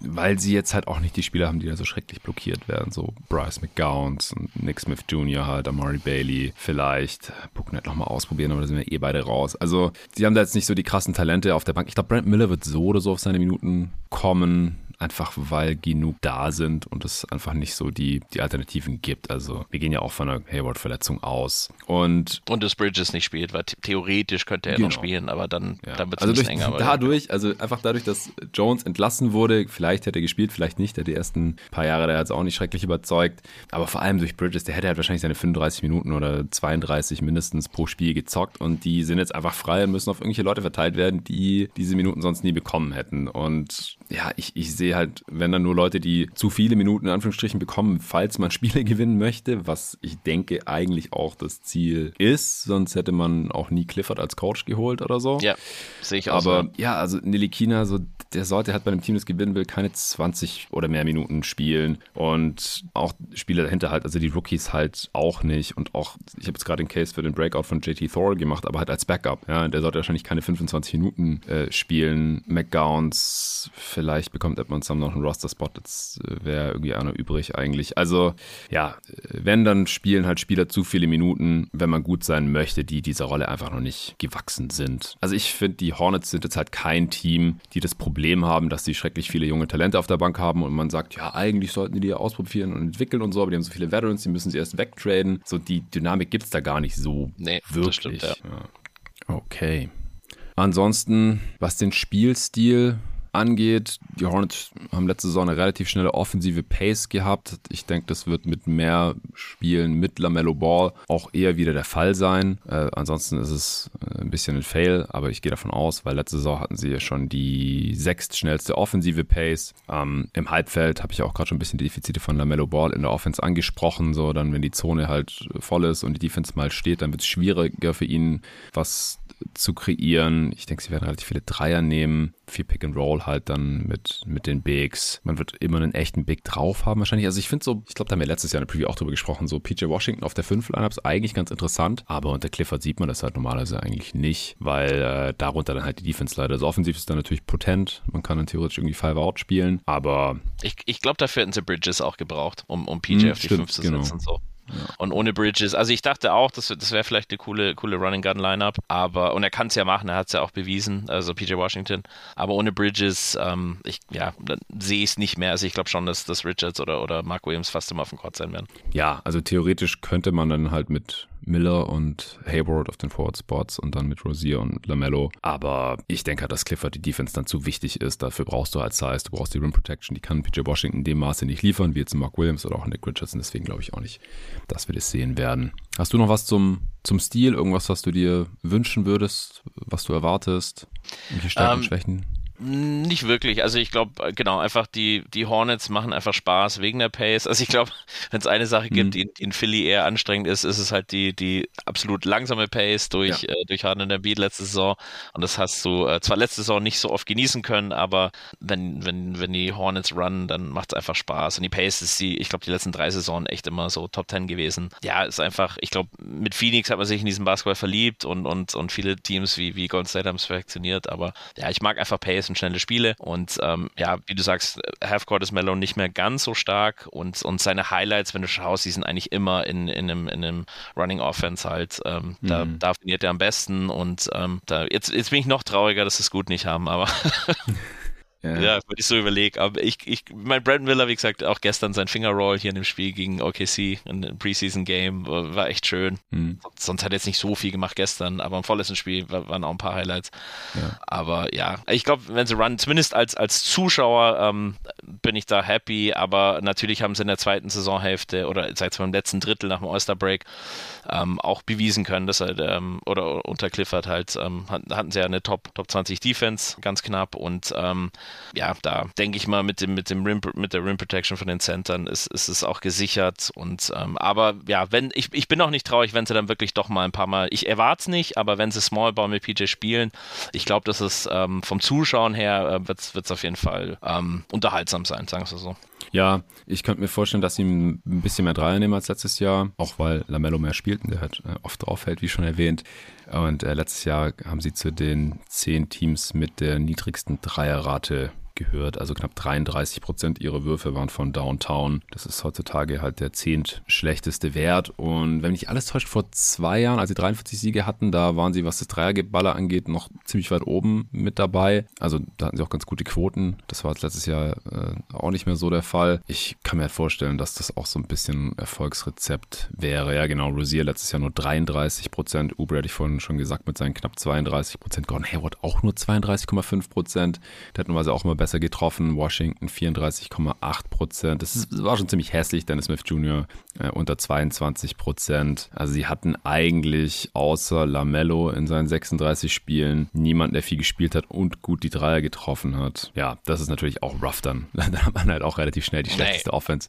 weil sie jetzt halt auch nicht die Spieler haben, die da so schrecklich blockiert werden. So Bryce McGowns und Nick Smith Jr., halt, Amari Bailey, vielleicht. Booknet nochmal ausprobieren, aber da sind wir eh beide raus. Also, sie haben da jetzt nicht so die krassen Talente auf der Bank. Ich glaube, Brent Miller wird so oder so auf seine Minuten kommen einfach weil genug da sind und es einfach nicht so die, die Alternativen gibt. Also wir gehen ja auch von einer Hayward-Verletzung aus. Und, und das Bridges nicht spielt, weil theoretisch könnte er genau. noch spielen, aber dann, ja. dann wird es also durch, enger. Dadurch, also einfach dadurch, dass Jones entlassen wurde, vielleicht hätte er gespielt, vielleicht nicht. Der die ersten paar Jahre, der hat es auch nicht schrecklich überzeugt. Aber vor allem durch Bridges, der hätte halt wahrscheinlich seine 35 Minuten oder 32 mindestens pro Spiel gezockt und die sind jetzt einfach frei und müssen auf irgendwelche Leute verteilt werden, die diese Minuten sonst nie bekommen hätten. Und ja, ich, ich sehe halt, wenn dann nur Leute, die zu viele Minuten in Anführungsstrichen bekommen, falls man Spiele gewinnen möchte, was ich denke eigentlich auch das Ziel ist, sonst hätte man auch nie Clifford als Coach geholt oder so. Ja, sehe ich auch. Aber so. ja, also Nilikina, so der sollte halt bei einem Team, das gewinnen will, keine 20 oder mehr Minuten spielen und auch Spieler dahinter halt, also die Rookies halt auch nicht und auch, ich habe jetzt gerade den Case für den Breakout von JT Thor gemacht, aber halt als Backup, ja, der sollte wahrscheinlich keine 25 Minuten äh, spielen. McGowns, vielleicht bekommt Edmund Sam noch einen Roster-Spot, jetzt äh, wäre irgendwie einer übrig eigentlich. Also ja, wenn, dann spielen halt Spieler zu viele Minuten, wenn man gut sein möchte, die dieser Rolle einfach noch nicht gewachsen sind. Also ich finde, die Hornets sind jetzt halt kein Team, die das Problem haben, dass sie schrecklich viele junge Talente auf der Bank haben und man sagt, ja, eigentlich sollten die die ausprobieren und entwickeln und so, aber die haben so viele Veterans, die müssen sie erst wegtraden. So die Dynamik gibt es da gar nicht so nee, wirklich. Stimmt, ja. Ja. Okay. Ansonsten, was den Spielstil angeht. Die Hornets haben letzte Saison eine relativ schnelle offensive Pace gehabt. Ich denke, das wird mit mehr Spielen mit LaMelo Ball auch eher wieder der Fall sein. Äh, ansonsten ist es äh, ein bisschen ein Fail, aber ich gehe davon aus, weil letzte Saison hatten sie ja schon die sechstschnellste offensive Pace. Ähm, Im Halbfeld habe ich auch gerade schon ein bisschen die Defizite von LaMelo Ball in der Offense angesprochen. So, dann, wenn die Zone halt voll ist und die Defense mal steht, dann wird es schwieriger für ihn, was zu kreieren. Ich denke, sie werden relativ viele Dreier nehmen. Viel Pick and Roll halt dann mit, mit den Bigs. Man wird immer einen echten Big drauf haben wahrscheinlich. Also ich finde so, ich glaube, da haben wir letztes Jahr in der Preview auch drüber gesprochen, so PJ Washington auf der 5 Lineup ist eigentlich ganz interessant, aber unter Clifford sieht man das halt normalerweise eigentlich nicht, weil äh, darunter dann halt die Defense leider. Also offensiv ist dann natürlich potent, man kann dann theoretisch irgendwie Five Out spielen, aber... Ich, ich glaube, dafür hätten sie Bridges auch gebraucht, um, um PJ hm, auf die stimmt, 5 zu genau. setzen. So. Und ohne Bridges, also ich dachte auch, das, das wäre vielleicht eine coole, coole Running Gun Lineup, aber und er kann es ja machen, er hat es ja auch bewiesen, also PJ Washington. Aber ohne Bridges, ähm, ich ja, sehe ich es nicht mehr. Also ich glaube schon, dass, dass Richards oder, oder Mark Williams fast immer auf dem Court sein werden. Ja, also theoretisch könnte man dann halt mit Miller und Hayward auf den Forward Spots und dann mit Rosier und Lamello. Aber ich denke halt, dass Clifford die Defense dann zu wichtig ist. Dafür brauchst du halt Size, du brauchst die Rim Protection. Die kann PJ Washington in dem Maße nicht liefern, wie jetzt Mark Williams oder auch Nick Richardson. Deswegen glaube ich auch nicht, dass wir das sehen werden. Hast du noch was zum, zum Stil? Irgendwas, was du dir wünschen würdest, was du erwartest? Welche Stärken und ähm, Schwächen? Nicht wirklich. Also ich glaube, äh, genau, einfach die, die Hornets machen einfach Spaß wegen der Pace. Also ich glaube, wenn es eine Sache gibt, mhm. die, in Philly eher anstrengend ist, ist es halt die, die absolut langsame Pace durch, ja. äh, durch Harden in der Beat letzte Saison. Und das hast du äh, zwar letzte Saison nicht so oft genießen können, aber wenn, wenn, wenn die Hornets runnen, dann macht es einfach Spaß. Und die Pace ist die, ich glaube, die letzten drei Saisonen echt immer so Top Ten gewesen. Ja, ist einfach, ich glaube, mit Phoenix hat man sich in diesen Basketball verliebt und, und, und viele Teams wie, wie Golden State haben es perfektioniert. Aber ja, ich mag einfach Pace und schnelle Spiele. Und ähm, ja, wie du sagst, Halfcourt ist Mellow nicht mehr ganz so stark und, und seine Highlights, wenn du schaust, die sind eigentlich immer in, in, einem, in einem Running Offense halt. Ähm, mhm. Da, da er am besten und ähm, da, jetzt, jetzt bin ich noch trauriger, dass sie es gut nicht haben, aber Ja, ja wenn ich so überlege. Aber ich, ich, mein Brandon Miller, wie gesagt, auch gestern sein Fingerroll hier in dem Spiel gegen OKC, ein Preseason-Game, war echt schön. Mhm. Sonst hat er jetzt nicht so viel gemacht gestern, aber im vorletzten Spiel waren auch ein paar Highlights. Ja. Aber ja, ich glaube, wenn sie run, zumindest als, als Zuschauer ähm, bin ich da happy, aber natürlich haben sie in der zweiten Saisonhälfte oder seit dem letzten Drittel nach dem All-Star-Break ähm, auch bewiesen können, dass er, ähm, oder unter Clifford halt, ähm, hatten sie ja eine Top, Top 20 Defense, ganz knapp und ähm, ja, da denke ich mal mit dem, mit dem Rim, mit der Rim Protection von den Centern ist, ist es auch gesichert und ähm, aber ja, wenn, ich, ich bin auch nicht traurig, wenn sie dann wirklich doch mal ein paar Mal, ich erwarte es nicht, aber wenn sie Small mit PJ spielen, ich glaube, dass es ähm, vom Zuschauen her äh, wird es auf jeden Fall unterhaltsam sein, sagen wir so. Ja, ich könnte mir vorstellen, dass sie ein bisschen mehr Dreier nehmen als letztes Jahr, auch weil Lamello mehr spielt und der halt äh, oft drauf fällt, wie schon erwähnt. Und äh, letztes Jahr haben sie zu den zehn Teams mit der niedrigsten Dreierrate gehört. Also knapp 33 Prozent ihrer Würfe waren von Downtown. Das ist heutzutage halt der zehnt schlechteste Wert. Und wenn mich alles täuscht, vor zwei Jahren, als sie 43 Siege hatten, da waren sie, was das Dreiergeballer angeht, noch ziemlich weit oben mit dabei. Also da hatten sie auch ganz gute Quoten. Das war letztes Jahr äh, auch nicht mehr so der Fall. Ich kann mir halt vorstellen, dass das auch so ein bisschen Erfolgsrezept wäre. Ja, genau. Rosier letztes Jahr nur 33 Prozent. Uber hätte ich vorhin schon gesagt mit seinen knapp 32 Prozent. Gordon Hayward auch nur 32,5 Prozent. Der hat normalerweise auch immer besser getroffen. Washington 34,8 Prozent. Das war schon ziemlich hässlich. Dennis Smith Jr. Äh, unter 22 Prozent. Also sie hatten eigentlich außer Lamello in seinen 36 Spielen niemanden, der viel gespielt hat und gut die Dreier getroffen hat. Ja, das ist natürlich auch rough dann. Dann hat man halt auch relativ schnell die schlechteste nee. Offense.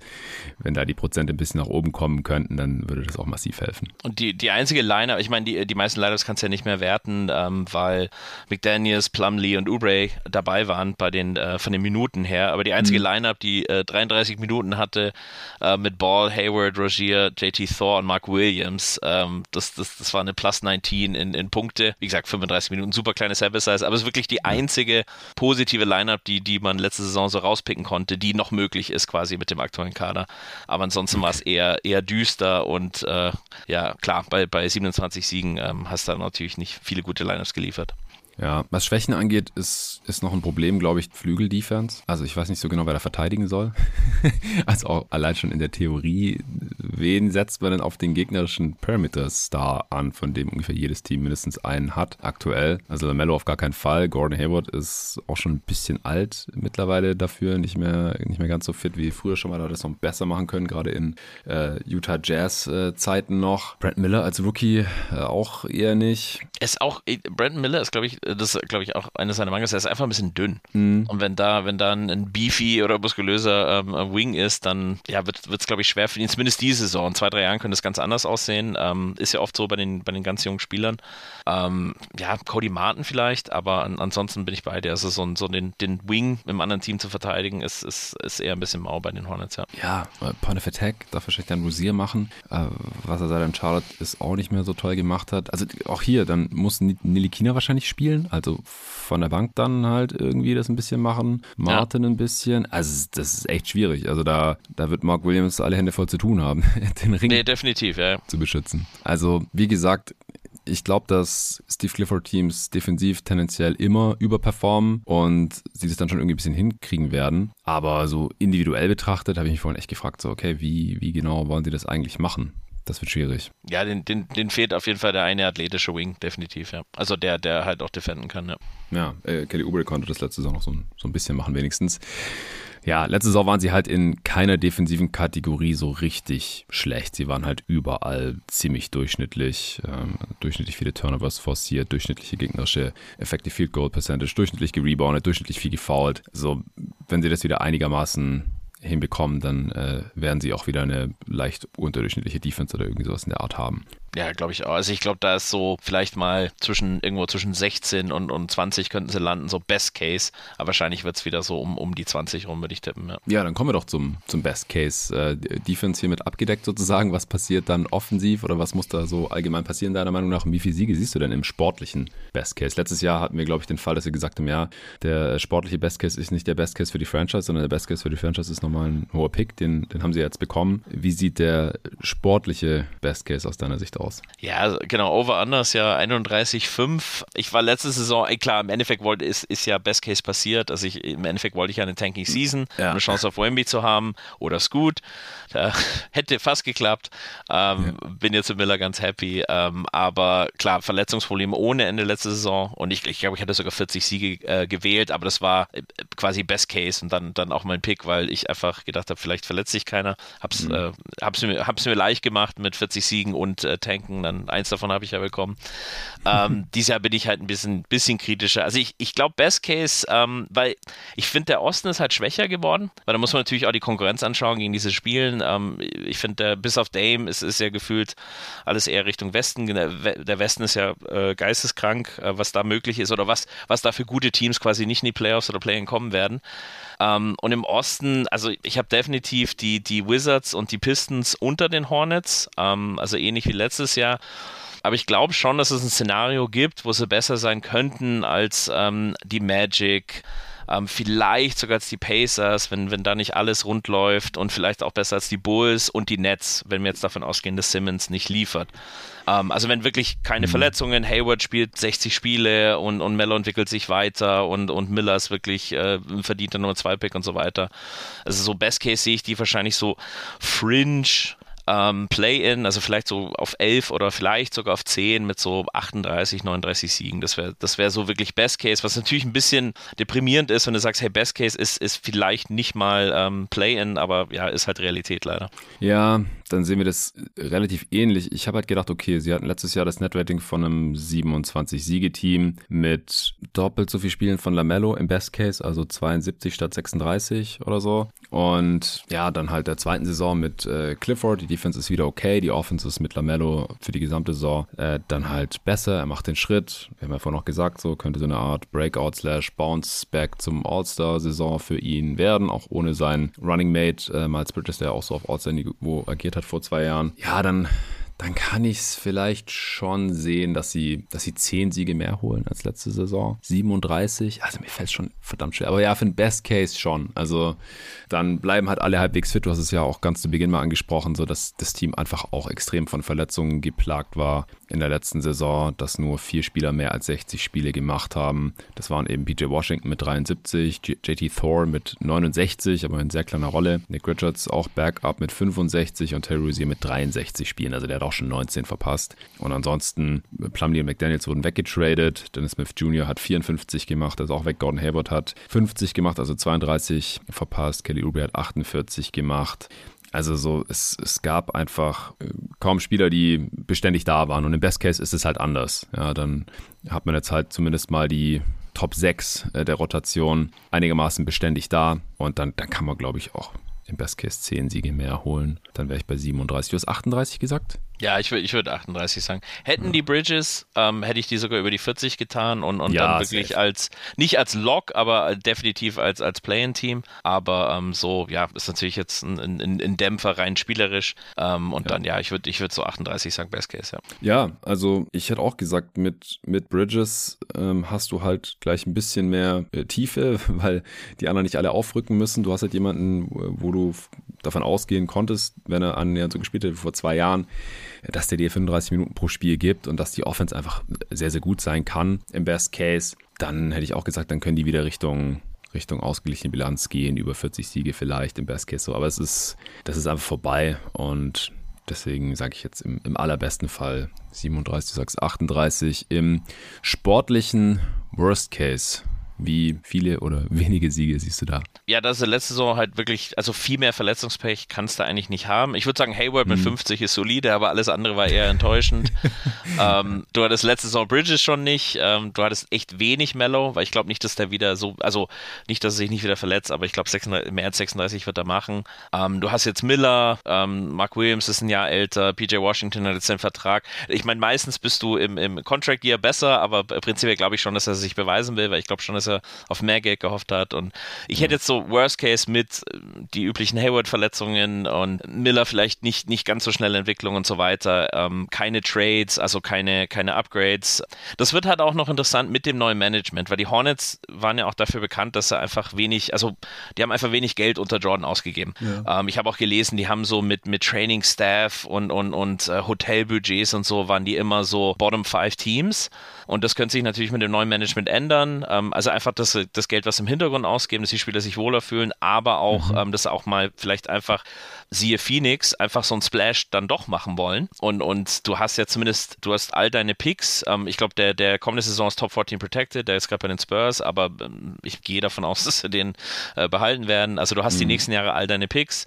Wenn da die Prozente ein bisschen nach oben kommen könnten, dann würde das auch massiv helfen. Und die, die einzige Line, ich meine, die, die meisten Lineups kannst du ja nicht mehr werten, ähm, weil McDaniels, Plumlee und Oubre dabei waren bei den äh, von den Minuten her. Aber die einzige mhm. Lineup, die äh, 33 Minuten hatte, äh, mit Ball, Hayward, Rogier, JT Thor und Mark Williams, ähm, das, das, das war eine Plus 19 in, in Punkte. Wie gesagt, 35 Minuten, super kleine Sample Size, aber es ist wirklich die einzige positive Lineup, die, die man letzte Saison so rauspicken konnte, die noch möglich ist quasi mit dem aktuellen Kader. Aber ansonsten war es eher, eher düster und äh, ja, klar, bei, bei 27 Siegen ähm, hast du da natürlich nicht viele gute Lineups geliefert. Ja, was Schwächen angeht, ist, ist noch ein Problem, glaube ich, Flügel-Defense. Also ich weiß nicht so genau, wer da verteidigen soll. also auch allein schon in der Theorie, wen setzt man denn auf den gegnerischen Perimeter-Star an, von dem ungefähr jedes Team mindestens einen hat aktuell. Also Lamello auf gar keinen Fall. Gordon Hayward ist auch schon ein bisschen alt mittlerweile dafür, nicht mehr, nicht mehr ganz so fit wie früher schon mal. Da das noch besser machen können, gerade in äh, Utah Jazz-Zeiten äh, noch. Brent Miller als Rookie äh, auch eher nicht. Ist auch, Brent Miller ist, glaube ich, das ist, glaube ich, auch eines seiner Mangels. Er ist einfach ein bisschen dünn. Mhm. Und wenn da, wenn da ein Beefy oder muskulöser ähm, Wing ist, dann ja, wird es, glaube ich, schwer für ihn, zumindest diese Saison. In zwei, drei Jahren könnte es ganz anders aussehen. Ähm, ist ja oft so bei den, bei den ganz jungen Spielern. Ähm, ja, Cody Martin vielleicht, aber an, ansonsten bin ich bei dir. Also so, so den, den Wing im anderen Team zu verteidigen, ist, ist, ist eher ein bisschen mau bei den Hornets, ja. Ja, Point of Attack darf wahrscheinlich dann Rosier machen. Äh, was er seit Charlotte ist auch nicht mehr so toll gemacht hat. Also auch hier, dann muss Nilikina wahrscheinlich spielen spielen. Also von der Bank dann halt irgendwie das ein bisschen machen. Martin ja. ein bisschen. Also das ist echt schwierig. Also da, da wird Mark Williams alle Hände voll zu tun haben, den Ring nee, definitiv, ja. zu beschützen. Also wie gesagt, ich glaube, dass Steve Clifford Teams defensiv tendenziell immer überperformen und sie das dann schon irgendwie ein bisschen hinkriegen werden. Aber so individuell betrachtet habe ich mich vorhin echt gefragt, so, okay, wie, wie genau wollen sie das eigentlich machen? Das wird schwierig. Ja, den, den, den fehlt auf jeden Fall der eine athletische Wing, definitiv, ja. Also der, der halt auch defenden kann, ja. Ja, äh, Kelly Oubre konnte das letzte Saison noch so, so ein bisschen machen, wenigstens. Ja, letzte Saison waren sie halt in keiner defensiven Kategorie so richtig schlecht. Sie waren halt überall ziemlich durchschnittlich. Ähm, durchschnittlich viele Turnovers forciert, durchschnittliche gegnerische Effective Field Goal Percentage, durchschnittlich gereboundet, durchschnittlich viel gefoult. So, wenn sie das wieder einigermaßen hinbekommen, dann äh, werden sie auch wieder eine leicht unterdurchschnittliche Defense oder irgendwie sowas in der Art haben. Ja, glaube ich auch. Also ich glaube, da ist so vielleicht mal zwischen irgendwo zwischen 16 und, und 20 könnten sie landen, so Best Case. Aber wahrscheinlich wird es wieder so um, um die 20 rum, würde ich tippen. Ja. ja, dann kommen wir doch zum, zum Best Case. Äh, Defense hiermit abgedeckt sozusagen. Was passiert dann offensiv oder was muss da so allgemein passieren, deiner Meinung nach? Und wie viele Siege siehst du denn im sportlichen Best Case? Letztes Jahr hatten wir, glaube ich, den Fall, dass wir gesagt haben, ja, der sportliche Best Case ist nicht der Best Case für die Franchise, sondern der Best Case für die Franchise ist nochmal ein hoher Pick. Den, den haben sie jetzt bekommen. Wie sieht der sportliche Best Case aus deiner Sicht aus? Ja, genau, Over-Under ist ja 31,5. Ich war letzte Saison, klar, im Endeffekt wollte, ist, ist ja Best Case passiert. Also ich, im Endeffekt wollte ich ja eine Tanking Season, ja. um eine Chance auf Wemby zu haben oder Scoot. Da, hätte fast geklappt. Ähm, ja. Bin jetzt mit Miller ganz happy. Ähm, aber klar, Verletzungsprobleme ohne Ende letzte Saison. Und ich, ich glaube, ich hatte sogar 40 Siege äh, gewählt, aber das war äh, quasi Best Case und dann, dann auch mein Pick, weil ich einfach gedacht habe, vielleicht verletzt sich keiner. Hab's, mhm. äh, hab's, mir, hab's mir leicht gemacht mit 40 Siegen und äh, Tanken. Dann eins davon habe ich ja bekommen. Ähm, dieses Jahr bin ich halt ein bisschen, bisschen kritischer. Also ich, ich glaube, Best Case, ähm, weil ich finde, der Osten ist halt schwächer geworden, weil da muss man natürlich auch die Konkurrenz anschauen gegen diese Spielen. Ähm, ich finde, bis auf Dame ist, ist ja gefühlt alles eher Richtung Westen. Der Westen ist ja äh, geisteskrank, äh, was da möglich ist oder was, was da für gute Teams quasi nicht in die Playoffs oder Play-In kommen werden. Ähm, und im Osten, also ich habe definitiv die, die Wizards und die Pistons unter den Hornets, ähm, also ähnlich wie letztes Jahr. Aber ich glaube schon, dass es ein Szenario gibt, wo sie besser sein könnten als ähm, die Magic, ähm, vielleicht sogar als die Pacers, wenn, wenn da nicht alles rund läuft und vielleicht auch besser als die Bulls und die Nets, wenn wir jetzt davon ausgehen, dass Simmons nicht liefert. Ähm, also wenn wirklich keine mhm. Verletzungen, Hayward spielt 60 Spiele und, und Mello entwickelt sich weiter und, und Miller ist wirklich äh, verdienter Nummer 2 Pick und so weiter. Also so Best Case sehe ich die wahrscheinlich so Fringe ähm, Play-In, also vielleicht so auf 11 oder vielleicht sogar auf 10 mit so 38, 39 Siegen. Das wäre das wär so wirklich Best Case, was natürlich ein bisschen deprimierend ist, wenn du sagst, hey, Best Case ist, ist vielleicht nicht mal ähm, Play-In, aber ja, ist halt Realität leider. Ja, dann sehen wir das relativ ähnlich. Ich habe halt gedacht, okay, sie hatten letztes Jahr das Netrating von einem 27-Siege-Team mit doppelt so viel Spielen von Lamello im Best Case, also 72 statt 36 oder so. Und ja, dann halt der zweiten Saison mit äh, Clifford. Die Defense ist wieder okay, die Offense ist mit Lamello für die gesamte Saison äh, dann halt besser. Er macht den Schritt. Wir haben ja vorhin noch gesagt, so könnte so eine Art Breakout slash Bounce Back zum All-Star-Saison für ihn werden, auch ohne seinen Running Mate äh, Miles Bridges, der auch so auf All-Star-Niveau agiert hat hat vor zwei Jahren, ja, dann dann kann ich es vielleicht schon sehen, dass sie, dass sie zehn Siege mehr holen als letzte Saison. 37, also mir fällt es schon verdammt schwer. Aber ja, für den Best Case schon. Also dann bleiben halt alle halbwegs fit. Du hast es ja auch ganz zu Beginn mal angesprochen, so dass das Team einfach auch extrem von Verletzungen geplagt war in der letzten Saison, dass nur vier Spieler mehr als 60 Spiele gemacht haben. Das waren eben PJ Washington mit 73, JT Thor mit 69, aber in sehr kleiner Rolle. Nick Richards auch Backup mit 65 und Terry Rozier mit 63 Spielen. Also der hat auch schon 19 verpasst. Und ansonsten, Plumlee und McDaniels wurden weggetradet. Dennis Smith Jr. hat 54 gemacht, also auch weg. Gordon Hayward hat 50 gemacht, also 32 verpasst. Kelly Oubre hat 48 gemacht. Also so, es, es gab einfach äh, kaum Spieler, die beständig da waren. Und im Best Case ist es halt anders. Ja, dann hat man jetzt halt zumindest mal die Top 6 äh, der Rotation einigermaßen beständig da. Und dann, dann kann man, glaube ich, auch im Best Case 10 Siege mehr holen. Dann wäre ich bei 37. Du hast 38 gesagt? Ja, ich würde ich würd 38 sagen. Hätten die Bridges, ähm, hätte ich die sogar über die 40 getan und, und ja, dann wirklich safe. als, nicht als Lock, aber definitiv als, als Play-in-Team. Aber ähm, so, ja, ist natürlich jetzt ein, ein, ein Dämpfer rein spielerisch. Ähm, und ja. dann, ja, ich würde ich würd so 38 sagen, Best Case, ja. Ja, also ich hätte auch gesagt, mit, mit Bridges ähm, hast du halt gleich ein bisschen mehr äh, Tiefe, weil die anderen nicht alle aufrücken müssen. Du hast halt jemanden, wo du davon ausgehen konntest, wenn er annähernd so gespielt hätte wie vor zwei Jahren, dass der dir 35 Minuten pro Spiel gibt und dass die Offense einfach sehr, sehr gut sein kann im Best Case, dann hätte ich auch gesagt, dann können die wieder Richtung Richtung ausgeglichene Bilanz gehen, über 40 Siege vielleicht im Best Case so. Aber es ist, das ist einfach vorbei und deswegen sage ich jetzt im, im allerbesten Fall 37, du sagst 38. Im sportlichen Worst Case, Wie viele oder wenige Siege siehst du da? Ja, das ist letzte Saison halt wirklich, also viel mehr Verletzungspech kannst du eigentlich nicht haben. Ich würde sagen, Hayward mit 50 mhm. ist solide, aber alles andere war eher enttäuschend. ähm, du hattest letzte Saison Bridges schon nicht. Ähm, du hattest echt wenig Mellow, weil ich glaube nicht, dass der wieder so, also nicht, dass er sich nicht wieder verletzt, aber ich glaube, mehr als 36 wird er machen. Ähm, du hast jetzt Miller, ähm, Mark Williams ist ein Jahr älter, PJ Washington hat jetzt den Vertrag. Ich meine, meistens bist du im, im Contract Year besser, aber prinzipiell glaube ich schon, dass er sich beweisen will, weil ich glaube schon, dass er auf mehr Geld gehofft hat. Und ich hätte jetzt so Worst Case mit äh, die üblichen Hayward-Verletzungen und Miller vielleicht nicht, nicht ganz so schnelle Entwicklung und so weiter. Ähm, keine Trades, also keine, keine Upgrades. Das wird halt auch noch interessant mit dem neuen Management, weil die Hornets waren ja auch dafür bekannt, dass sie einfach wenig, also die haben einfach wenig Geld unter Jordan ausgegeben. Ja. Ähm, ich habe auch gelesen, die haben so mit, mit Training Staff und, und, und äh, Hotelbudgets und so waren die immer so Bottom Five Teams. Und das könnte sich natürlich mit dem neuen Management ändern. Ähm, also einfach das, das Geld, was im Hintergrund ausgeben, dass die Spieler sich wohler fühlen, aber auch, mhm. ähm, dass auch mal vielleicht einfach siehe Phoenix, einfach so ein Splash dann doch machen wollen. Und, und du hast ja zumindest, du hast all deine Picks. Ähm, ich glaube, der, der kommende Saison ist Top 14 protected, der ist gerade bei den Spurs, aber ähm, ich gehe davon aus, dass sie den äh, behalten werden. Also du hast mhm. die nächsten Jahre all deine Picks.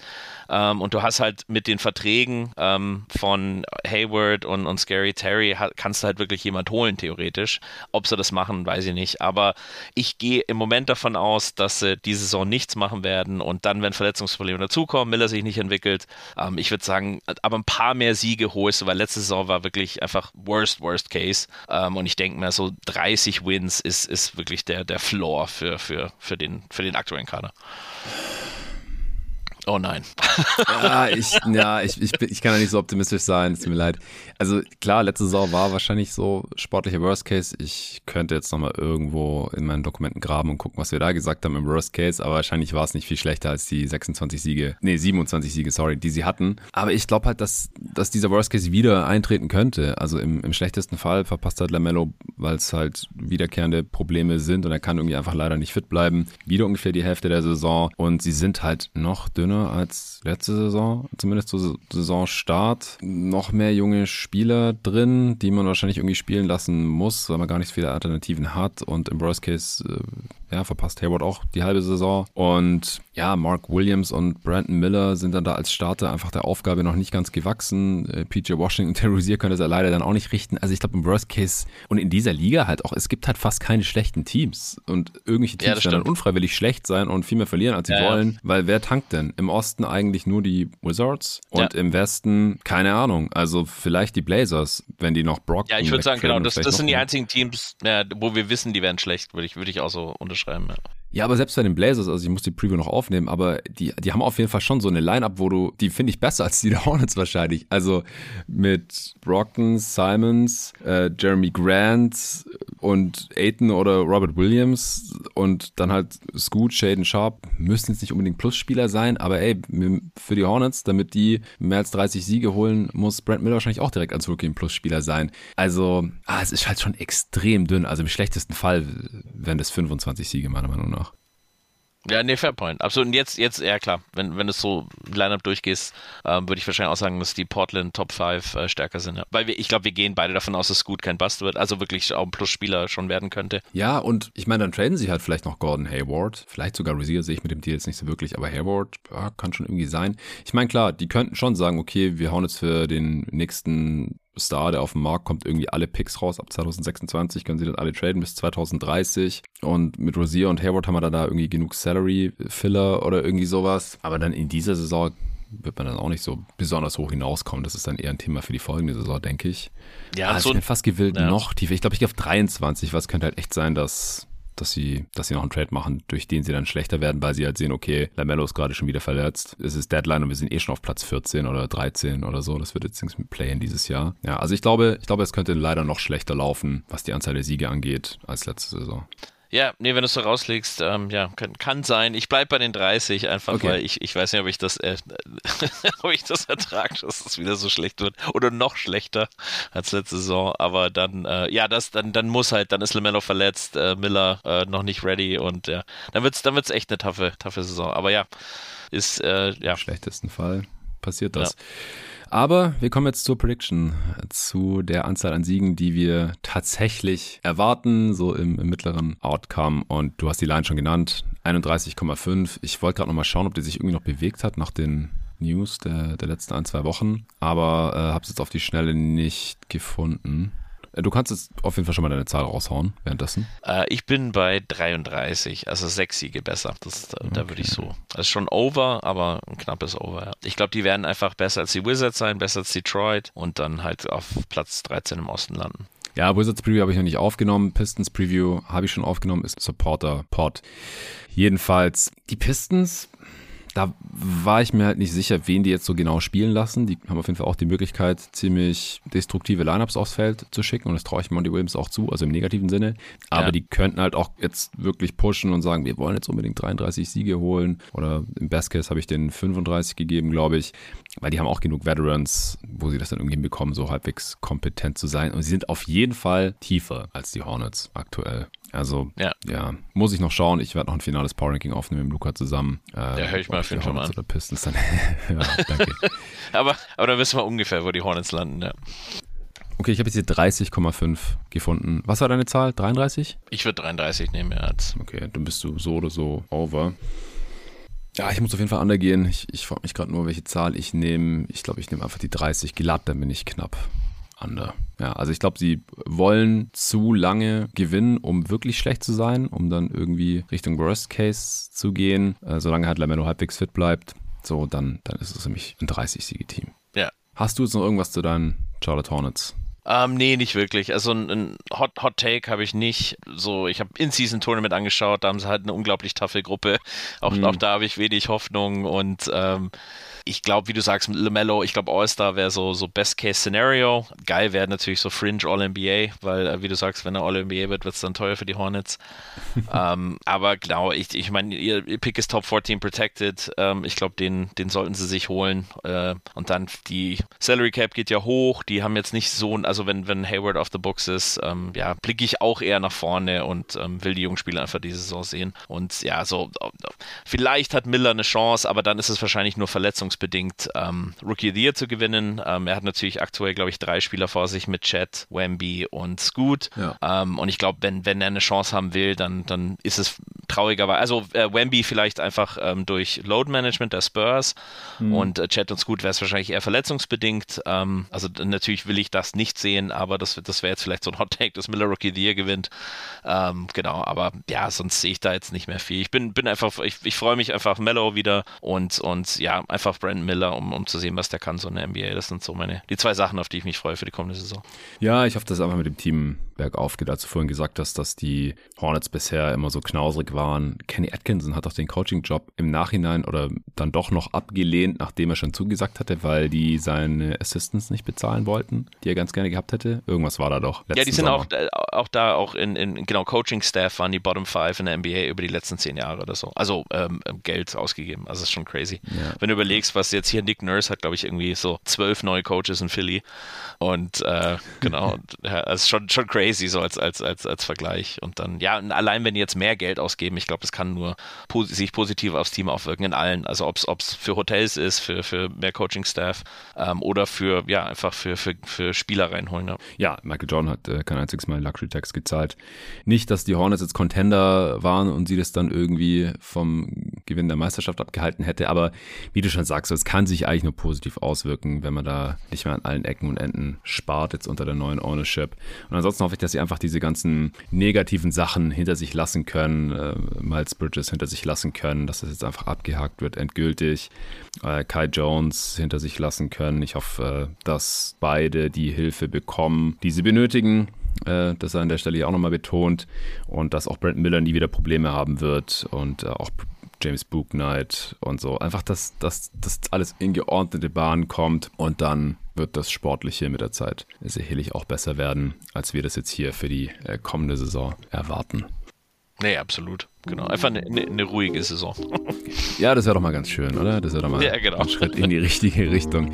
Ähm, und du hast halt mit den Verträgen ähm, von Hayward und, und Scary Terry kannst du halt wirklich jemand holen, theoretisch. Ob sie das machen, weiß ich nicht. Aber ich gehe im Moment davon aus, dass sie diese Saison nichts machen werden und dann, wenn Verletzungsprobleme dazukommen, Miller sich nicht entwickelt, ähm, ich würde sagen, aber ein paar mehr Siege holst du, weil letzte Saison war wirklich einfach worst, worst case. Ähm, und ich denke mir, so 30 Wins ist, ist wirklich der, der Floor für, für, für, den, für den aktuellen Kader. Oh nein. ja, ich, ja ich, ich, ich kann ja nicht so optimistisch sein, es tut mir leid. Also klar, letzte Saison war wahrscheinlich so sportlicher Worst Case. Ich könnte jetzt nochmal irgendwo in meinen Dokumenten graben und gucken, was wir da gesagt haben im Worst Case, aber wahrscheinlich war es nicht viel schlechter als die 26 Siege, nee, 27 Siege, sorry, die sie hatten. Aber ich glaube halt, dass, dass dieser Worst Case wieder eintreten könnte. Also im, im schlechtesten Fall verpasst halt Lamello, weil es halt wiederkehrende Probleme sind und er kann irgendwie einfach leider nicht fit bleiben. Wieder ungefähr die Hälfte der Saison und sie sind halt noch dünner Szene als letzte Saison, zumindest zu Saisonstart. Noch mehr junge Spieler drin, die man wahrscheinlich irgendwie spielen lassen muss, weil man gar nicht so viele Alternativen hat. Und im Worst Case äh, ja, verpasst Hayward auch die halbe Saison. Und ja, Mark Williams und Brandon Miller sind dann da als Starter einfach der Aufgabe noch nicht ganz gewachsen. Äh, PJ Washington, Terrorisier könnte es leider dann auch nicht richten. Also ich glaube im Worst Case und in dieser Liga halt auch, es gibt halt fast keine schlechten Teams. Und irgendwelche Teams ja, werden dann unfreiwillig schlecht sein und viel mehr verlieren, als sie ja, wollen. Ja. Weil wer tankt denn? Im Osten eigentlich nur die Wizards und im Westen keine Ahnung. Also vielleicht die Blazers, wenn die noch Brock. Ja, ich würde sagen, genau, das, das sind die einzigen Teams, wo wir wissen, die werden schlecht, würde ich, würde ich auch so unterschreiben. Ja. Ja, aber selbst bei den Blazers, also ich muss die Preview noch aufnehmen, aber die, die haben auf jeden Fall schon so eine Line-Up, wo du, die finde ich besser als die der Hornets wahrscheinlich. Also mit Brockton, Simons, äh, Jeremy Grant und Aiton oder Robert Williams und dann halt Scoot, Shaden Sharp müssen jetzt nicht unbedingt Plusspieler sein, aber ey, für die Hornets, damit die mehr als 30 Siege holen, muss Brent Miller wahrscheinlich auch direkt als Rookie ein Plusspieler sein. Also, ah, es ist halt schon extrem dünn. Also im schlechtesten Fall wären das 25 Siege meiner Meinung nach. Ja, nee, fair point. Absolut. Und jetzt, jetzt, ja klar, wenn, wenn du so Lineup durchgehst, ähm, würde ich wahrscheinlich auch sagen, dass die Portland Top 5 äh, stärker sind. Ja. Weil wir, ich glaube, wir gehen beide davon aus, dass gut kein Bust wird, also wirklich auch ein Plusspieler schon werden könnte. Ja, und ich meine, dann traden sie halt vielleicht noch Gordon Hayward, vielleicht sogar Rosier sehe ich mit dem Deal jetzt nicht so wirklich, aber Hayward ja, kann schon irgendwie sein. Ich meine, klar, die könnten schon sagen, okay, wir hauen jetzt für den nächsten Star, der auf den Markt kommt, irgendwie alle Picks raus. Ab 2026 können sie das alle traden bis 2030. Und mit Rosier und Hayward haben wir da irgendwie genug Salary-Filler oder irgendwie sowas. Aber dann in dieser Saison wird man dann auch nicht so besonders hoch hinauskommen. Das ist dann eher ein Thema für die folgende Saison, denke ich. Ja, also so ich bin fast gewillt ja. noch tiefer. Ich glaube, ich gehe auf 23, was könnte halt echt sein, dass dass sie, dass sie noch einen Trade machen, durch den sie dann schlechter werden, weil sie halt sehen, okay, Lamello ist gerade schon wieder verletzt. Es ist Deadline und wir sind eh schon auf Platz 14 oder 13 oder so. Das wird jetzt nichts mit Play in dieses Jahr. Ja, also ich glaube, ich glaube, es könnte leider noch schlechter laufen, was die Anzahl der Siege angeht, als letzte Saison. Ja, nee, wenn du es so rauslegst, ähm, ja, kann, kann sein. Ich bleibe bei den 30 einfach, okay. weil ich, ich weiß nicht, ob ich das, äh, ob ich das ertrage, dass es wieder so schlecht wird oder noch schlechter als letzte Saison. Aber dann, äh, ja, das, dann, dann muss halt, dann ist Lamello verletzt, äh, Miller äh, noch nicht ready und ja, dann wird's, dann wird's echt eine taffe, taffe Saison. Aber ja, ist, äh, ja. Im schlechtesten Fall passiert das. Ja. Aber wir kommen jetzt zur Prediction, zu der Anzahl an Siegen, die wir tatsächlich erwarten, so im, im mittleren Outcome. Und du hast die Line schon genannt, 31,5. Ich wollte gerade nochmal schauen, ob die sich irgendwie noch bewegt hat nach den News der, der letzten ein, zwei Wochen, aber äh, habe es jetzt auf die Schnelle nicht gefunden. Äh, du kannst jetzt auf jeden Fall schon mal deine Zahl raushauen währenddessen. Äh, ich bin bei 33, also sechs Siege besser. Das, da, okay. da würde ich so. Das ist schon over, aber ein knappes Over. Ja. Ich glaube, die werden einfach besser als die Wizards sein, besser als Detroit und dann halt auf Platz 13 im Osten landen. Ja, Wizards Preview habe ich noch nicht aufgenommen. Pistons Preview habe ich schon aufgenommen, ist Supporter Pod. Jedenfalls, die Pistons da war ich mir halt nicht sicher, wen die jetzt so genau spielen lassen. Die haben auf jeden Fall auch die Möglichkeit, ziemlich destruktive Lineups aufs Feld zu schicken und das traue ich Monty Williams auch zu, also im negativen Sinne. Aber ja. die könnten halt auch jetzt wirklich pushen und sagen, wir wollen jetzt unbedingt 33 Siege holen oder im Best Case habe ich den 35 gegeben, glaube ich, weil die haben auch genug Veterans, wo sie das dann irgendwie hinbekommen, so halbwegs kompetent zu sein und sie sind auf jeden Fall tiefer als die Hornets aktuell. Also, ja. ja. muss ich noch schauen. Ich werde noch ein finales Power Ranking aufnehmen mit Luca zusammen. Äh, ja, höre ich mal auf jeden Fall an. Oder Pistons dann. ja, danke. aber, aber dann wissen wir ungefähr, wo die Hornets landen, ja. Okay, ich habe jetzt hier 30,5 gefunden. Was war deine Zahl? 33? Ich würde 33 nehmen, ja. Jetzt. Okay, dann bist du so oder so over. Ja, ich muss auf jeden Fall undergehen. Ich, ich frage mich gerade nur, welche Zahl ich nehme. Ich glaube, ich nehme einfach die 30 glatt, dann bin ich knapp under. Ja, also ich glaube, sie wollen zu lange gewinnen, um wirklich schlecht zu sein, um dann irgendwie Richtung Worst Case zu gehen. Äh, solange halt Lamelo halbwegs fit bleibt, so, dann, dann ist es nämlich ein 30-Siege-Team. Ja. Hast du jetzt noch irgendwas zu deinen Charlotte Hornets? Ähm, nee, nicht wirklich. Also ein, ein Hot, Hot Take habe ich nicht. So, ich habe In-Season-Tournament angeschaut, da haben sie halt eine unglaublich taffe Gruppe. Auch, mhm. auch da habe ich wenig Hoffnung und ähm, ich glaube, wie du sagst, mit LaMelo, ich glaube, All-Star wäre so, so Best-Case-Szenario. Geil wäre natürlich so Fringe All-NBA, weil, äh, wie du sagst, wenn er All-NBA wird, wird es dann teuer für die Hornets. ähm, aber genau, ich, ich meine, ihr, ihr, Pick ist Top 14 protected. Ähm, ich glaube, den, den sollten sie sich holen. Äh, und dann die Salary Cap geht ja hoch. Die haben jetzt nicht so, also wenn, wenn Hayward auf the Books ist, ähm, ja, blicke ich auch eher nach vorne und ähm, will die jungen Spieler einfach diese Saison sehen. Und ja, so, vielleicht hat Miller eine Chance, aber dann ist es wahrscheinlich nur verletzungs leistungsbedingt ähm, Rookie of the Year zu gewinnen. Ähm, er hat natürlich aktuell, glaube ich, drei Spieler vor sich mit Chet, Wemby und Scoot. Ja. Ähm, und ich glaube, wenn, wenn er eine Chance haben will, dann, dann ist es traurigerweise, also äh, Wemby vielleicht einfach ähm, durch Load Management der Spurs mhm. und äh, Chet und Scoot wäre es wahrscheinlich eher verletzungsbedingt. Ähm, also natürlich will ich das nicht sehen, aber das, das wäre jetzt vielleicht so ein Hot Take, dass Miller Rookie the Year gewinnt. Ähm, genau, aber ja, sonst sehe ich da jetzt nicht mehr viel. Ich bin, bin einfach, ich, ich freue mich einfach Mellow wieder und, und ja, einfach Brandon Miller, um, um zu sehen, was der kann, so in der NBA. Das sind so meine, die zwei Sachen, auf die ich mich freue für die kommende Saison. Ja, ich hoffe, dass es einfach mit dem Team bergauf geht. Als du vorhin gesagt hast, dass die Hornets bisher immer so knausrig waren. Kenny Atkinson hat doch den Coaching-Job im Nachhinein oder dann doch noch abgelehnt, nachdem er schon zugesagt hatte, weil die seine Assistants nicht bezahlen wollten, die er ganz gerne gehabt hätte. Irgendwas war da doch. Ja, die sind auch, äh, auch da auch in, in genau Coaching-Staff waren die Bottom Five in der NBA über die letzten zehn Jahre oder so. Also ähm, Geld ausgegeben. Also das ist schon crazy. Ja. Wenn du überlegst, was jetzt hier Nick Nurse hat, glaube ich, irgendwie so zwölf neue Coaches in Philly. Und äh, genau, ja, das ist schon, schon crazy so als, als, als, als Vergleich. Und dann, ja, allein wenn die jetzt mehr Geld ausgeben, ich glaube, das kann nur pos sich positiv aufs Team aufwirken in allen. Also ob es für Hotels ist, für, für mehr Coaching-Staff ähm, oder für, ja, einfach für, für, für Spieler reinholen. Ja. ja, Michael Jordan hat äh, kein einziges Mal Luxury Tax gezahlt. Nicht, dass die Hornets jetzt Contender waren und sie das dann irgendwie vom Gewinn der Meisterschaft abgehalten hätte, aber wie du schon sagst, es kann sich eigentlich nur positiv auswirken, wenn man da nicht mehr an allen Ecken und Enden spart, jetzt unter der neuen Ownership. Und ansonsten hoffe ich, dass sie einfach diese ganzen negativen Sachen hinter sich lassen können, äh, Miles Bridges hinter sich lassen können, dass das jetzt einfach abgehakt wird, endgültig. Äh, Kai Jones hinter sich lassen können. Ich hoffe, äh, dass beide die Hilfe bekommen, die sie benötigen. Äh, das er an der Stelle auch nochmal betont und dass auch Brent Miller nie wieder Probleme haben wird und äh, auch James Book Knight und so. Einfach, dass das alles in geordnete Bahnen kommt und dann wird das Sportliche mit der Zeit sicherlich auch besser werden, als wir das jetzt hier für die äh, kommende Saison erwarten. Nee, absolut. Genau. Einfach eine, eine, eine ruhige Saison. ja, das wäre doch mal ganz schön, oder? Das wäre doch mal ja, genau. ein Schritt in die richtige Richtung.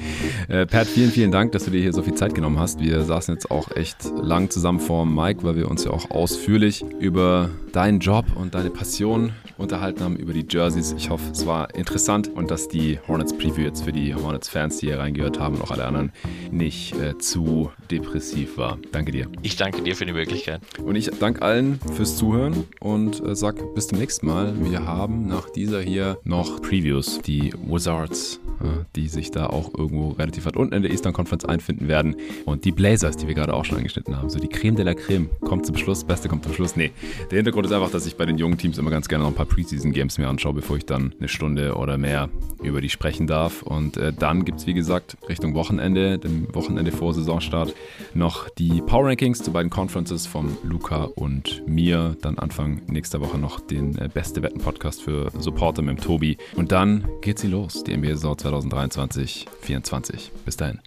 Äh, Pat, vielen, vielen Dank, dass du dir hier so viel Zeit genommen hast. Wir saßen jetzt auch echt lang zusammen vor Mike, weil wir uns ja auch ausführlich über deinen Job und deine Passion unterhalten haben über die Jerseys. Ich hoffe, es war interessant und dass die Hornets Preview jetzt für die Hornets-Fans, die hier reingehört haben und auch alle anderen, nicht äh, zu depressiv war. Danke dir. Ich danke dir für die Möglichkeit. Und ich danke allen fürs Zuhören und äh, sag bis zum nächsten Mal. Wir haben nach dieser hier noch Previews. Die Wizards die sich da auch irgendwo relativ weit unten in der Eastern Conference einfinden werden. Und die Blazers, die wir gerade auch schon angeschnitten haben. So die Creme de la Creme kommt zum Schluss, Beste kommt zum Schluss. Nee, der Hintergrund ist einfach, dass ich bei den jungen Teams immer ganz gerne noch ein paar Preseason-Games mir anschaue, bevor ich dann eine Stunde oder mehr über die sprechen darf. Und äh, dann gibt es, wie gesagt, Richtung Wochenende, dem Wochenende vor Saisonstart, noch die Power Rankings zu beiden Conferences von Luca und mir. Dann Anfang nächster Woche noch den äh, Beste Wetten Podcast für Supporter mit dem Tobi. Und dann geht sie los, die NBA-Saison 2023-24. Bis dahin.